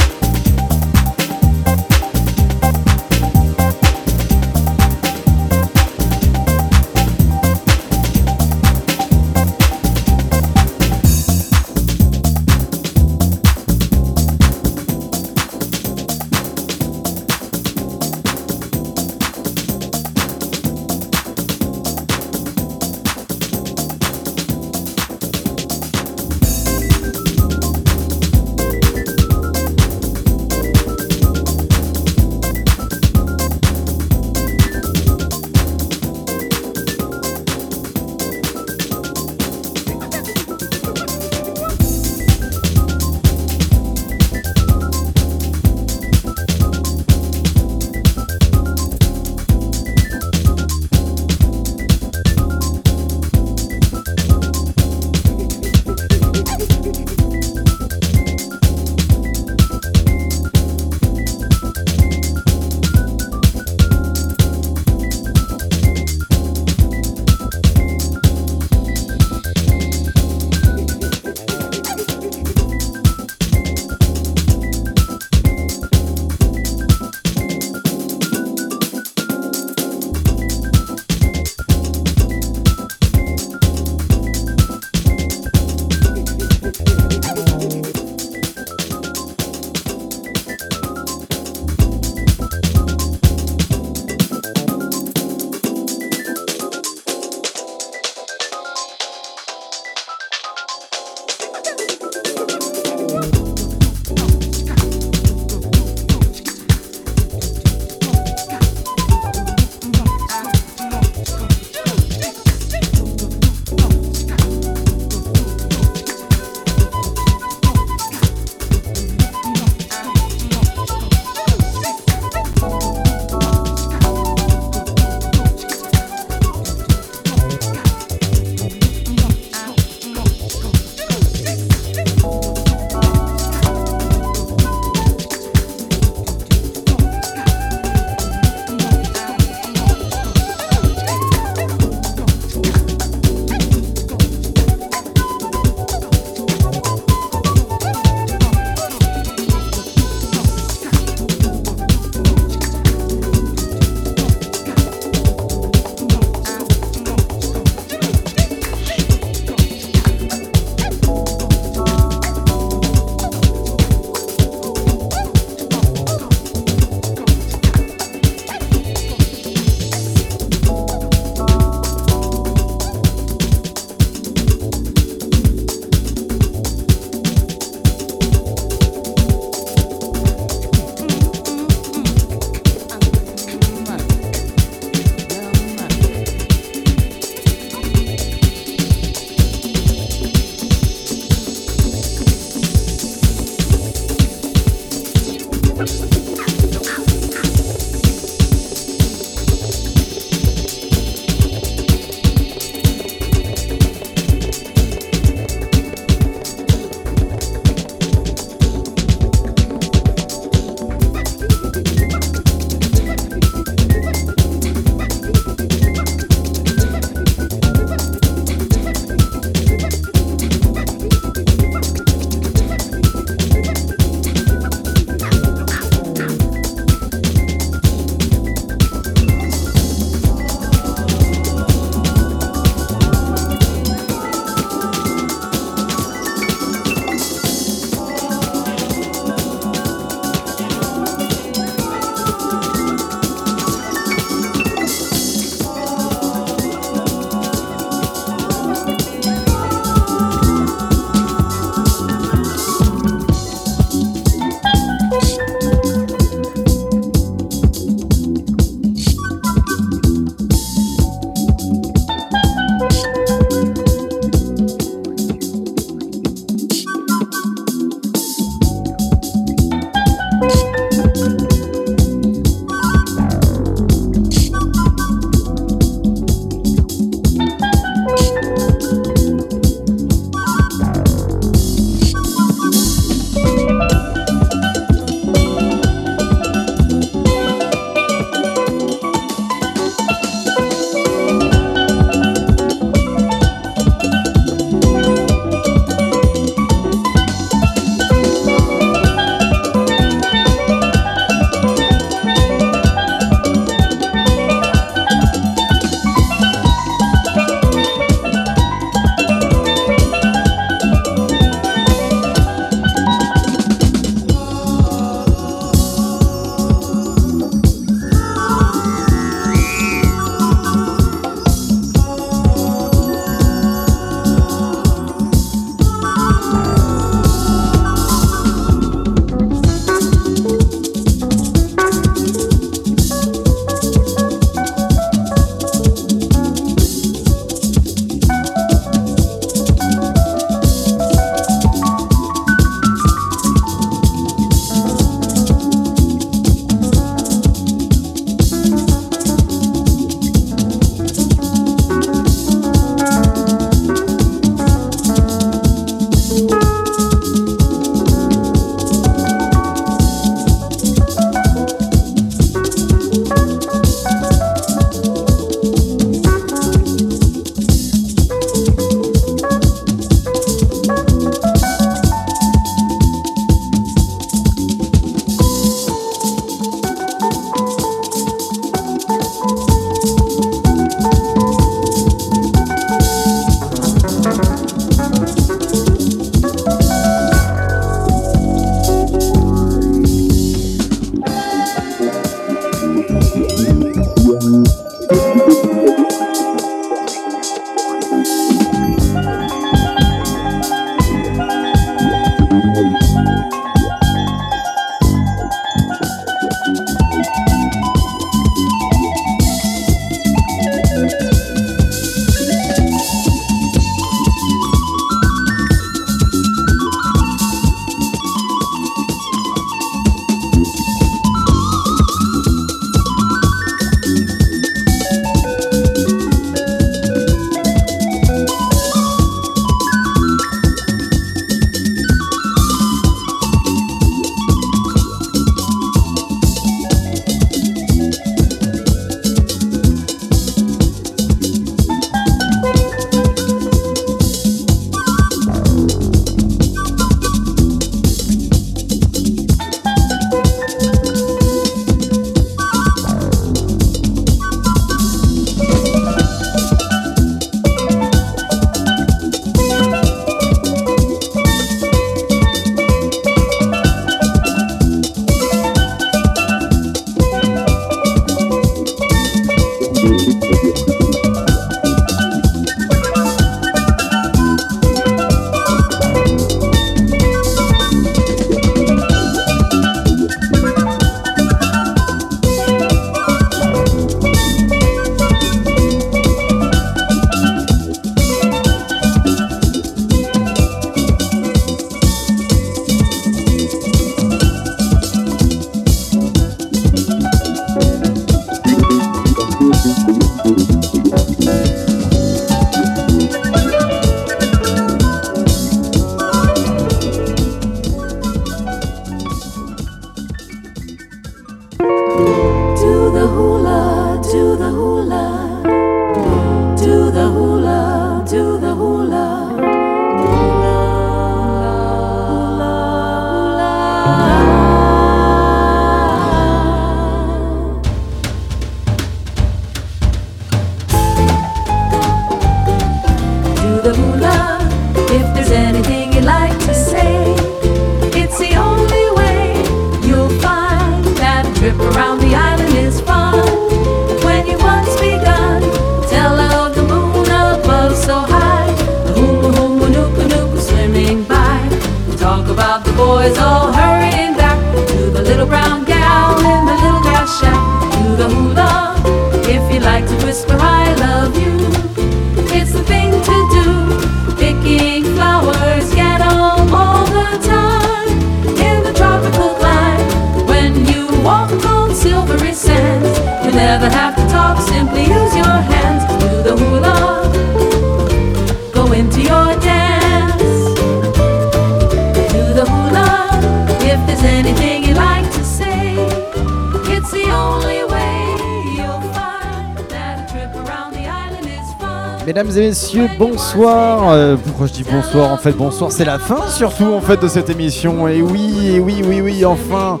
Mesdames et messieurs, bonsoir. Euh, pourquoi je dis bonsoir En fait, bonsoir, c'est la fin surtout en fait de cette émission. Et oui, et oui, oui, oui, enfin.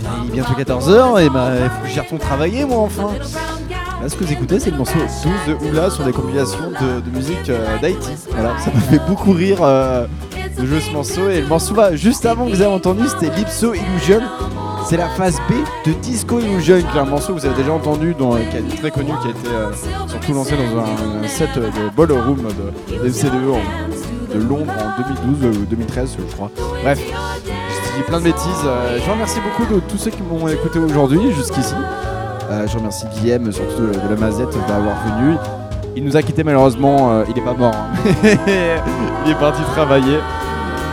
Bien, il est bientôt 14h et bah, il faut que travailler moi enfin. Là, ce que vous écoutez, c'est le morceau 12 de Oula sur des compilations de, musique euh, d'Haïti. Voilà, ça m'a fait beaucoup rire euh, de jouer ce morceau. Et le morceau va juste avant que vous avez entendu, c'était Lipso Illusion. C'est la phase B de Disco Illusion, qui est un morceau que vous avez déjà entendu, dont, qui est très connu, qui a été euh, surtout lancé dans un, set de Ballroom de, de MCDE E en- de Londres en 2012 ou 2013, je crois. Bref, j'ai dit plein de bêtises. Euh, je remercie beaucoup de tous ceux qui m'ont écouté aujourd'hui jusqu'ici. Euh, je remercie Guillaume, surtout de, la Mazette, d'avoir venu. Il nous a quitté malheureusement, euh, il est pas mort. hein. il est parti travailler.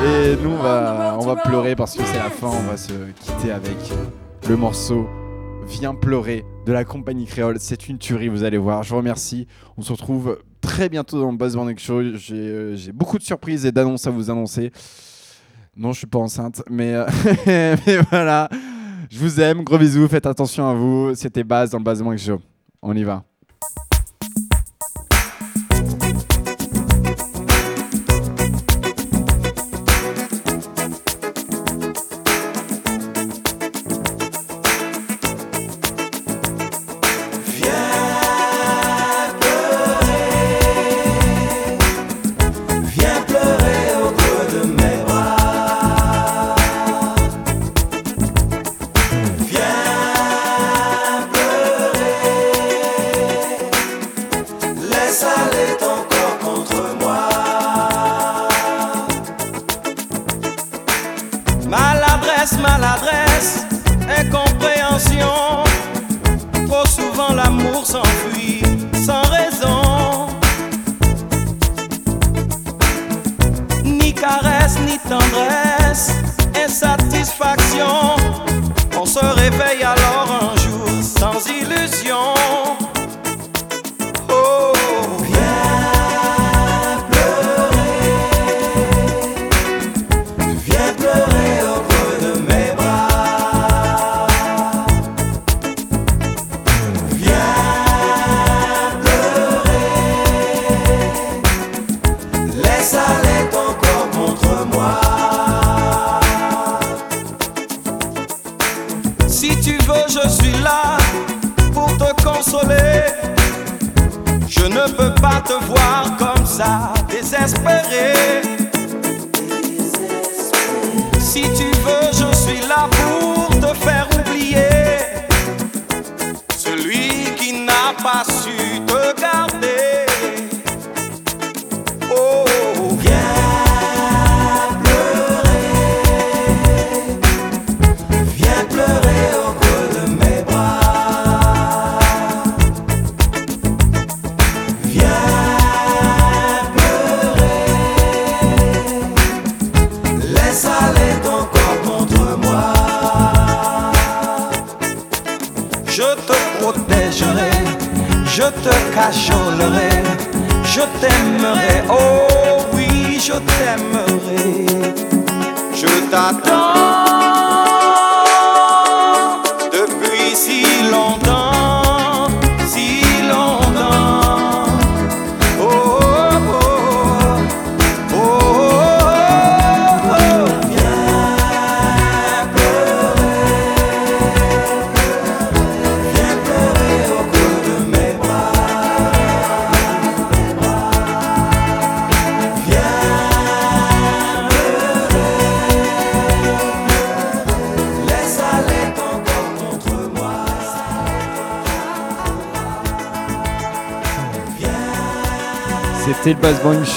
Et nous, on va, va pleurer parce que c'est la fin. On va se quitter avec le morceau Viens pleurer de la compagnie créole. C'est une tuerie, vous allez voir. Je vous remercie. On se retrouve très bientôt dans le Buzz Morning Show. J'ai euh, j'ai beaucoup de surprises et d'annonces à vous annoncer. Non, je suis pas enceinte, mais, euh, mais voilà. Je vous aime, gros bisous, faites attention à vous. C'était Baz dans le Buzz Morning Show. On y va.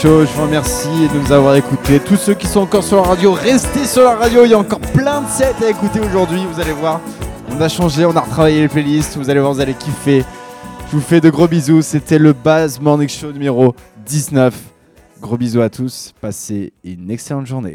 Je vous remercie de nous avoir écoutés. Tous ceux qui sont encore sur la radio, restez sur la radio. Il y a encore plein de sets à écouter aujourd'hui. Vous allez voir. On a changé, on a retravaillé les playlists. Vous allez voir, vous allez kiffer. Je vous fais de gros bisous. C'était le Bass Morning Show numéro 19. Gros bisous à tous. Passez une excellente journée.